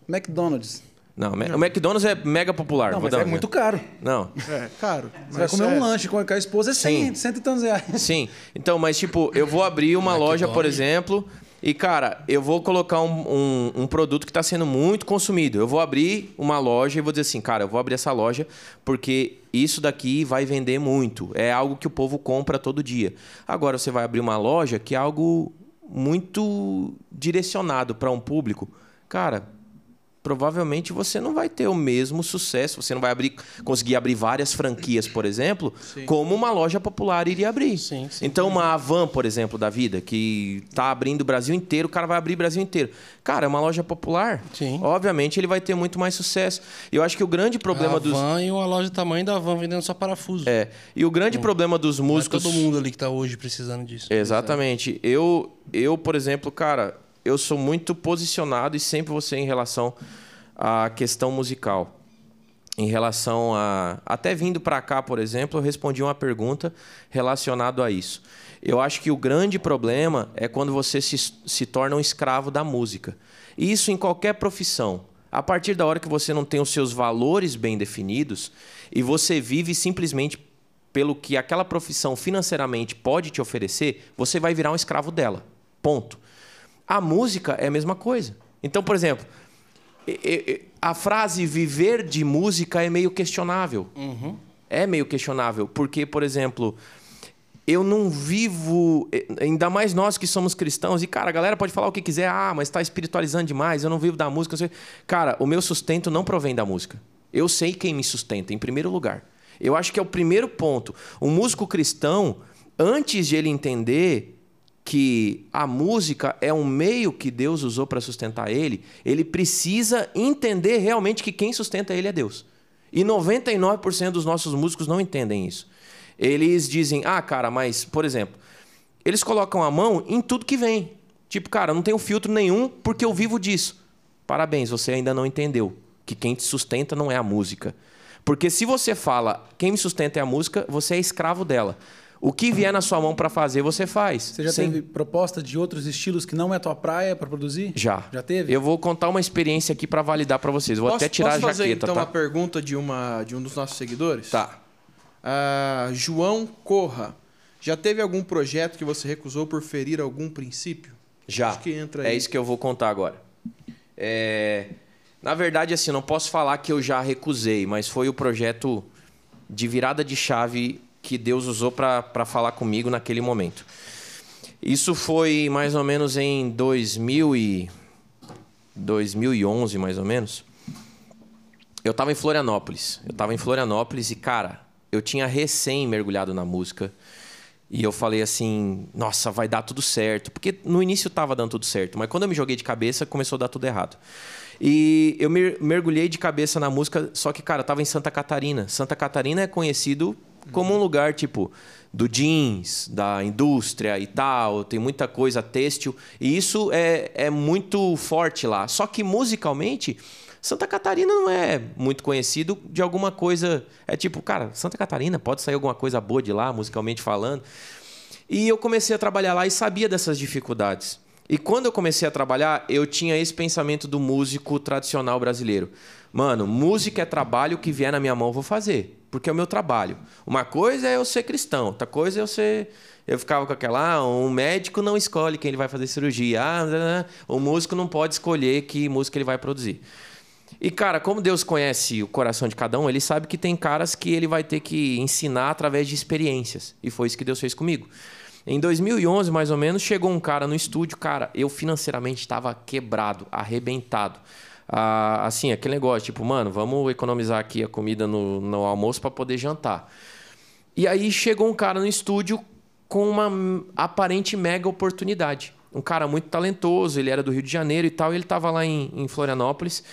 McDonald's. Não, o McDonald's é mega popular. Não, mas dar é muito caro. Não. É, caro. Você vai comer um lanche com a esposa, é 100, Sim. 100 e tantos reais. Sim. Então, mas tipo, eu vou abrir uma loja, por exemplo, e cara, eu vou colocar um, um, um produto que está sendo muito consumido. Eu vou abrir uma loja e vou dizer assim, cara, eu vou abrir essa loja porque isso daqui vai vender muito. É algo que o povo compra todo dia. Agora você vai abrir uma loja que é algo muito direcionado para um público. Cara, provavelmente você não vai ter o mesmo sucesso. Você não vai abrir, conseguir abrir várias franquias, por exemplo, como uma loja popular iria abrir. Sim, sim. Então, uma Avan, por exemplo, da vida, que tá abrindo o Brasil inteiro, o cara vai abrir o Brasil inteiro. Cara, é uma loja popular. Sim. Obviamente, ele vai ter muito mais sucesso. E eu acho que o grande problema a dos. van e uma loja do tamanho da van vendendo só parafuso. É. E o grande problema dos Não é músicos. todo mundo ali que tá hoje precisando disso. Exatamente. Eu, eu, por exemplo, cara, eu sou muito posicionado e sempre ser em relação à questão musical. Em relação a. Até vindo para cá, por exemplo, eu respondi uma pergunta relacionada a isso. Eu acho que o grande problema é quando você se, se torna um escravo da música. E isso em qualquer profissão. A partir da hora que você não tem os seus valores bem definidos e você vive simplesmente pelo que aquela profissão financeiramente pode te oferecer, você vai virar um escravo dela. Ponto. A música é a mesma coisa. Então, por exemplo, a frase viver de música é meio questionável. É meio questionável, porque, por exemplo, eu não vivo, ainda mais nós que somos cristãos, e cara, a galera pode falar o que quiser, ah, mas está espiritualizando demais, eu não vivo da música. Cara, o meu sustento não provém da música. Eu sei quem me sustenta, em primeiro lugar. Eu acho que é o primeiro ponto. Um músico cristão, antes de ele entender que a música é um meio que Deus usou para sustentar ele, ele precisa entender realmente que quem sustenta ele é Deus. E 99% dos nossos músicos não entendem isso. Eles dizem: "Ah, cara, mas, por exemplo, eles colocam a mão em tudo que vem. Tipo, cara, não tenho filtro nenhum porque eu vivo disso. Parabéns, você ainda não entendeu que quem te sustenta não é a música. Porque se você fala, quem me sustenta é a música, você é escravo dela. O que vier na sua mão para fazer, você faz. Você já Sem- teve proposta de outros estilos que não é tua praia para produzir? Já. Já teve? Eu vou contar uma experiência aqui para validar para vocês. Vou Posso, até tirar posso a fazer jaqueta, então tá? uma pergunta de, uma, de um dos nossos seguidores? Tá. Ah, João Corra. Já teve algum projeto que você recusou por ferir algum princípio? Já. Acho que entra é aí. isso que eu vou contar agora. É, Na verdade, assim, não posso falar que eu já recusei, mas foi o projeto de virada de chave que Deus usou para falar comigo naquele momento. Isso foi mais ou menos em 2000 e 2011, mais ou menos. Eu tava em Florianópolis. Eu tava em Florianópolis e, cara, eu tinha recém mergulhado na música. E eu falei assim, nossa, vai dar tudo certo. Porque no início tava dando tudo certo, mas quando eu me joguei de cabeça, começou a dar tudo errado. E eu mer- mergulhei de cabeça na música, só que, cara, eu tava em Santa Catarina. Santa Catarina é conhecido como um lugar, tipo, do jeans, da indústria e tal, tem muita coisa têxtil. E isso é, é muito forte lá. Só que musicalmente, Santa Catarina não é muito conhecido de alguma coisa. É tipo, cara, Santa Catarina pode sair alguma coisa boa de lá, musicalmente falando. E eu comecei a trabalhar lá e sabia dessas dificuldades. E quando eu comecei a trabalhar, eu tinha esse pensamento do músico tradicional brasileiro. Mano, música é trabalho, que vier na minha mão vou fazer, porque é o meu trabalho. Uma coisa é eu ser cristão, outra coisa é eu ser. Eu ficava com aquela, ah, um médico não escolhe quem ele vai fazer cirurgia. Ah, o músico não pode escolher que música ele vai produzir. E, cara, como Deus conhece o coração de cada um, ele sabe que tem caras que ele vai ter que ensinar através de experiências. E foi isso que Deus fez comigo. Em 2011, mais ou menos, chegou um cara no estúdio. Cara, eu financeiramente estava quebrado, arrebentado. Ah, assim, aquele negócio, tipo, mano, vamos economizar aqui a comida no, no almoço para poder jantar. E aí chegou um cara no estúdio com uma aparente mega oportunidade. Um cara muito talentoso, ele era do Rio de Janeiro e tal, e ele estava lá em, em Florianópolis.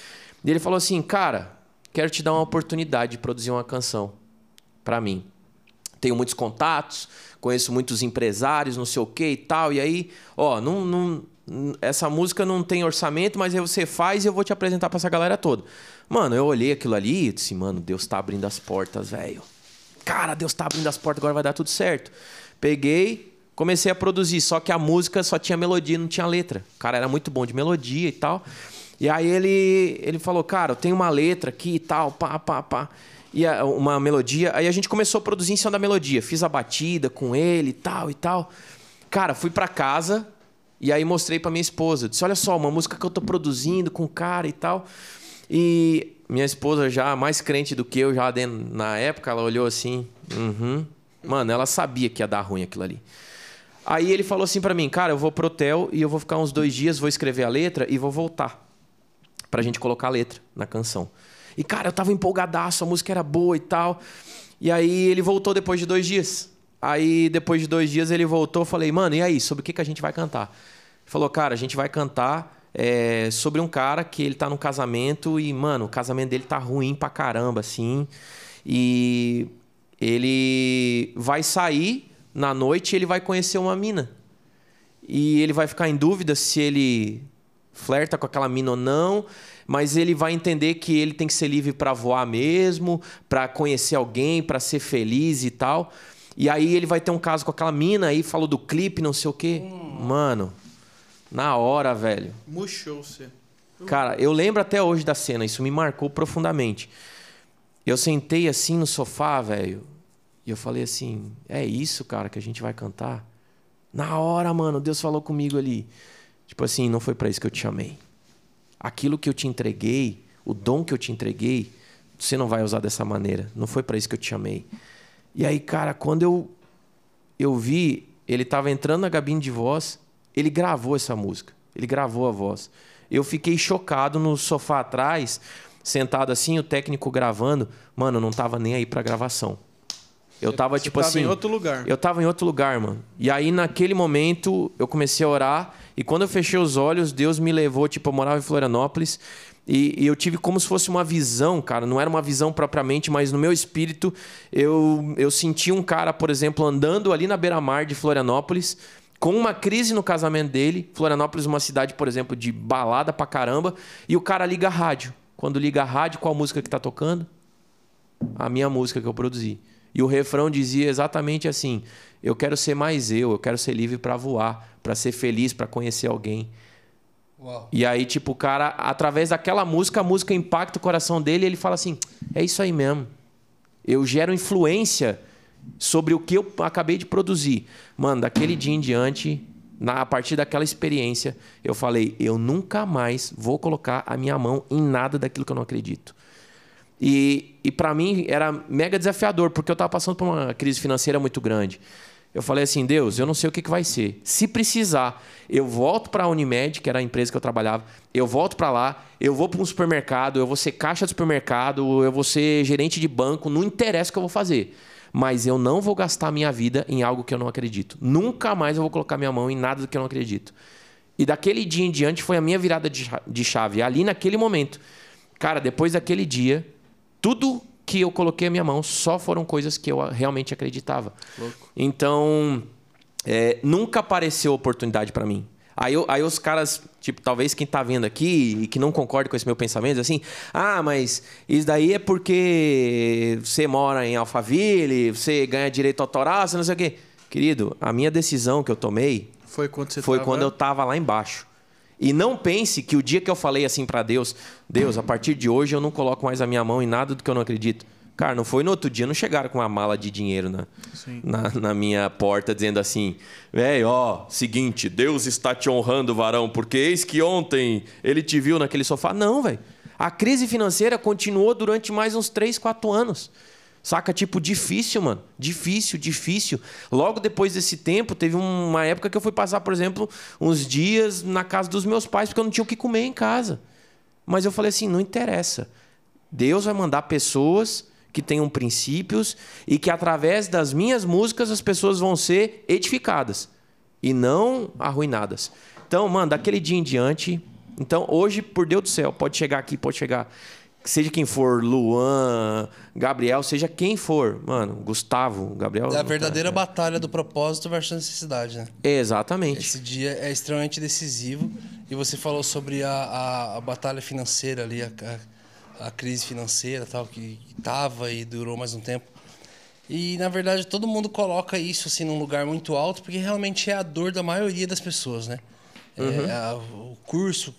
E ele falou assim: Cara, quero te dar uma oportunidade de produzir uma canção para mim. Tenho muitos contatos, conheço muitos empresários, não sei o que e tal. E aí, ó, não, não, essa música não tem orçamento, mas aí você faz e eu vou te apresentar para essa galera toda. Mano, eu olhei aquilo ali e disse: Mano, Deus tá abrindo as portas, velho. Cara, Deus tá abrindo as portas, agora vai dar tudo certo. Peguei, comecei a produzir, só que a música só tinha melodia, não tinha letra. O cara era muito bom de melodia e tal. E aí ele, ele falou, cara, eu tenho uma letra aqui e tal, pá, pá, pá. E a- uma melodia. Aí a gente começou a produzir em cima da melodia. Fiz a batida com ele e tal e tal. Cara, fui pra casa e aí mostrei pra minha esposa. Disse, olha só, uma música que eu tô produzindo com o cara e tal. E minha esposa já mais crente do que eu já na época, ela olhou assim, uhum. Mano, ela sabia que ia dar ruim aquilo ali. Aí ele falou assim pra mim, cara, eu vou pro hotel e eu vou ficar uns dois dias, vou escrever a letra e vou voltar pra gente colocar a letra na canção. E, cara, eu tava empolgadaço, a música era boa e tal. E aí ele voltou depois de dois dias. Aí, depois de dois dias, ele voltou, falei, mano, e aí, sobre o que, que a gente vai cantar? Falou, cara, a gente vai cantar é, sobre um cara que ele tá num casamento e, mano, o casamento dele tá ruim pra caramba, assim. E ele vai sair na noite e ele vai conhecer uma mina. E ele vai ficar em dúvida se ele flerta com aquela mina ou não, mas ele vai entender que ele tem que ser livre para voar mesmo, para conhecer alguém, para ser feliz e tal. E aí ele vai ter um caso com aquela mina, aí falou do clipe, não sei o quê. Mano, na hora, velho. Murchou você. Cara, eu lembro até hoje da cena, isso me marcou profundamente. Eu sentei assim no sofá, velho, e eu falei assim: é isso, cara, que a gente vai cantar? Na hora, mano, Deus falou comigo ali. Tipo assim, não foi para isso que eu te chamei. Aquilo que eu te entreguei, o dom que eu te entreguei, você não vai usar dessa maneira. Não foi para isso que eu te chamei. E aí, cara, quando eu eu vi, ele tava entrando na cabine de voz, ele gravou essa música. Ele gravou a voz. Eu fiquei chocado no sofá atrás, sentado assim, o técnico gravando. Mano, eu não tava nem aí pra gravação. Eu tava Você tipo tava assim. em outro lugar. Eu tava em outro lugar, mano. E aí, naquele momento, eu comecei a orar. E quando eu fechei os olhos, Deus me levou. Tipo, eu morava em Florianópolis. E, e eu tive como se fosse uma visão, cara. Não era uma visão propriamente, mas no meu espírito, eu, eu senti um cara, por exemplo, andando ali na beira-mar de Florianópolis. Com uma crise no casamento dele. Florianópolis, uma cidade, por exemplo, de balada pra caramba. E o cara liga a rádio. Quando liga a rádio, qual música que tá tocando? a minha música que eu produzi. E o refrão dizia exatamente assim: eu quero ser mais eu, eu quero ser livre para voar, para ser feliz, para conhecer alguém. Uau. E aí, tipo, o cara, através daquela música, a música impacta o coração dele e ele fala assim: é isso aí mesmo. Eu gero influência sobre o que eu acabei de produzir. Mano, daquele dia em diante, na, a partir daquela experiência, eu falei: eu nunca mais vou colocar a minha mão em nada daquilo que eu não acredito. E, e para mim era mega desafiador, porque eu estava passando por uma crise financeira muito grande. Eu falei assim, Deus, eu não sei o que, que vai ser. Se precisar, eu volto para a Unimed, que era a empresa que eu trabalhava, eu volto para lá, eu vou para um supermercado, eu vou ser caixa de supermercado, eu vou ser gerente de banco, não interessa o que eu vou fazer. Mas eu não vou gastar minha vida em algo que eu não acredito. Nunca mais eu vou colocar minha mão em nada do que eu não acredito. E daquele dia em diante foi a minha virada de cha- de chave. Ali naquele momento. Cara, depois daquele dia, tudo que eu coloquei a minha mão só foram coisas que eu realmente acreditava. Então, é, nunca apareceu oportunidade para mim. Aí, aí os caras, tipo, talvez quem tá vendo aqui e que não concorda com esse meu pensamento, assim, ah, mas isso daí é porque você mora em Alphaville, você ganha direito autoral, você não sei o quê. Querido, a minha decisão que eu tomei Foi quando você foi tava... quando eu tava lá embaixo. E não pense que o dia que eu falei assim para Deus, Deus, a partir de hoje eu não coloco mais a minha mão em nada do que eu não acredito. Cara, não foi no outro dia, não chegaram com uma mala de dinheiro na, na, na minha porta dizendo assim, velho, ó, seguinte, Deus está te honrando, varão, porque eis que ontem ele te viu naquele sofá. Não, velho. A crise financeira continuou durante mais uns 3, 4 anos. Saca? Tipo, difícil, mano. Difícil, difícil. Logo depois desse tempo, teve uma época que eu fui passar, por exemplo, uns dias na casa dos meus pais, porque eu não tinha o que comer em casa. Mas eu falei assim: não interessa. Deus vai mandar pessoas que tenham princípios e que, através das minhas músicas, as pessoas vão ser edificadas e não arruinadas. Então, mano, daquele dia em diante. Então, hoje, por Deus do céu, pode chegar aqui, pode chegar seja quem for, Luan, Gabriel, seja quem for, mano, Gustavo, Gabriel. É a não tá- verdadeira batalha do propósito versus necessidade, né? Exatamente. Esse dia é extremamente decisivo. E você falou sobre a, a, a batalha financeira ali, a, a, a crise financeira tal, que estava e durou mais um tempo. E, na verdade, todo mundo coloca isso assim num lugar muito alto, porque realmente é a dor da maioria das pessoas, né? É, a- o curso,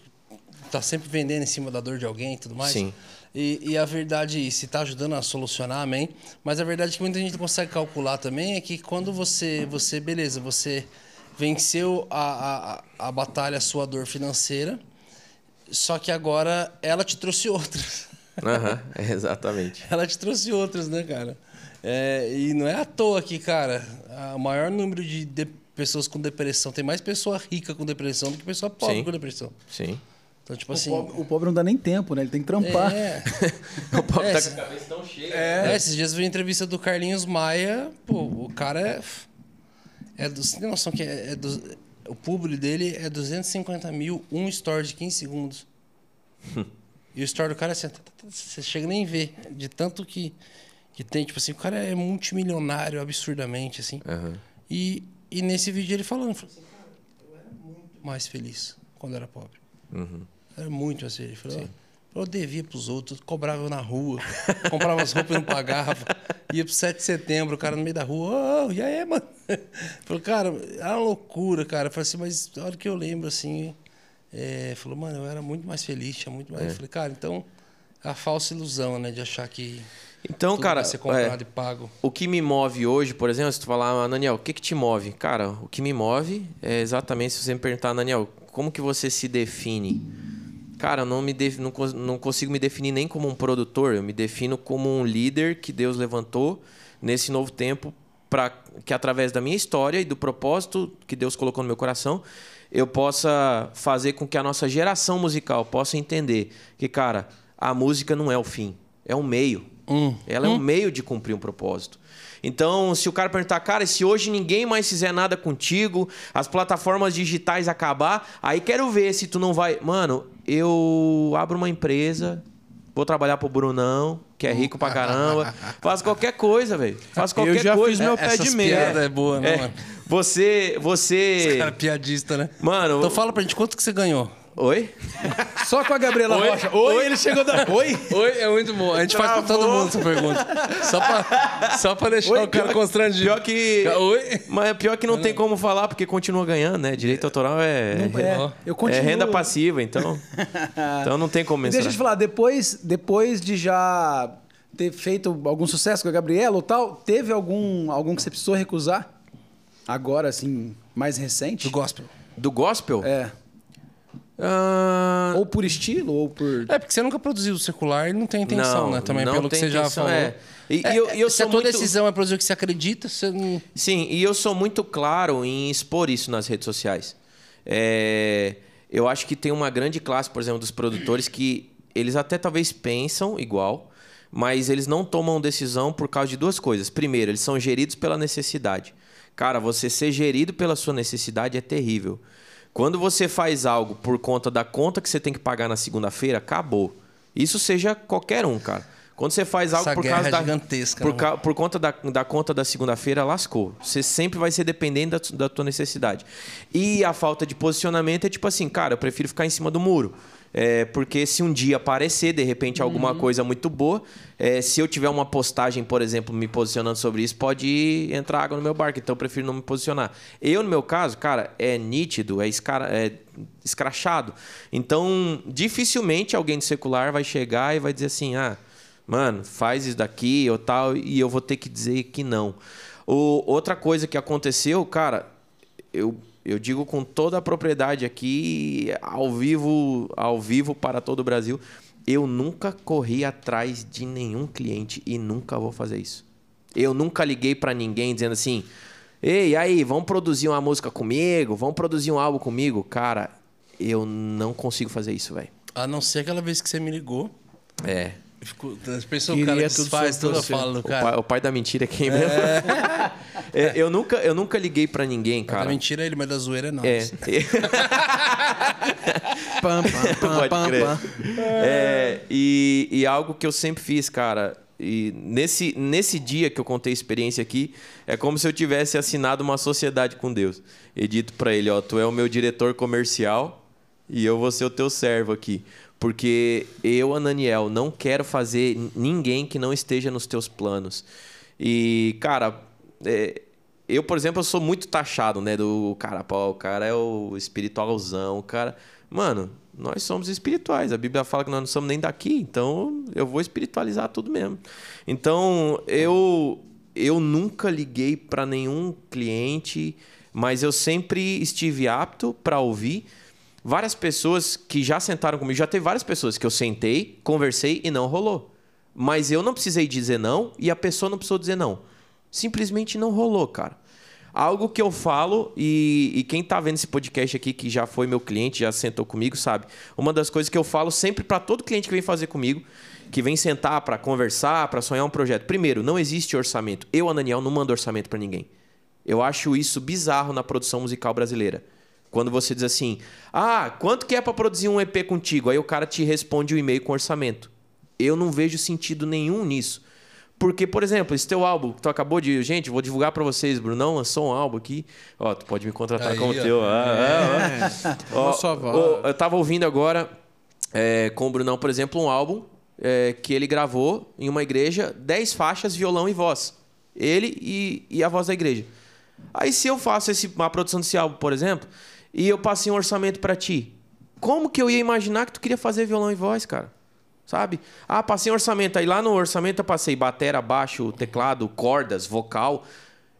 tá sempre vendendo em cima da dor de alguém e tudo mais. Sim. E, e a verdade, se tá ajudando a solucionar, amém. Mas a verdade é que muita gente consegue calcular também é que quando você, você beleza, você venceu a, a, a batalha, a sua dor financeira, só que agora ela te trouxe outras. Aham, exatamente. ela te trouxe outras, né, cara? É, e não é à toa que, cara, o maior número de, de pessoas com depressão, tem mais pessoa rica com depressão do que pessoa pobre Sim. com depressão. Sim. Então, tipo O assim. pobre, o pobre não dá nem tempo, né? Ele tem que trampar. É, O pobre É, tá com a cabeça tão cheia. é, esses dias eu vi a entrevista do Carlinhos Maia, pô, o cara é. é do, você tem noção que é, é do, o público dele é 250 mil, um story de 15 segundos. e o story do cara é assim, você chega nem a ver, de tanto que, que tem, tipo assim, o cara é multimilionário absurdamente, assim. Aham. E, e nesse vídeo ele falando, falou assim, cara, eu era muito mais feliz quando era pobre. Era muito mais feliz. Ele falou, "Ó, eu devia pros outros, cobrava na rua, comprava as roupas e não pagava. Ia pro 7 de setembro, o cara no meio da rua, oh, e aí, mano? Falou, cara, era uma loucura, cara. Eu falei assim, mas a hora que eu lembro, assim, é, falou, mano, eu era muito mais feliz, tinha muito mais. Eu falei, cara, então, é a falsa ilusão, né, de achar que Então, tudo cara, vai ser é, comprado e pago. o que me move hoje, por exemplo, se tu falar, ah, Daniel, o que que te move? Cara, o que me move é exatamente se você me perguntar, Daniel, como que você se define? Cara, eu não, me def- não, não consigo me definir nem como um produtor, eu me defino como um líder que Deus levantou nesse novo tempo para que através da minha história e do propósito que Deus colocou no meu coração, eu possa fazer com que a nossa geração musical possa entender que, cara, a música não é o fim, é um meio. Ela é um meio de cumprir um propósito. Então, se o cara perguntar, cara, e se hoje ninguém mais fizer nada contigo, as plataformas digitais acabar, aí quero ver se tu não vai. Mano, eu abro uma empresa, vou trabalhar pro Brunão, que é rico pra caramba, faço qualquer coisa, velho. Faço qualquer Eu já coisa. fiz meu pé Essas de meia. é boa, né, É. mano? Você. Você. Cara, piadista, né? Mano. Então fala pra gente quanto que você ganhou. Oi? Só com a Gabriela Oi? Rocha. Oi, ele chegou da. Oi? Oi, é muito bom. A gente faz pra todo Travou. mundo essa pergunta. Só pra, só pra deixar Oi, o cara pior- constrangido. Pior que. Oi? Mas pior que não tem como falar, porque continua ganhando, né? Direito autoral é. Não, é, eu É continuo. renda passiva, então. então não tem como E Deixa eu te falar, depois, depois de já ter feito algum sucesso com a Gabriela ou tal, teve algum, algum que você precisou recusar? Agora, assim, mais recente? Do gospel. Do gospel? É. Ah, Ou por estilo, ou por. É, porque você nunca produziu secular e não tem intenção, Não, né? Também, pelo que você já intenção, falou. é. E- É, eu- eu se a tua muito- decisão é produzir o que você acredita, você não... Sim, e eu sou muito claro em expor isso nas redes sociais. É, eu acho que tem uma grande classe, por exemplo, dos produtores que eles até talvez pensam igual, mas eles não tomam decisão por causa de duas coisas. Primeiro, eles são geridos pela necessidade. Cara, você ser gerido pela sua necessidade é terrível. Quando você faz algo por conta da conta que você tem que pagar na segunda-feira, acabou. Isso seja qualquer um, cara. Quando você faz algo Essa por guerra causa é da gigantesca, por, né? ca- por conta da, da conta da segunda-feira, lascou. Você sempre vai ser dependente da, da tua necessidade. E a falta de posicionamento é tipo assim, cara, eu prefiro ficar em cima do muro. É, porque se um dia aparecer, de repente, alguma Uhum. coisa muito boa, é, se eu tiver uma postagem, por exemplo, me posicionando sobre isso, pode entrar água no meu barco. Então eu prefiro não me posicionar. Eu, no meu caso, cara, é nítido, é, escara, é escrachado. Então, dificilmente alguém de secular vai chegar e vai dizer assim, ah, mano, faz isso daqui ou tal, e eu vou ter que dizer que não. O, outra coisa que aconteceu, cara, eu, eu digo com toda a propriedade aqui, ao vivo, ao vivo para todo o Brasil, eu nunca corri atrás de nenhum cliente e nunca vou fazer isso. Eu nunca liguei para ninguém dizendo assim: "Ei, aí, vamos produzir uma música comigo? Vamos produzir um álbum comigo?" Cara, eu não consigo fazer isso, velho. A não ser aquela vez que você me ligou. É. Pensou o Queria cara tudo sobre toda fala do O cara. pai, o pai da mentira é quem mesmo? É, eu, nunca, eu nunca liguei para ninguém, Da cara. mentira é ele, mas da zoeira é nós. É. Pam, pam, pam, Pode pam, crer. pam. É, e, e algo que eu sempre fiz, cara. E nesse, nesse dia que eu contei a experiência aqui, é como se eu tivesse assinado uma sociedade com Deus. E dito pra ele, ó, tu é o meu diretor comercial e eu vou ser o teu servo aqui. Porque eu, Ananiel, não quero fazer ninguém que não esteja nos teus planos. E, cara, é, eu, por exemplo, eu sou muito taxado, né? Do cara, pô, o cara é o espiritualzão, o cara. Mano, nós somos espirituais. A Bíblia fala que nós não somos nem daqui, então eu vou espiritualizar tudo mesmo. Então, eu eu nunca liguei para nenhum cliente, mas eu sempre estive apto para ouvir várias pessoas que já sentaram comigo, já teve várias pessoas que eu sentei, conversei e não rolou. Mas eu não precisei dizer não e a pessoa não precisou dizer não. Simplesmente não rolou, cara. Algo que eu falo, e, e quem está vendo esse podcast aqui, que já foi meu cliente, já sentou comigo, sabe? Uma das coisas que eu falo sempre para todo cliente que vem fazer comigo, que vem sentar para conversar, para sonhar um projeto. Primeiro, não existe orçamento. Eu, Ananiel, não mando orçamento para ninguém. Eu acho isso bizarro na produção musical brasileira. Quando você diz assim: "Ah, quanto que é para produzir um EP contigo?" Aí o cara te responde o um e-mail com orçamento. Eu não vejo sentido nenhum nisso. Porque, por exemplo, esse teu álbum que tu acabou de. Gente, vou divulgar para vocês, Brunão lançou um álbum aqui. Ó, tu pode me contratar Aí, como ó. teu. Ah, ah, ah. Ó, sua voz. ó, eu tava ouvindo agora é, com o Brunão, por exemplo, um álbum é, que ele gravou em uma igreja, 10 faixas, violão e voz. Ele e, e a voz da igreja. Aí, se eu faço esse, uma produção desse álbum, por exemplo, e eu passei um orçamento para ti, como que eu ia imaginar que tu queria fazer violão e voz, cara? Sabe? Ah, passei um orçamento. Aí lá no orçamento eu passei batera, baixo, teclado, cordas, vocal.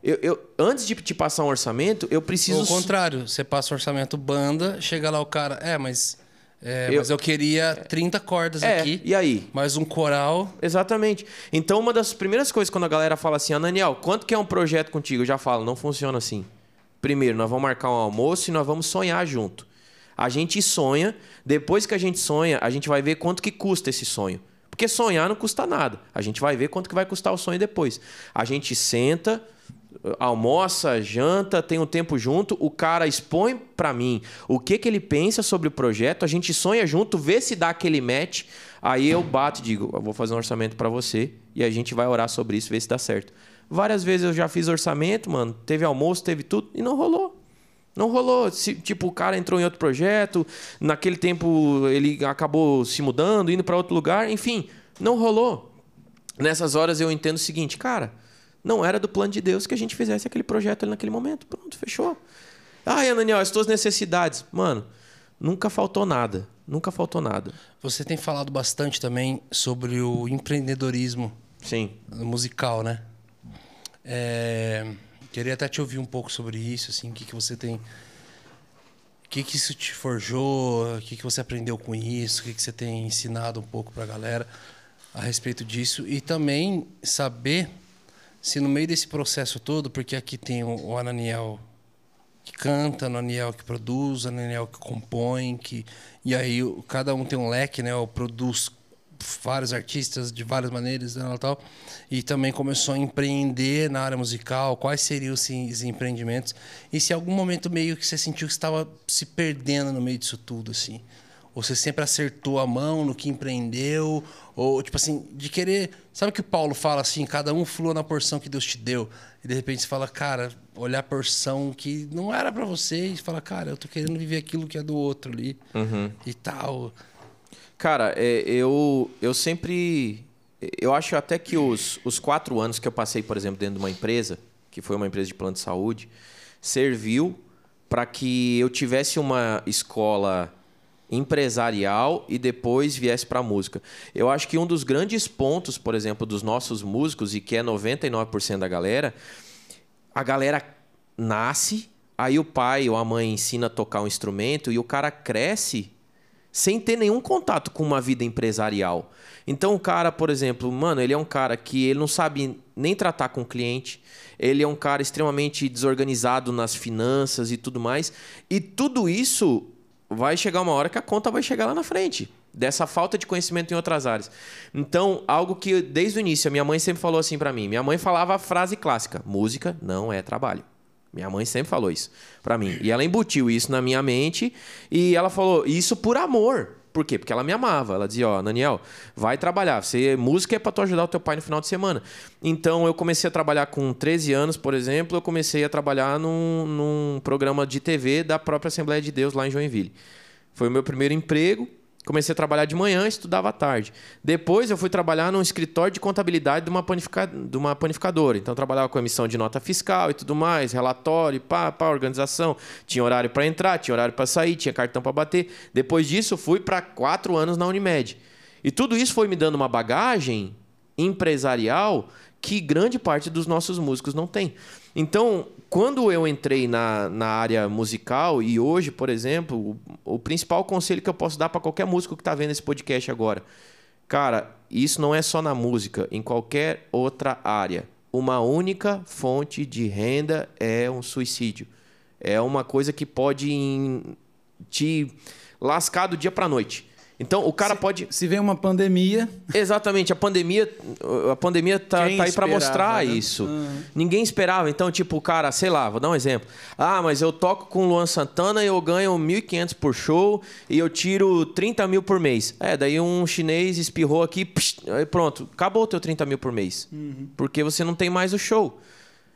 Eu, eu- antes de te passar um orçamento, eu preciso. Ou o contrário, você passa o orçamento banda, chega lá o cara, é, mas, é, Eu- mas eu queria 30 cordas É, aqui, e aí? mais um coral. Exatamente. Então, uma das primeiras coisas quando a galera fala assim, Ananiel, quanto que é um projeto contigo? Eu já falo, não funciona assim. Primeiro, nós vamos marcar um almoço e nós vamos sonhar junto. A gente sonha, depois que a gente sonha, a gente vai ver quanto que custa esse sonho. Porque sonhar não custa nada. A gente vai ver quanto que vai custar o sonho depois. A gente senta, almoça, janta, tem um tempo junto, o cara expõe pra mim o que que ele pensa sobre o projeto, a gente sonha junto, vê se dá aquele match, aí eu bato e digo, eu vou fazer um orçamento pra você e a gente vai orar sobre isso, ver se dá certo. Várias vezes eu já fiz orçamento, mano, teve almoço, teve tudo e não rolou. Não rolou. Se, tipo, o cara entrou em outro projeto, naquele tempo ele acabou se mudando, indo pra outro lugar, enfim, não rolou. Nessas horas eu entendo o seguinte, cara, não era do plano de Deus que a gente fizesse aquele projeto ali naquele momento. Pronto, fechou. Ah, Ananiel, as tuas necessidades. Mano, nunca faltou nada. Nunca faltou nada. Você tem falado bastante também sobre o empreendedorismo Sim. musical, né? É, queria até te ouvir um pouco sobre isso, assim, o que, que você tem. O que, que isso te forjou? O que, que você aprendeu com isso? O que, que você tem ensinado um pouco pra galera a respeito disso? E também saber se no meio desse processo todo, porque aqui tem o, Ananiel que canta, o Ananiel que produz, o Ananiel que compõe, que e aí cada um tem um leque, né? O produz vários artistas de várias maneiras, né, tal. E também começou a empreender na área musical. Quais seriam esses empreendimentos? E se algum momento meio que você sentiu que estava se perdendo no meio disso tudo, assim? Ou você sempre acertou a mão no que empreendeu? Ou, tipo assim, de querer. Sabe o que o Paulo fala assim? Cada um flua na porção que Deus te deu. E de repente você fala, cara, olhar a porção que não era pra você e fala, cara, eu tô querendo viver aquilo que é do outro ali. E tal. Cara, é, eu, eu sempre. Eu acho até que os, os quatro anos que eu passei, por exemplo, dentro de uma empresa, que foi uma empresa de plano de saúde, serviu para que eu tivesse uma escola empresarial e depois viesse para a música. Eu acho que um dos grandes pontos, por exemplo, dos nossos músicos, e que é 99% da galera, a galera nasce, aí o pai ou a mãe ensina a tocar um instrumento e o cara cresce sem ter nenhum contato com uma vida empresarial. Então o cara, por exemplo, mano, ele é um cara que ele não sabe nem tratar com o cliente, ele é um cara extremamente desorganizado nas finanças e tudo mais, e tudo isso vai chegar uma hora que a conta vai chegar lá na frente. Dessa falta de conhecimento em outras áreas. Então, algo que desde o início a minha mãe sempre falou assim pra mim. Minha mãe falava a frase clássica: música não é trabalho. Minha mãe sempre falou isso pra mim. E ela embutiu isso na minha mente e ela falou isso por amor. Por quê? Porque ela me amava. Ela dizia, ó, Daniel, vai trabalhar. Você, música é pra tu ajudar o teu pai no final de semana. Então eu comecei a trabalhar com 13 anos, por exemplo, eu comecei a trabalhar num, num programa de TV da própria Assembleia de Deus lá em Joinville. Foi o meu primeiro emprego. Comecei a trabalhar de manhã, estudava à tarde. Depois eu fui trabalhar num escritório de contabilidade de uma, panifica... de uma panificadora. Então trabalhava com emissão de nota fiscal e tudo mais, relatório, pá, pá, organização. Tinha horário para entrar, tinha horário para sair, tinha cartão para bater. Depois disso, fui para quatro anos na Unimed. E tudo isso foi me dando uma bagagem empresarial que grande parte dos nossos músicos não tem. Então, quando eu entrei na, na área musical e hoje, por exemplo, o, o principal conselho que eu posso dar para qualquer músico que está vendo esse podcast agora, cara, isso não é só na música, em qualquer outra área. Uma única fonte de renda é um suicídio. É uma coisa que pode te lascar do dia para noite. Então o cara se, pode. Se vem uma pandemia. Exatamente, a pandemia, a pandemia tá, tá aí para mostrar né? isso. Uhum. Ninguém esperava. Então, tipo, o cara, sei lá, vou dar um exemplo. Ah, mas eu toco com o Luan Santana e eu ganho 1.500 por show e eu tiro 30 mil por mês. É, daí um chinês espirrou aqui, psh, aí pronto, acabou o teu 30 mil por mês. Uhum. Porque você não tem mais o show.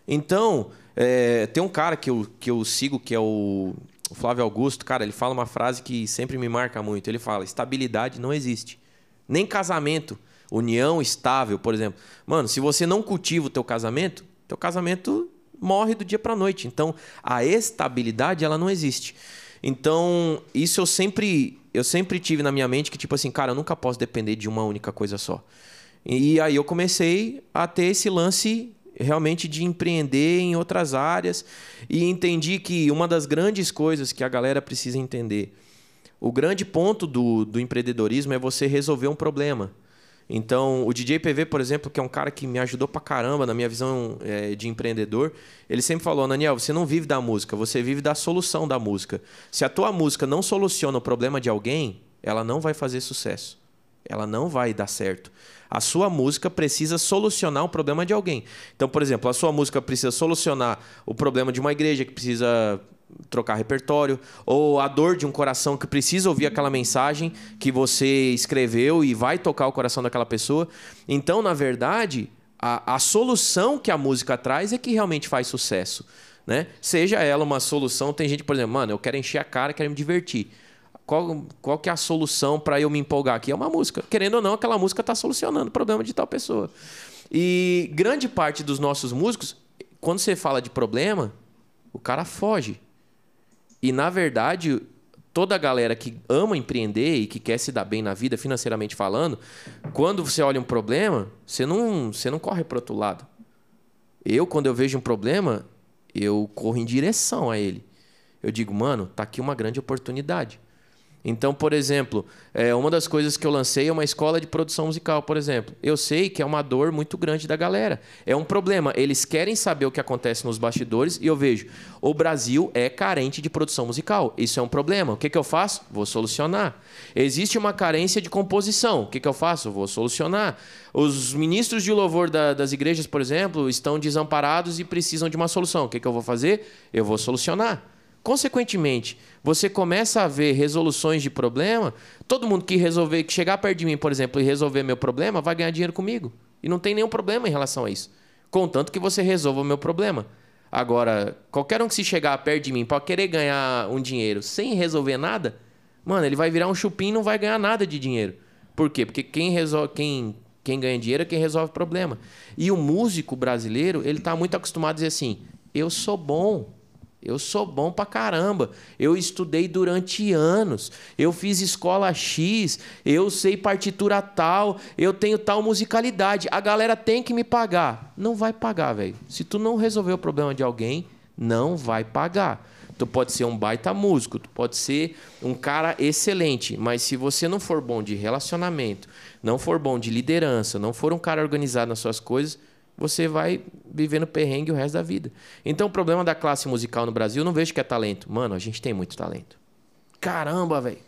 Então, é, tem um cara que eu, que eu sigo que é o o Flávio Augusto, cara, ele fala uma frase que sempre me marca muito. Ele fala: estabilidade não existe. Nem casamento, união estável, por exemplo. Mano, se você não cultiva o teu casamento, teu casamento morre do dia para noite. Então, a estabilidade ela não existe. Então, isso eu sempre eu sempre tive na minha mente que tipo assim, cara, eu nunca posso depender de uma única coisa só. E aí eu comecei a ter esse lance realmente de empreender em outras áreas e entendi que uma das grandes coisas que a galera precisa entender, o grande ponto do, do empreendedorismo é você resolver um problema. Então, o DJ PV, por exemplo, que é um cara que me ajudou pra caramba na minha visão é, de empreendedor, ele sempre falou: Daniel, você não vive da música, você vive da solução da música. Se a tua música não soluciona o problema de alguém, ela não vai fazer sucesso. Ela não vai dar certo. A sua música precisa solucionar o problema de alguém. Então, por exemplo, a sua música precisa solucionar o problema de uma igreja que precisa trocar repertório, ou a dor de um coração que precisa ouvir aquela mensagem que você escreveu e vai tocar o coração daquela pessoa. Então, na verdade, a, a solução que a música traz é que realmente faz sucesso. Né? Seja ela uma solução, tem gente, por exemplo, mano, eu quero encher a cara, quero me divertir. Qual, qual que é a solução para eu me empolgar aqui? É uma música. Querendo ou não, aquela música está solucionando o problema de tal pessoa. E grande parte dos nossos músicos, quando você fala de problema, o cara foge. E na verdade, toda a galera que ama empreender e que quer se dar bem na vida, financeiramente falando, quando você olha um problema, você não, você não corre para outro lado. Eu, quando eu vejo um problema, eu corro em direção a ele. Eu digo, mano, tá aqui uma grande oportunidade. Então, por exemplo, é, uma das coisas que eu lancei é uma escola de produção musical, por exemplo. Eu sei que é uma dor muito grande da galera. É um problema. Eles querem saber o que acontece nos bastidores e eu vejo, o Brasil é carente de produção musical. Isso é um problema. O que, que eu faço? Vou solucionar. Existe uma carência de composição. O que, que eu faço? Vou solucionar. Os ministros de louvor da, das igrejas, por exemplo, estão desamparados e precisam de uma solução. O que, que eu vou fazer? Eu vou solucionar. Consequentemente, você começa a ver resoluções de problema. Todo mundo que resolver, que chegar perto de mim, por exemplo, e resolver meu problema, vai ganhar dinheiro comigo. E não tem nenhum problema em relação a isso. Contanto que você resolva o meu problema. Agora, qualquer um que se chegar perto de mim para querer ganhar um dinheiro sem resolver nada, mano, ele vai virar um chupim e não vai ganhar nada de dinheiro. Por quê? Porque quem resolve, quem, quem ganha dinheiro é quem resolve o problema. E o músico brasileiro, ele está muito acostumado a dizer assim: eu sou bom. Eu sou bom pra caramba. Eu estudei durante anos. Eu fiz escola X. Eu sei partitura tal. Eu tenho tal musicalidade. A galera tem que me pagar. Não vai pagar, velho. Se tu não resolver o problema de alguém, não vai pagar. Tu pode ser um baita músico, tu pode ser um cara excelente, mas se você não for bom de relacionamento, não for bom de liderança, não for um cara organizado nas suas coisas, você vai vivendo perrengue o resto da vida. Então, o problema da classe musical no Brasil, eu não vejo que é talento. Mano, a gente tem muito talento. Caramba, velho.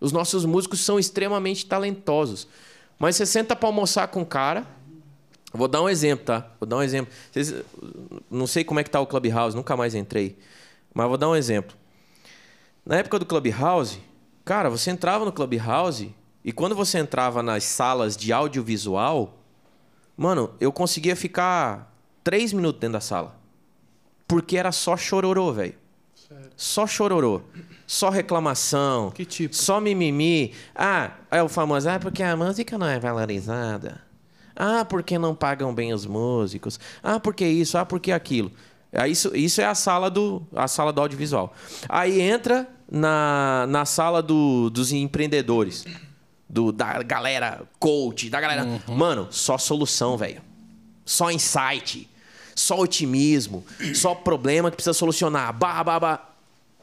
Os nossos músicos são extremamente talentosos. Mas você senta para almoçar com um cara. Vou dar um exemplo, tá? Vou dar um exemplo. Vocês, não sei como é que tá o Clubhouse, nunca mais entrei. Mas vou dar um exemplo. Na época do Clubhouse, cara, você entrava no Clubhouse e quando você entrava nas salas de audiovisual, Mano, eu conseguia ficar três minutos dentro da sala. Porque era só chororô, velho. Só chororô. só reclamação. Que tipo? Só mimimi. Ah, é o famoso, ah, porque a música não é valorizada. Ah, porque não pagam bem os músicos. Ah, porque isso, ah, porque aquilo. Aí Isso, isso é a sala do, a sala do audiovisual. Aí entra na, na sala do, dos empreendedores. Do, da galera coach, da galera. Mano, só solução, velho. Só insight. Só otimismo. Só problema que precisa solucionar. Bah, bah, bah.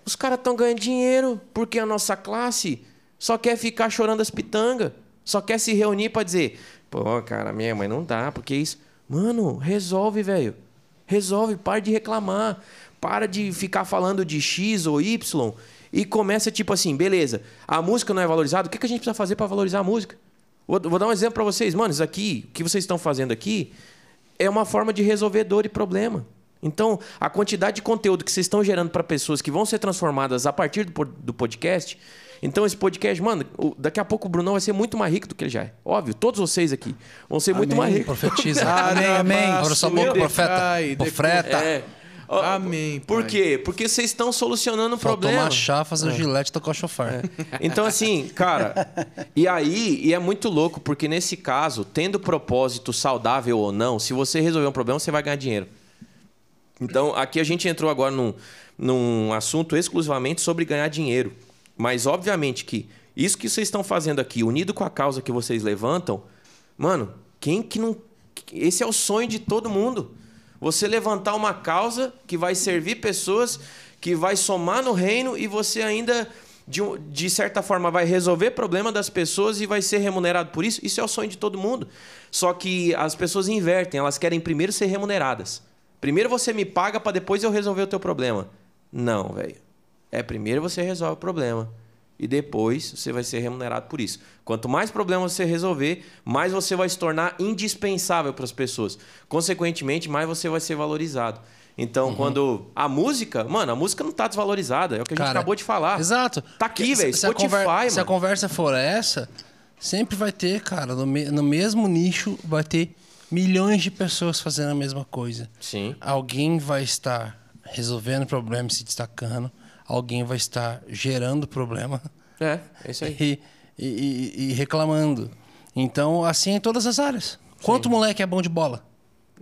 Os caras estão ganhando dinheiro porque a nossa classe só quer ficar chorando as pitangas. Só quer se reunir pra dizer: pô, cara, minha mãe não dá, porque isso. Mano, resolve, velho. Resolve, para de reclamar. Para de ficar falando de X ou Y e começa tipo assim, beleza, a música não é valorizada, o que que a gente precisa fazer para valorizar a música? Vou, vou dar um exemplo para vocês. Mano, isso aqui, o que vocês estão fazendo aqui, é uma forma de resolver dor e problema. Então, a quantidade de conteúdo que vocês estão gerando para pessoas que vão ser transformadas a partir do, po- do podcast. Então, esse podcast, mano, daqui a pouco o Brunão vai ser muito mais rico do que ele já é. Óbvio, todos vocês aqui vão ser muito Amém. mais ricos. Profetiza. Amém, amém. Abra sua boca, profeta. Profeta. É. Amém, Por pai. quê? Porque vocês estão solucionando um Faltou problema. uma chá, fazer o gilete tocar o chofar. Então, assim, cara, e aí, e é muito louco, porque nesse caso, tendo propósito saudável ou não, se você resolver um problema, você vai ganhar dinheiro. Então, aqui a gente entrou agora num, num assunto exclusivamente sobre ganhar dinheiro. Mas, obviamente, que isso que vocês estão fazendo aqui, unido com a causa que vocês levantam, mano, quem que não. Esse é o sonho de todo mundo. Você levantar uma causa que vai servir pessoas, que vai somar no reino e você ainda, de, de certa forma, vai resolver problema das pessoas e vai ser remunerado por isso. Isso é o sonho de todo mundo. Só que as pessoas invertem, elas querem primeiro ser remuneradas. Primeiro você me paga para depois eu resolver o teu problema. Não, velho. É primeiro você resolve o problema e depois você vai ser remunerado por isso. Quanto mais problemas você resolver, mais você vai se tornar indispensável para as pessoas. Consequentemente, mais você vai ser valorizado. Então, Uhum. quando a música, mano, a música não tá desvalorizada, é o que a gente Cara, acabou de falar. Exato. Tá aqui, velho, se- se a Spotify, conver- Se a mano. conversa for essa, sempre vai ter, cara, no, me- no mesmo nicho, vai ter milhões de pessoas fazendo a mesma coisa. Sim. Alguém vai estar resolvendo problema e se destacando. Alguém vai estar gerando problema É, é isso aí. e, e- e- reclamando. Então, assim é em todas as áreas. Quanto moleque é bom de bola?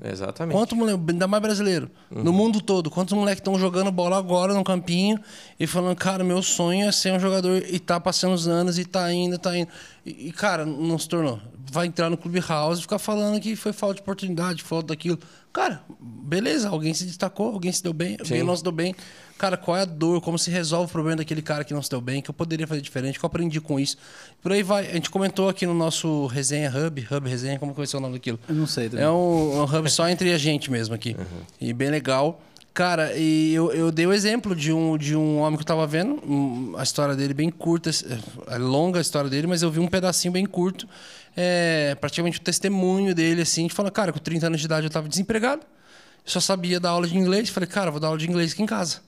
Exatamente. Quanto moleque, ainda mais brasileiro, no mundo todo, quantos moleques estão jogando bola agora no campinho e falando, cara, meu sonho é ser um jogador e tá passando os anos e tá indo, tá indo. E, cara, não se tornou. Vai entrar no Clubhouse e ficar falando que foi falta de oportunidade, falta daquilo. Cara, beleza, alguém se destacou, alguém se deu bem, alguém Sim. não se deu bem. Cara, qual é a dor, como se resolve o problema daquele cara que não se deu bem, que eu poderia fazer diferente, que eu aprendi com isso. Por aí vai. A gente comentou aqui no nosso resenha Hub, Hub Resenha, como que vai ser o nome daquilo? Eu não sei também. É um, um hub só entre a gente mesmo aqui. E bem legal. Cara, e eu, eu dei o exemplo de um, de um homem que eu tava vendo, um, a história dele bem curta, é longa a história dele, mas eu vi um pedacinho bem curto, é, praticamente o testemunho dele, assim, de falar, cara, com 30 anos de idade eu tava desempregado, só sabia dar aula de inglês, falei, cara, vou dar aula de inglês aqui em casa.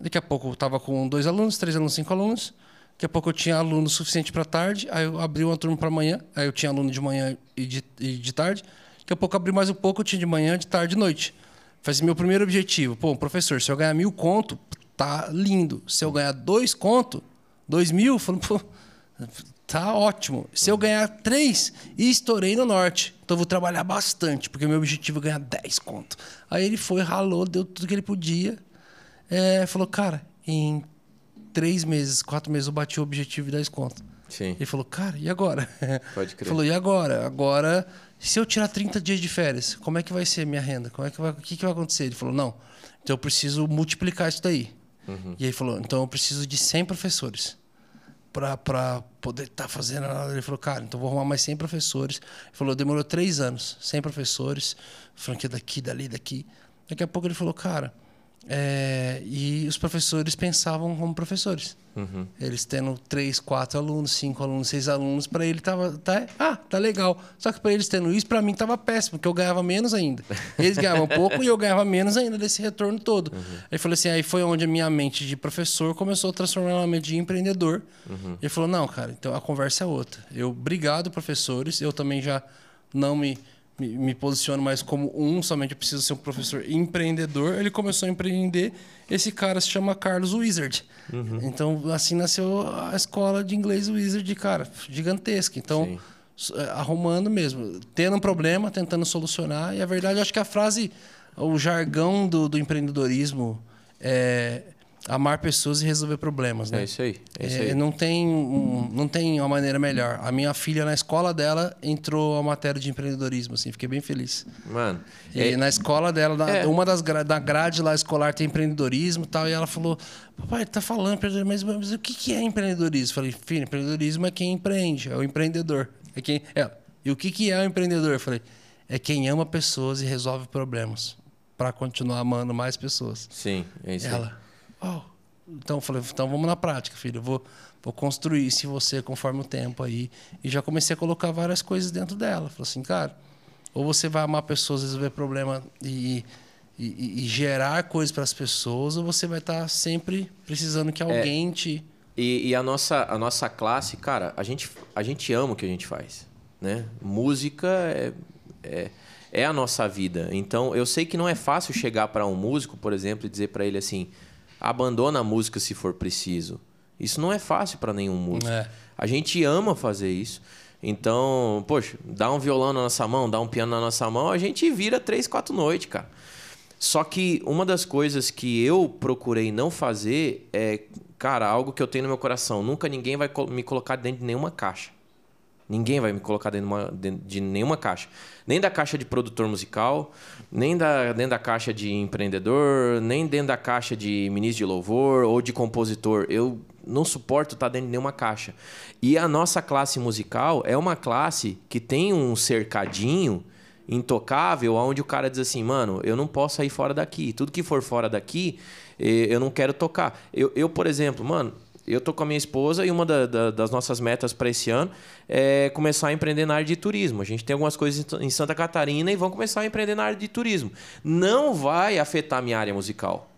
Daqui a pouco eu tava com dois alunos, três alunos, cinco alunos. Daqui a pouco eu tinha aluno suficiente para tarde, aí eu abri uma turma para manhã, aí eu tinha aluno de manhã e de, e de tarde. Daqui a pouco eu abri mais um pouco, eu tinha de manhã, de tarde e de Fazia meu primeiro objetivo. Pô, professor, se eu ganhar mil conto, tá lindo. Se eu ganhar dois conto, dois mil, falo, pô, tá ótimo. Se eu ganhar três, estourei no norte. Então eu vou trabalhar bastante, porque meu objetivo é ganhar dez conto. Aí ele foi, ralou, deu tudo que ele podia. É, falou, cara, em três meses, quatro meses eu bati o objetivo de 10 conto. Sim. Ele falou, cara, e agora? Pode crer. Falou, e agora? Agora, se eu tirar 30 dias de férias, como é que vai ser minha renda? Como é que vai, o que, que vai acontecer? Ele falou, não, então eu preciso multiplicar isso daí. Uhum. E aí falou, então eu preciso de 100 professores para poder estar fazendo. a- Ele falou, cara, então vou arrumar mais 100 professores. Ele falou, demorou três anos, 100 professores, franquia daqui, dali, daqui. Daqui a pouco ele falou, cara, é, e os professores pensavam como professores. Uhum. Eles tendo três, quatro alunos, cinco alunos, seis alunos, para ele tava, tá, ah, tá legal. Só que para eles tendo isso, para mim tava péssimo, porque eu ganhava menos ainda. Eles ganhavam pouco e eu ganhava menos ainda desse retorno todo. Aí falou assim, aí foi onde a minha mente de professor começou a transformar numa mente de empreendedor. Ele falou, não, cara, então a conversa é outra. Eu, obrigado professores, eu também já não me me, me posiciono mais como um, somente eu preciso ser um professor empreendedor. Ele começou a empreender. Esse cara se chama Carlos Wizard. Uhum. Então, assim nasceu a escola de inglês Wizard, cara, gigantesca. Então, Sim. é, arrumando mesmo, tendo um problema, tentando solucionar. E a verdade, eu acho que a frase, o jargão do, do empreendedorismo é amar pessoas e resolver problemas, né? É isso aí. É isso É, aí. não, tem, um- não tem uma maneira melhor. A minha filha, na escola dela, entrou a matéria de empreendedorismo, assim, fiquei bem feliz. Mano, E é- na escola dela, na- É. uma das gra da grade lá escolar tem empreendedorismo e tal, e ela falou: Papai, tá falando empreendedorismo, mas, o que, que é empreendedorismo? Falei, filho, empreendedorismo é quem empreende, é o empreendedor. É quem, é. E o que, que é o empreendedor? Eu falei, é quem ama pessoas e resolve problemas para continuar amando mais pessoas. Sim, é isso aí. Ela, "Uau." Então eu falei, então vamos na prática, filho. Eu vou, vou construir em você conforme o tempo aí. E já comecei a colocar várias coisas dentro dela. Falei assim, cara, ou você vai amar pessoas, resolver problema e, e, e- gerar coisas para as pessoas, ou você vai estar sempre precisando que alguém te. E, e a, nossa, a nossa classe, cara, a gente, a gente ama o que a gente faz. Né? Música é, é, é a nossa vida. Então, eu sei que não é fácil chegar para um músico, por exemplo, e dizer para ele assim: abandona a música se for preciso. Isso não é fácil para nenhum músico. É. A gente ama fazer isso. Então, poxa, dá um violão na nossa mão, dá um piano na nossa mão, a gente vira três, quatro noites, cara. Só que uma das coisas que eu procurei não fazer é, cara, algo que eu tenho no meu coração. Nunca ninguém vai me colocar dentro de nenhuma caixa. Ninguém vai me colocar dentro de, uma- dentro de nenhuma caixa. Nem da caixa de produtor musical, nem da, dentro da caixa de empreendedor, nem dentro da caixa de ministro de louvor ou de compositor. Eu não suporto estar dentro de nenhuma caixa. E a nossa classe musical é uma classe que tem um cercadinho intocável, onde o cara diz assim, mano, eu não posso sair fora daqui. Tudo que for fora daqui, eh, eu não quero tocar. Eu, eu por exemplo, mano, eu tô com a minha esposa e uma da- da- das nossas metas para esse ano é começar a empreender na área de turismo. A gente tem algumas coisas em Santa Catarina e vão começar a empreender na área de turismo. Não vai afetar minha área musical.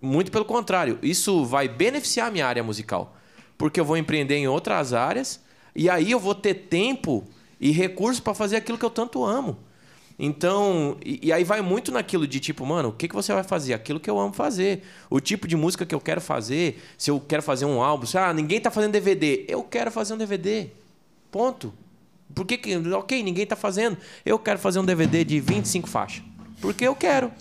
Muito pelo contrário, isso vai beneficiar minha área musical. Porque eu vou empreender em outras áreas e aí eu vou ter tempo e recursos para fazer aquilo que eu tanto amo. Então, e, e aí vai muito naquilo de tipo, mano, o que, que você vai fazer? Aquilo que eu amo fazer. O tipo de música que eu quero fazer. Se eu quero fazer um álbum, se, ah, ninguém tá fazendo DVD. Eu quero fazer um DVD. Ponto. Por que, que ok, ninguém tá fazendo. Eu quero fazer um DVD de 25 faixas. Porque eu quero.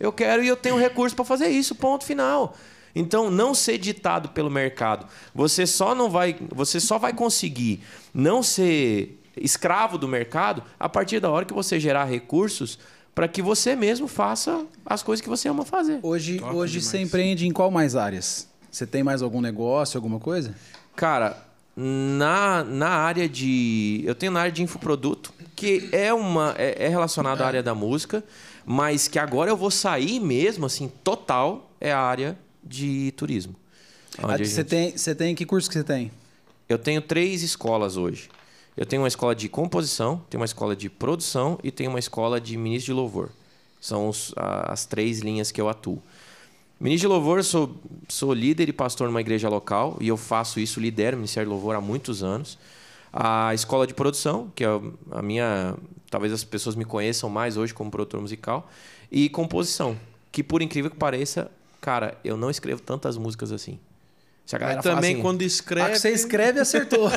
Eu quero e eu tenho recurso para fazer isso, ponto final. Então, não ser ditado pelo mercado. Você só não vai, você só vai conseguir não ser escravo do mercado a partir da hora que você gerar recursos para que você mesmo faça as coisas que você ama fazer. Hoje, Top hoje demais. você empreende em qual mais áreas? Você tem mais algum negócio, alguma coisa? Cara, na, na área de. Eu tenho na área de infoproduto, que é uma. É, é relacionado à área da música, mas que agora eu vou sair mesmo, assim, total, é a área de turismo. Ah, Você gente- tem, você tem que curso que você tem? Eu tenho três escolas hoje. Eu tenho uma escola de composição, tenho uma escola de produção e tenho uma escola de ministro de louvor. São os- a- as três linhas que eu atuo. Ministro de louvor, sou, sou líder e pastor numa igreja local e eu faço isso, lidero o Ministério de Louvor há muitos anos. A escola de produção, que é a minha. Talvez as pessoas me conheçam mais hoje como produtor musical. E composição, que por incrível que pareça, cara, eu não escrevo tantas músicas assim. Se a galera fala Também assim, quando Ah, escreve. que você escreve, acertou.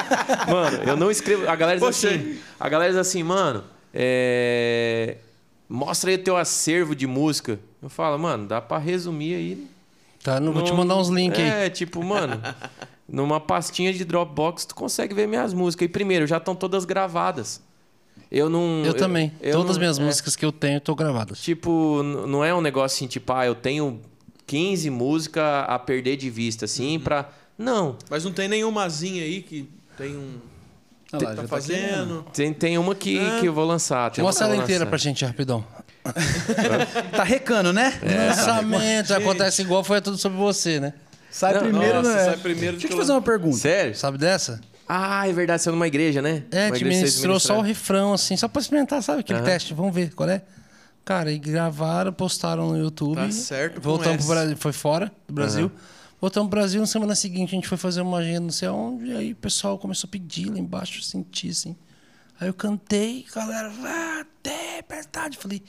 Mano, eu não escrevo. A galera diz Poxa. assim. A galera diz assim, mano, é, mostra aí o teu acervo de música. Eu falo, mano, dá pra resumir aí. Tá, não vou te mandar uns links aí. É, tipo, mano, numa pastinha de Dropbox tu consegue ver minhas músicas. E primeiro, já estão todas gravadas. Eu não. Eu, também. eu Todas as minhas é, músicas que eu tenho estão gravadas. Tipo, não é um negócio assim, tipo, ah, eu tenho 15 músicas a perder de vista, assim, pra. Não. Mas não tem nenhumazinha aí que tem um. Olha lá, tá já fazendo. Tem, tem uma que, que eu vou lançar. tem uma Mostra ela inteira lançar. pra gente, rapidão. Tá recando, né? É. Lançamento, acontece igual foi tudo sobre você, né? Sai Não, primeiro, nossa, né? sai primeiro Deixa eu te que fazer uma pergunta. Sério? Sabe dessa? Ah, é verdade, você é numa igreja, né? É, Uma te ministrou só o refrão, assim, só pra experimentar, sabe? Aquele teste, vamos ver qual é. Cara, e gravaram, postaram no YouTube. Tá certo Voltamos pro. Brasil, foi fora do Brasil. Voltamos pro Brasil, na semana seguinte a gente foi fazer uma agenda, não sei onde, e aí o pessoal começou a pedir lá embaixo, eu senti, assim. Aí eu cantei, a galera, ah, tempestade. Falei,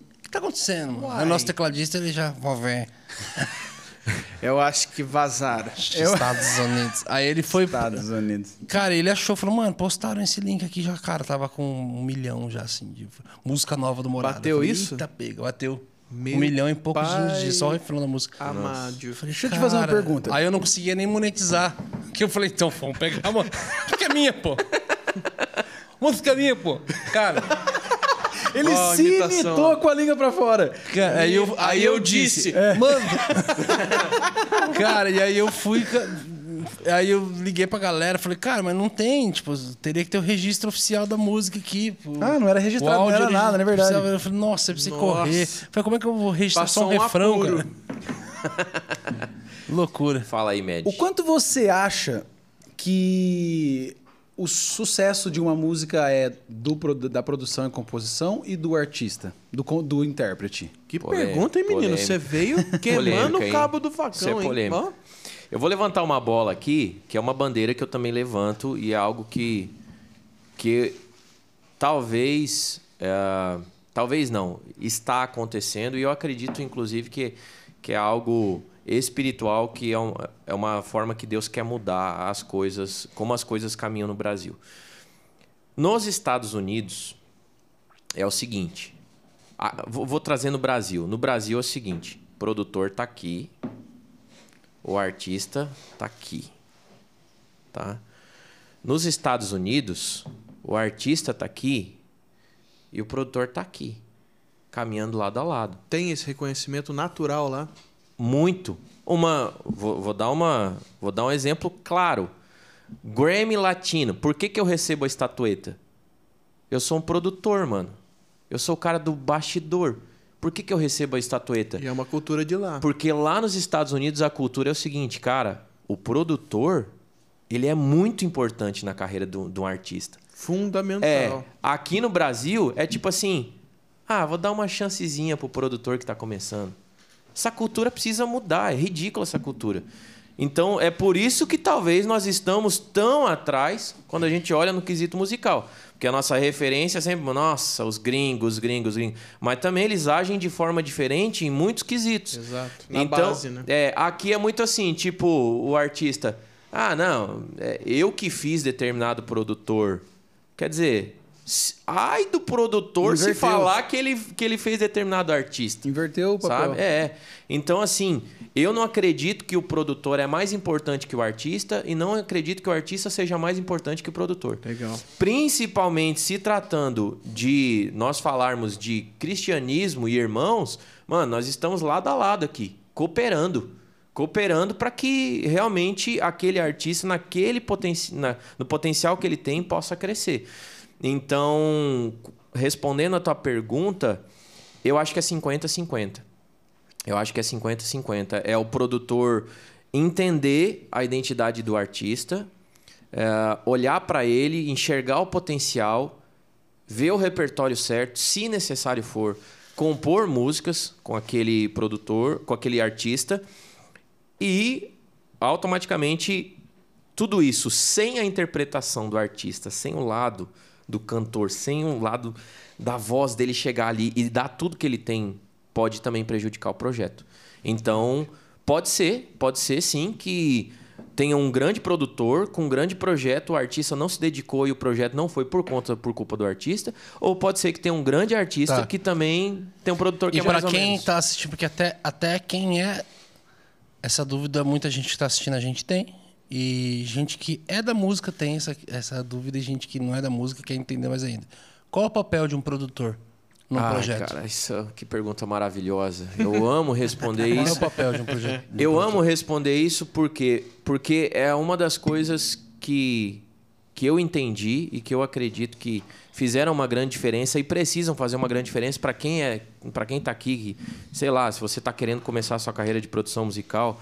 o que tá acontecendo, mano? O nosso tecladista, ele já, vou ver. Eu acho que vazaram. Estados Unidos. Aí ele foi. Estados Unidos. Cara, ele achou, falou, mano, postaram esse link aqui já, cara, tava com um milhão já, assim, de música nova do Morada. Bateu Eu falei, isso? Eita, pega, bateu. Meu um milhão e poucos pai de só o refrão da música. Amado. Eu falei, Deixa eu te fazer uma pergunta. Aí eu não conseguia nem monetizar. Que eu falei, então, vamos pegar, mano. Que é minha, pô. Música minha, pô. Cara, Ele Ó, se imitação. imitou com a língua pra fora. Cara, aí eu, aí eu disse, mano. cara, e aí eu fui. Aí eu liguei pra galera, falei, cara, mas não tem, tipo, teria que ter o registro oficial da música aqui. pô. Ah, não era registrado, não era áudio nada, não é verdade. Eu falei, nossa, eu preciso Nossa. correr. Falei, como é que eu vou registrar só Passou um um refrão, apuro. cara? Loucura. Fala aí, Med. O quanto você acha que o sucesso de uma música é do, da produção e composição e do artista, do, do intérprete? Que pergunta, hein, menino? polêmico. Você veio queimando Polêmica, o cabo do Isso é facão, hein? polêmico. Ó, Eu vou levantar uma bola aqui, que é uma bandeira que eu também levanto e é algo que, que talvez, é, talvez não, está acontecendo e eu acredito, inclusive, que, que é algo espiritual, que é, um- é uma forma que Deus quer mudar as coisas, como as coisas caminham no Brasil. Nos Estados Unidos, é o seguinte, ah, vou, vou trazer no Brasil. No Brasil é o seguinte, o produtor está aqui, o artista tá aqui, tá? Nos Estados Unidos, o artista tá aqui e o produtor tá aqui, caminhando lado a lado. tem esse reconhecimento natural lá. Muito. Uma, vou, vou dar uma, vou dar um exemplo claro. Grammy Latino. Por que, que eu recebo a estatueta? Eu sou um produtor, mano. Eu sou o cara do bastidor. Por que, que eu recebo a estatueta? E é uma cultura de lá. Porque lá nos Estados Unidos a cultura é o seguinte, cara, o produtor, ele é muito importante na carreira do- de um artista. Fundamental. É, aqui no Brasil é tipo assim, ah, vou dar uma chancezinha pro produtor que tá começando. Essa cultura precisa mudar, é ridícula essa cultura. Então é por isso que talvez nós estamos tão atrás quando a gente olha no quesito musical. Porque a nossa referência é sempre, nossa, os gringos, os gringos, os gringos. Mas também eles agem de forma diferente em muitos quesitos. Exato. Na então, base, né? é, aqui é muito assim, tipo, o artista. Ah, não, é, eu que fiz determinado produtor. Quer dizer, ai do produtor se Inverteu. falar que ele, que ele fez determinado artista. Inverteu o papel. Sabe? É. Então, assim, eu não acredito que o produtor é mais importante que o artista e não acredito que o artista seja mais importante que o produtor. Legal. Principalmente se tratando de nós falarmos de cristianismo e irmãos, mano, nós estamos lado a lado aqui, cooperando. Cooperando para que realmente aquele artista, naquele poten na- no potencial que ele tem, possa crescer. Então, respondendo a tua pergunta, eu acho que é 50-50. Eu acho que é 50-50. É o produtor entender a identidade do artista, é, olhar para ele, enxergar o potencial, ver o repertório certo, se necessário for, compor músicas com aquele produtor, com aquele artista e automaticamente tudo isso sem a interpretação do artista, sem o lado do cantor, sem o lado da voz dele chegar ali e dar tudo que ele tem, pode também prejudicar o projeto. Então, pode ser, pode ser sim que tenha um grande produtor com um grande projeto, o artista não se dedicou e o projeto não foi por conta por culpa do artista, ou pode ser que tenha um grande artista Tá. que também tem um produtor que E é mais ou quem menos. tá assistindo, porque até, até quem é. Essa dúvida, muita gente que tá assistindo a gente tem. E gente que é da música tem essa, essa dúvida, e gente que não é da música quer entender mais ainda. Qual o papel de um produtor num Ai, projeto? cara, isso que pergunta maravilhosa. Eu amo responder Qual é o isso. papel de um projeto? de um Eu produtor? amo responder isso porque porque é uma das coisas que que eu entendi e que eu acredito que fizeram uma grande diferença e precisam fazer uma grande diferença para quem é para quem tá aqui, sei lá, se você tá querendo começar a sua carreira de produção musical,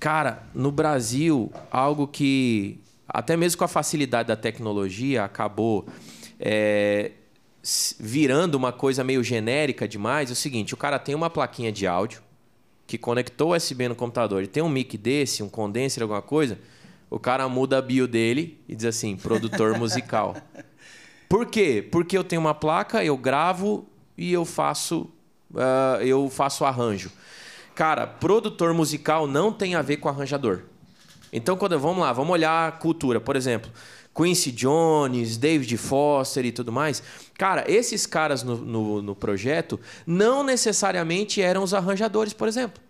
cara, no Brasil, algo que até mesmo com a facilidade da tecnologia acabou é, virando uma coisa meio genérica demais, é o seguinte, o cara tem uma plaquinha de áudio que conectou o USB no computador e tem um mic desse, um condenser, alguma coisa, o cara muda a bio dele e diz assim, produtor musical. Por quê? Porque eu tenho uma placa, eu gravo e eu faço, uh, eu faço arranjo. Cara, produtor musical não tem a ver com arranjador. Então, quando vamos lá, vamos olhar a cultura, por exemplo, Quincy Jones, David Foster e tudo mais. Cara, esses caras no, no, no projeto não necessariamente eram os arranjadores, por exemplo.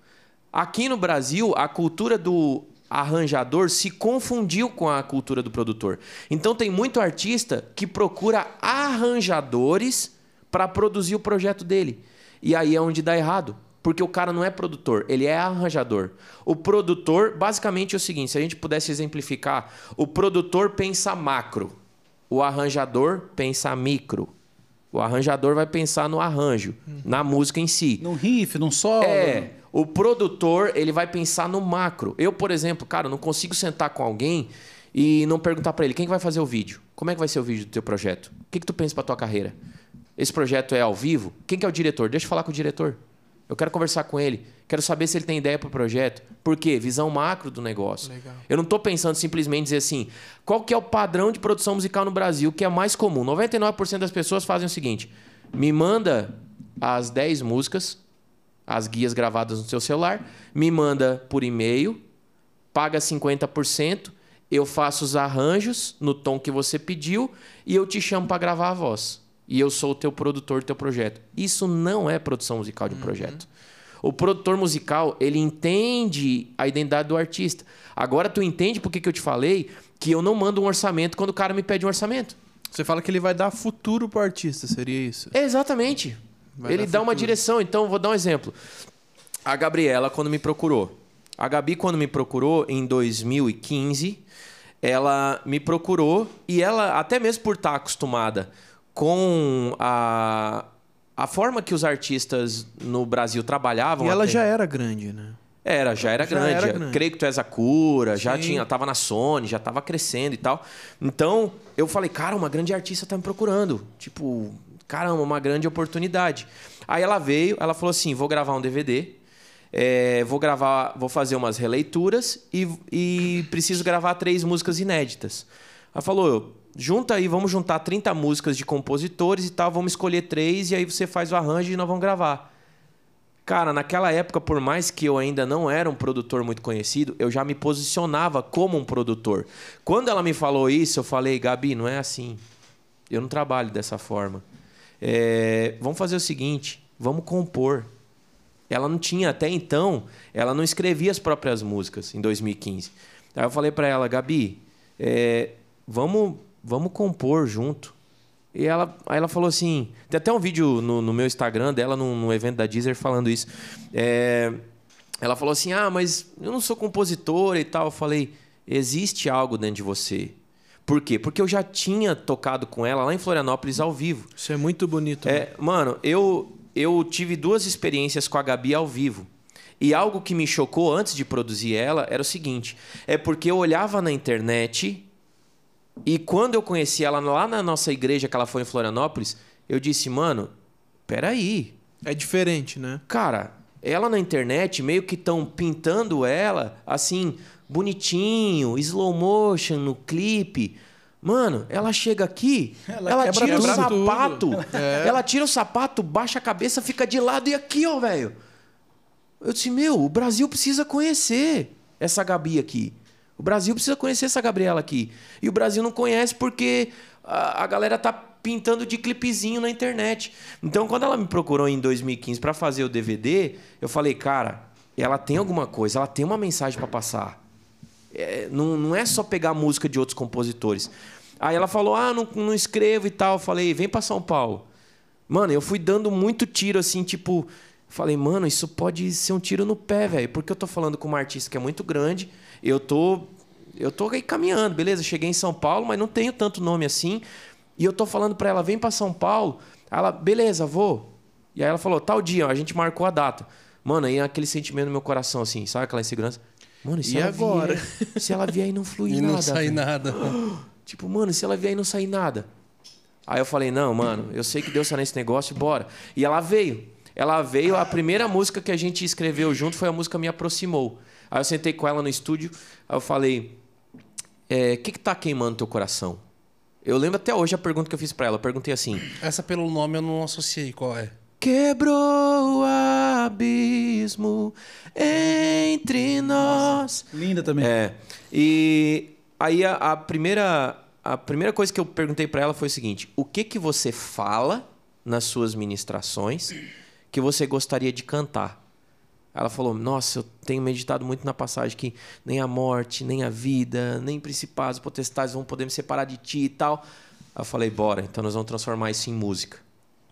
Aqui no Brasil, a cultura do arranjador se confundiu com a cultura do produtor. Então tem muito artista que procura arranjadores para produzir o projeto dele. E aí é onde dá errado. Porque o cara não é produtor, ele é arranjador. O produtor, basicamente, é o seguinte: se a gente pudesse exemplificar, o produtor pensa macro, o arranjador pensa micro. O arranjador vai pensar no arranjo, na música em si. Num riff, num solo. É. O produtor, ele vai pensar no macro. Eu, por exemplo, cara, não consigo sentar com alguém e não perguntar para ele quem que vai fazer o vídeo. Como é que vai ser o vídeo do teu projeto? O que, que tu pensa para tua carreira? Esse projeto é ao vivo? Quem que é o diretor? Deixa eu falar com o diretor. Eu quero conversar com ele. Quero saber se ele tem ideia para o projeto. Por quê? Visão macro do negócio. Legal. Eu não estou pensando simplesmente dizer assim, qual que é o padrão de produção musical no Brasil que é mais comum? 99% das pessoas fazem o seguinte: me manda as 10 músicas, as guias gravadas no seu celular, me manda por e-mail, paga 50%, eu faço os arranjos no tom que você pediu e eu te chamo para gravar a voz. E eu sou o teu produtor do teu projeto. Isso não é produção musical de um projeto. O produtor musical, ele entende a identidade do artista. Agora tu entende por que, que eu te falei que eu não mando um orçamento quando o cara me pede um orçamento. Você fala que ele vai dar futuro pro artista, seria isso? Exatamente. Vai ele dá uma futuro. direção. Então, vou dar um exemplo. A Gabriela, quando me procurou. A Gabi, quando me procurou em 2015, ela me procurou e ela, até mesmo por estar acostumada com a, a forma que os artistas no Brasil trabalhavam. E ela até- já era grande, né? era, já era Já grande. era grande. Creio que tu és a cura, já Sim. tinha, tava na Sony, já tava crescendo e tal. Então, eu falei, cara, uma grande artista tá me procurando. Tipo, caramba, uma grande oportunidade. Aí ela veio, ela falou assim: vou gravar um DVD. é, vou gravar, vou fazer umas releituras e, e preciso gravar três músicas inéditas. Ela falou, junta aí, vamos juntar 30 músicas de compositores e tal, vamos escolher três e aí você faz o arranjo e nós vamos gravar. Cara, naquela época, por mais que eu ainda não era um produtor muito conhecido, eu já me posicionava como um produtor. Quando ela me falou isso, eu falei, Gabi, não é assim. Eu não trabalho dessa forma. É, vamos fazer o seguinte, vamos compor. Ela não tinha até então, ela não escrevia as próprias músicas em 2015. Aí eu falei para ela, Gabi, é, vamos, vamos compor junto. E ela, aí ela falou assim: tem até um vídeo no, no meu Instagram dela, num, num evento da Deezer, falando isso. É, ela falou assim: ah, mas eu não sou compositora e tal. Eu falei: existe algo dentro de você. Por quê? Porque eu já tinha tocado com ela lá em Florianópolis ao vivo. Isso é muito bonito. né? É, mano, eu, eu tive duas experiências com a Gabi ao vivo. E algo que me chocou antes de produzir ela era o seguinte: é porque eu olhava na internet e quando eu conheci ela lá na nossa igreja que ela foi em Florianópolis, eu disse, mano, peraí. É diferente, né? Cara, ela na internet meio que estão pintando ela assim, bonitinho, slow motion no clipe. Mano, ela chega aqui, Ela ela, tira o sapato. É. Ela tira o sapato, baixa a cabeça, fica de lado e aqui, ó, velho. Eu disse, meu, o Brasil precisa conhecer essa Gabi aqui. O Brasil precisa conhecer essa Gabriela aqui. E o Brasil não conhece porque a, a galera tá pintando de clipezinho na internet. Então, quando ela me procurou em 2015 para fazer o DVD, eu falei, cara, ela tem alguma coisa, ela tem uma mensagem para passar. É, não, não é só pegar música de outros compositores. Aí ela falou, ah, não, não escrevo e tal. Eu falei, vem para São Paulo. Mano, eu fui dando muito tiro assim, tipo. Falei, mano, isso pode ser um tiro no pé, velho. Porque eu tô falando com uma artista que é muito grande. Eu tô. Eu tô aí caminhando, beleza? Cheguei em São Paulo, mas não tenho tanto nome assim. E eu tô falando pra ela, vem pra São Paulo. Ela, beleza, vou. E aí ela falou, tal dia, a gente marcou a data. Mano, aí aquele sentimento no meu coração, assim, sabe aquela insegurança? Mano, e se E ela agora? Vier, se ela vier e não fluir E nada. não sai velho? nada. Tipo, mano, se ela vier e não sair nada. Aí eu falei, não, mano, eu sei que Deus tá nesse negócio, bora. E ela veio. Ela veio, a primeira música que a gente escreveu junto foi a música Me Aproximou. Aí eu sentei com ela no estúdio, aí eu falei, o que que tá queimando teu coração? Eu lembro até hoje a pergunta que eu fiz pra ela. Eu perguntei assim: Essa pelo nome eu não associei. Qual é? Quebrou o abismo entre nós. Linda também. É. E aí a, a primeira a primeira coisa que eu perguntei pra ela foi o seguinte: o que que você fala nas suas ministrações que você gostaria de cantar? Ela falou: Nossa, eu tenho meditado muito na passagem que nem a morte, nem a vida, nem principados, potestades vão poder me separar de ti e tal. Eu falei: Bora, então nós vamos transformar isso em música.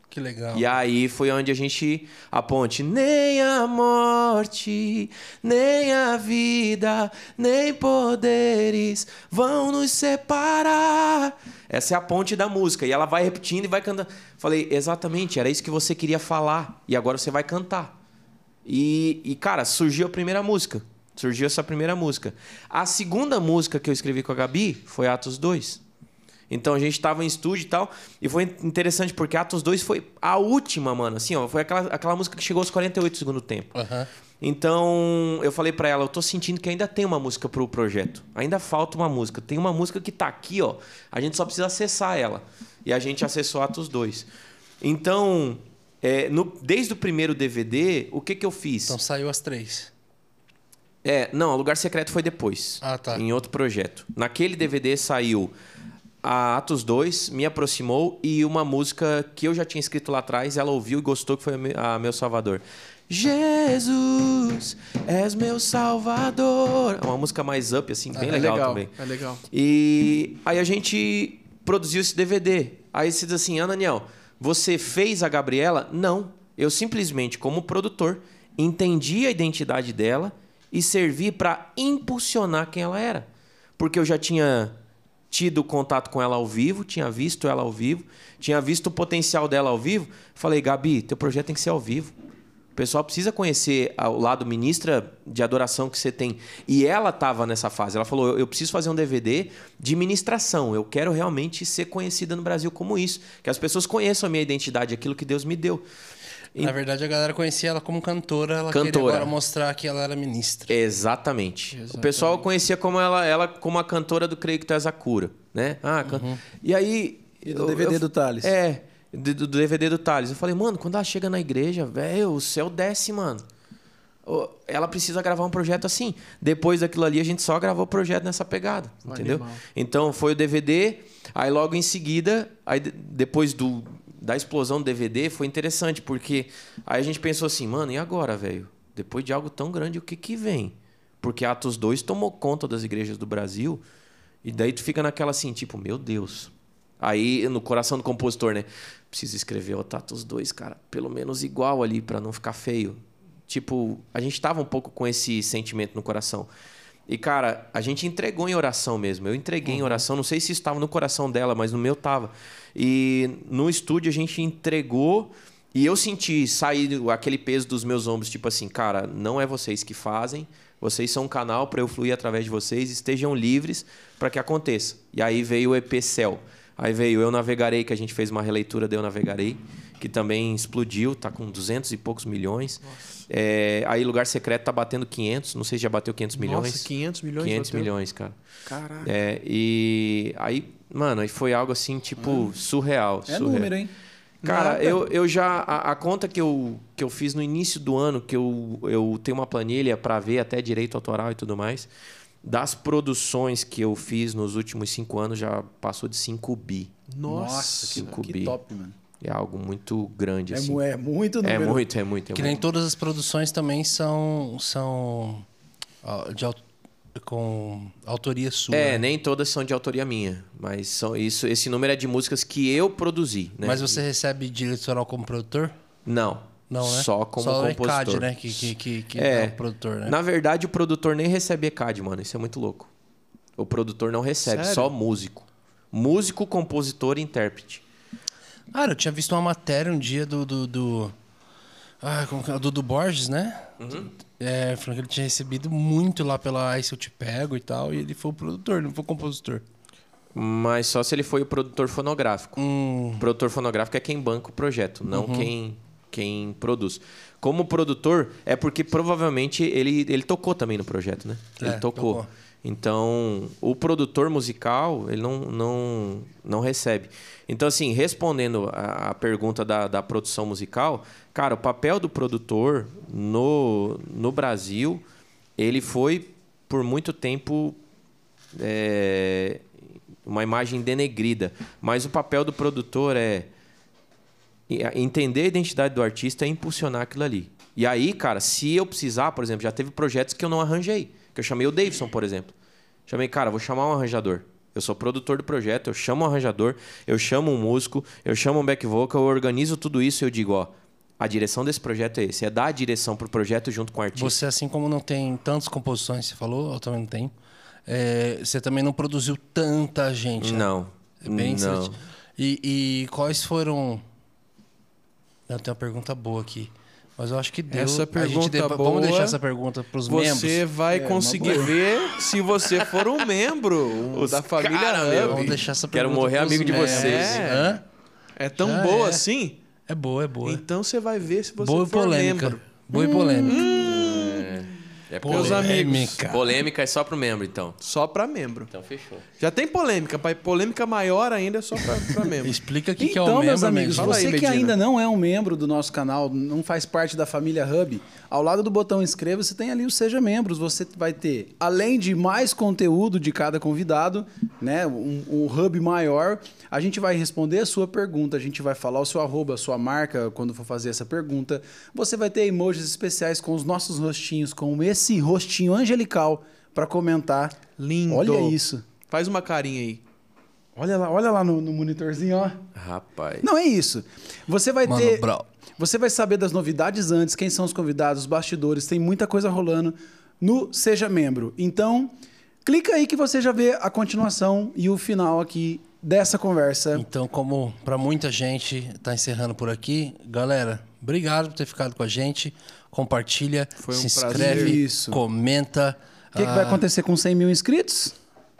Que legal. E aí foi onde a gente a ponte nem a morte, nem a vida, nem poderes vão nos separar. Essa é a ponte da música e ela vai repetindo e vai cantando. Falei, exatamente, era isso que você queria falar e agora você vai cantar. E, e cara, surgiu a primeira música. Surgiu essa primeira música. A segunda música que eu escrevi com a Gabi foi Atos 2. Então a gente estava em estúdio e tal. E foi interessante porque Atos 2 foi a última, mano. Assim, ó, foi aquela, aquela música que chegou aos 48 do segundo tempo. Aham. Então eu falei pra ela, eu tô sentindo que ainda tem uma música pro projeto. Ainda falta uma música. Tem uma música que tá aqui, ó. A gente só precisa acessar ela. E a gente acessou Atos 2. Então, é, no- desde o primeiro DVD, o que que eu fiz? Então saiu as três. É, não, o Lugar Secreto foi depois. Ah, tá. Em outro projeto. Naquele DVD saiu a Atos 2, Me Aproximou e uma música que eu já tinha escrito lá atrás, ela ouviu e gostou, que foi a Me- a Meu Salvador. Jesus, és meu Salvador. É uma música mais up, assim, bem é legal, legal, também. é legal. E aí a gente produziu esse DVD. Aí você diz assim, ah, Daniel, você fez a Gabriela? Não. Eu simplesmente, como produtor, entendi a identidade dela e servi para impulsionar quem ela era. Porque eu já tinha tido contato com ela ao vivo, tinha visto ela ao vivo, tinha visto o potencial dela ao vivo. Falei, Gabi, teu projeto tem que ser ao vivo. O pessoal precisa conhecer o lado ministra de adoração que você tem. E ela estava nessa fase. Ela falou: eu- eu preciso fazer um DVD de ministração. Eu quero realmente ser conhecida no Brasil como isso. Que as pessoas conheçam a minha identidade, aquilo que Deus me deu. E- Na verdade, a galera conhecia ela como cantora. Ela queria Cantora. agora mostrar que ela era ministra. Exatamente. O pessoal conhecia como ela, ela como a cantora do Creio que Tu és a cura, né? Ah, can- E aí... E do DVD do Thales. É, do, do DVD do Thales. Eu falei, mano, quando ela chega na igreja, velho, o céu desce, mano. Ela precisa gravar um projeto assim. Depois daquilo ali, a gente só gravou o projeto nessa pegada, entendeu? Animal. Então, foi o DVD. Aí, logo em seguida, aí, de- depois do, da explosão do DVD, foi interessante, porque aí a gente pensou assim, mano, e agora, velho? Depois de algo tão grande, o que que vem? Porque Atos 2 tomou conta das igrejas do Brasil, e daí tu fica naquela assim, tipo, meu Deus. Aí, no coração do compositor, né? Preciso escrever o Atos 2, cara, pelo menos igual ali, pra não ficar feio. Tipo, a gente tava um pouco com esse sentimento no coração. E, cara, a gente entregou em oração mesmo. Eu entreguei em oração. Não sei se isso estava no coração dela, mas no meu tava. E no estúdio a gente entregou. E eu senti sair aquele peso dos meus ombros, tipo assim, cara, não é vocês que fazem. Vocês são um canal para eu fluir através de vocês. Estejam livres para que aconteça. E aí veio o EP Céu. Aí veio Eu Navegarei, que a gente fez uma releitura de Eu Navegarei, que também explodiu, tá com 200 e poucos milhões. É, aí Lugar Secreto tá batendo 500, não sei se já bateu 500 milhões. Nossa, 500 milhões 500 bateu? milhões, cara. Caraca. É, e aí, mano, aí foi algo assim, tipo, surreal. É surreal. número, hein? Cara, Nada. eu, eu já. A, a conta que eu, que eu fiz no início do ano, que eu, eu tenho uma planilha para ver até direito autoral e tudo mais, das produções que eu fiz nos últimos cinco anos já passou de 5 bi. Nossa, que, cinco que bi. top, mano. É algo muito grande, É, assim. é muito É número. muito, é muito. É Que muito. nem todas as produções também são, são ó, de, com autoria sua. É, né? nem todas são de autoria minha, mas são isso. Esse número é de músicas que eu produzi, né? Mas você recebe direito autoral como produtor? Não. Não, né? Só como Só o compositor. ECAD, né? Que, que, que, que É. é o produtor, né? Na verdade, o produtor nem recebe ECAD, mano. Isso é muito louco. O produtor não recebe, Sério? só músico. Músico, compositor e intérprete. Cara, eu tinha visto uma matéria um dia do. do, do... Ah, como que é? Do, do Borges, né? Uhum. É, falando que ele tinha recebido muito lá pela Aí Se Eu Te Pego e tal, e ele foi o produtor, não foi o compositor. Mas só se ele foi o produtor fonográfico. Hum, O produtor fonográfico é quem banca o projeto, não Uhum. quem, quem produz. Como produtor, é porque provavelmente ele, ele tocou também no projeto, né? Ele É, tocou. tocou. Então, o produtor musical, ele não, não, não recebe. Então, assim, respondendo a, a pergunta da, da produção musical, cara, o papel do produtor no, no Brasil, ele foi, por muito tempo, é, uma imagem denegrida. Mas o papel do produtor é entender a identidade do artista e impulsionar aquilo ali. E aí, cara, se eu precisar, por exemplo, já teve projetos que eu não arranjei. Que eu chamei o Davidson, por exemplo. Chamei, cara, vou chamar um arranjador. Eu sou produtor do projeto, eu chamo um arranjador, eu chamo um músico, eu chamo um back vocal, eu organizo tudo isso e eu digo, ó, a direção desse projeto é esse, é dar a direção pro projeto junto com o artista. Você, assim como não tem tantas composições, você falou, eu também não tenho. é, você também não produziu tanta gente. né? Não. É bem não. E, e quais foram. Eu tenho uma pergunta boa aqui. Mas eu acho que deu. Essa A gente pergunta boa, Vamos deixar essa pergunta para os membros. Você vai É, conseguir ver se você for um membro um Os da família cara. Vamos deixar essa Quero pergunta morrer pros amigo de membros. vocês. Hã? É tão Já boa é. assim? É boa, é boa. Então você vai ver se você boa e for polêmica. membro. Boa e polêmica. É Meus polêmica. amigos. Polêmica é só pro membro, então. Só pra membro. Então fechou. Já tem polêmica, pai. Polêmica maior ainda é só pra, pra membro. Explica o que, que é então, o membro, meus amigos. Fala aí, você que Medina. ainda não é um membro do nosso canal, não faz parte da família Hub, ao lado do botão inscreva-se tem ali o Seja Membros. Você vai ter, além de mais conteúdo de cada convidado, né, um, um hub maior, a gente vai responder a sua pergunta, a gente vai falar o seu arroba, a sua marca quando for fazer essa pergunta. Você vai ter emojis especiais com os nossos rostinhos, com esse rostinho angelical para comentar. Lindo. Olha isso. Faz uma carinha aí. Olha lá, olha lá no, no monitorzinho, ó. Rapaz. Não é isso. Você vai Mano, ter. bro. Você vai saber das novidades antes, quem são os convidados, os bastidores, tem muita coisa rolando no Seja Membro. Então, clica aí que você já vê a continuação e o final aqui dessa conversa. Então, como para muita gente tá encerrando por aqui, galera, obrigado por ter ficado com a gente. Compartilha, Foi um se inscreve, Isso. comenta. O que, que vai acontecer com 100 mil inscritos?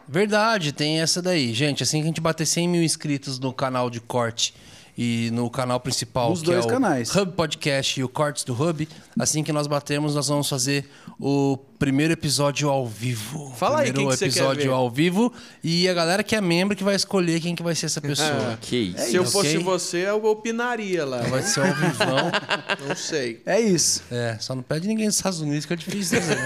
Verdade, tem essa daí. Gente, assim que a gente bater 100 mil inscritos no canal de corte e no canal principal, Nos que dois é o canais. Hub Podcast e o Cortes do Hub, assim que nós batemos, nós vamos fazer o primeiro episódio ao vivo. Fala aí primeiro quem que você quer episódio ver. ao vivo e a galera que é membro que vai escolher quem que vai ser essa pessoa. Que isso. Se eu isso. fosse Ok. você, eu opinaria lá. Vai ser ao vivão. Não sei. É isso. É, só não pede ninguém dos Estados Unidos, que é difícil dizer.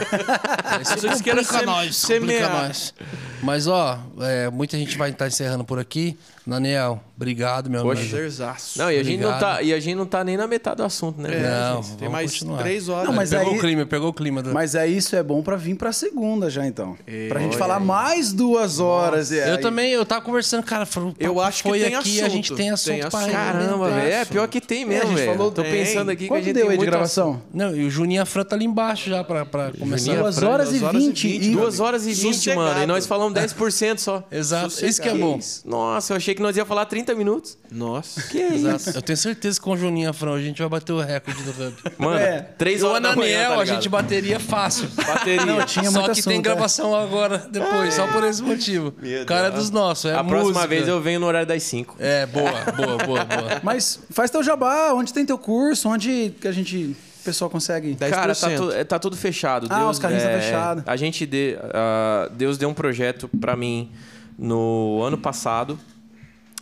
Isso Vocês querem complica sem- nós, complica semear. nós. Mas, ó, é, muita gente vai estar encerrando por aqui. Daniel, obrigado, meu Poxa. amigo. Não, e a, gente não Obrigado. tá, e a gente não tá nem na metade do assunto, né? É, Não, gente, tem vamos mais continuar. três horas. Não, mas pegou aí- o clima, pegou o clima. Do... Mas é isso é bom pra vir pra segunda já, então. Pra gente falar aí. mais duas horas. e eu aí- também, eu tava conversando, cara, falou, Eu acho que foi tem aqui, a assunto. gente tem assunto Tem pra assunto. Caramba, Tem velho. É, assunto. pior que tem É, a mesmo, gente velho. falou Tô tem. pensando aqui que a Quanto gente deu tem aí de gravação? Não, e o Juninho Fran tá ali embaixo já pra, pra começar. Duas Fran, horas e duas horas e vinte. vinte, e- meu Duas horas e vinte, mano. E nós falamos 10% só. Exato, Sossegado. isso que é bom. Nossa, eu achei que nós ia falar 30 minutos. Nossa. Que é isso? Exato. Eu tenho certeza que com o Juninho Fran a gente vai bater o recorde do Hub. Mano, É. 3 E o horas da manhã, Ananiel tá a gente bateria fácil. Bateria. Não, tinha só que tem assunto, é. gravação agora, depois, só por esse motivo. Meu O cara é Deus. dos nossos, é A próxima música. vez eu venho no horário das 5. É, boa, boa, boa, boa. Mas faz teu jabá, onde tem teu curso, onde que a gente, o pessoal consegue... 10%. Cara, tá, tu- é, tá tudo fechado. Ah, os carrinhos tá fechado. A gente de, ah, Deus deu um projeto pra mim no ano passado,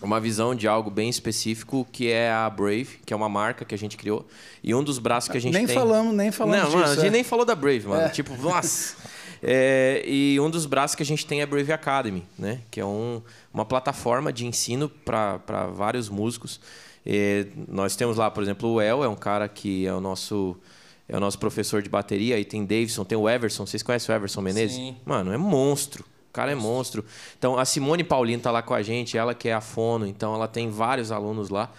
uma visão de algo bem específico que é a Brave, que é uma marca que a gente criou e um dos braços que a gente nem tem. falamos, nem falamos Não, disso. mano, a gente é. nem falou da Brave, mano. É. Tipo, nossa. É, e um dos braços que a gente tem é a Brave Academy, né? Que é um, uma plataforma de ensino para vários músicos. É, nós temos lá, por exemplo, o El, é um cara que é o nosso é o nosso professor de bateria. Aí tem Davidson, tem o Everson. Vocês conhecem o Everson Menezes? Sim. Mano, é monstro. O cara é monstro. Então, a Simone Paulino tá lá com a gente, ela que é a fono, então ela tem vários alunos lá.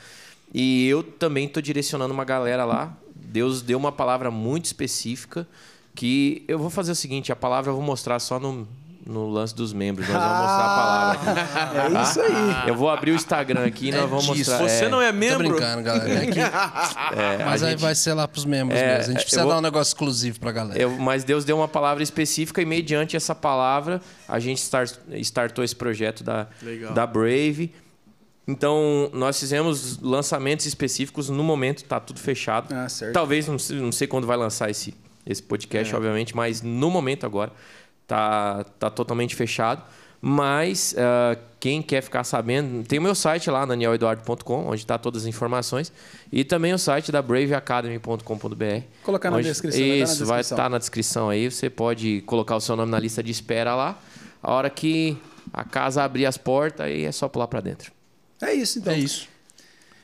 E eu também tô direcionando uma galera lá. Deus deu uma palavra muito específica que eu vou fazer o seguinte, a palavra eu vou mostrar só no, no lance dos membros. Nós vamos mostrar a palavra aqui. É isso aí. Eu vou abrir o Instagram aqui e nós É vamos disso. mostrar. Você não é Tô membro? brincando, galera. É que- é, Mas aí gente- vai ser lá pros membros É, mesmo. A gente precisa vou- dar um negócio exclusivo pra galera. Eu- mas Deus deu uma palavra específica e mediante essa palavra a gente start- startou esse projeto da, Legal. da Brave. Então, nós fizemos lançamentos específicos. No momento, tá tudo fechado. Ah, certo. Talvez, não sei, não sei quando vai lançar esse, esse podcast, obviamente, mas no momento agora tá, tá totalmente fechado. Mas ah, quem quer ficar sabendo, tem o meu site lá, danieleduardo.com, onde está todas as informações. E também o site da braveacademy.com.br. Colocar na onde- descrição, vai tá na Isso, vai estar na descrição aí. Você pode colocar o seu nome na lista de espera lá. A hora que a casa abrir as portas, aí é só pular para dentro. É isso, então. É isso.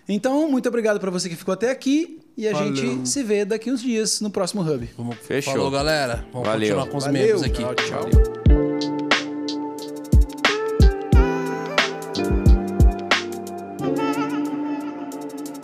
Então, muito obrigado para você que ficou até aqui. E a Valeu. gente se vê daqui uns dias no próximo Hub. Vamos, Fechou. Falou, galera. Vamos Valeu. continuar com os Valeu. membros aqui. Tchau, tchau. Valeu.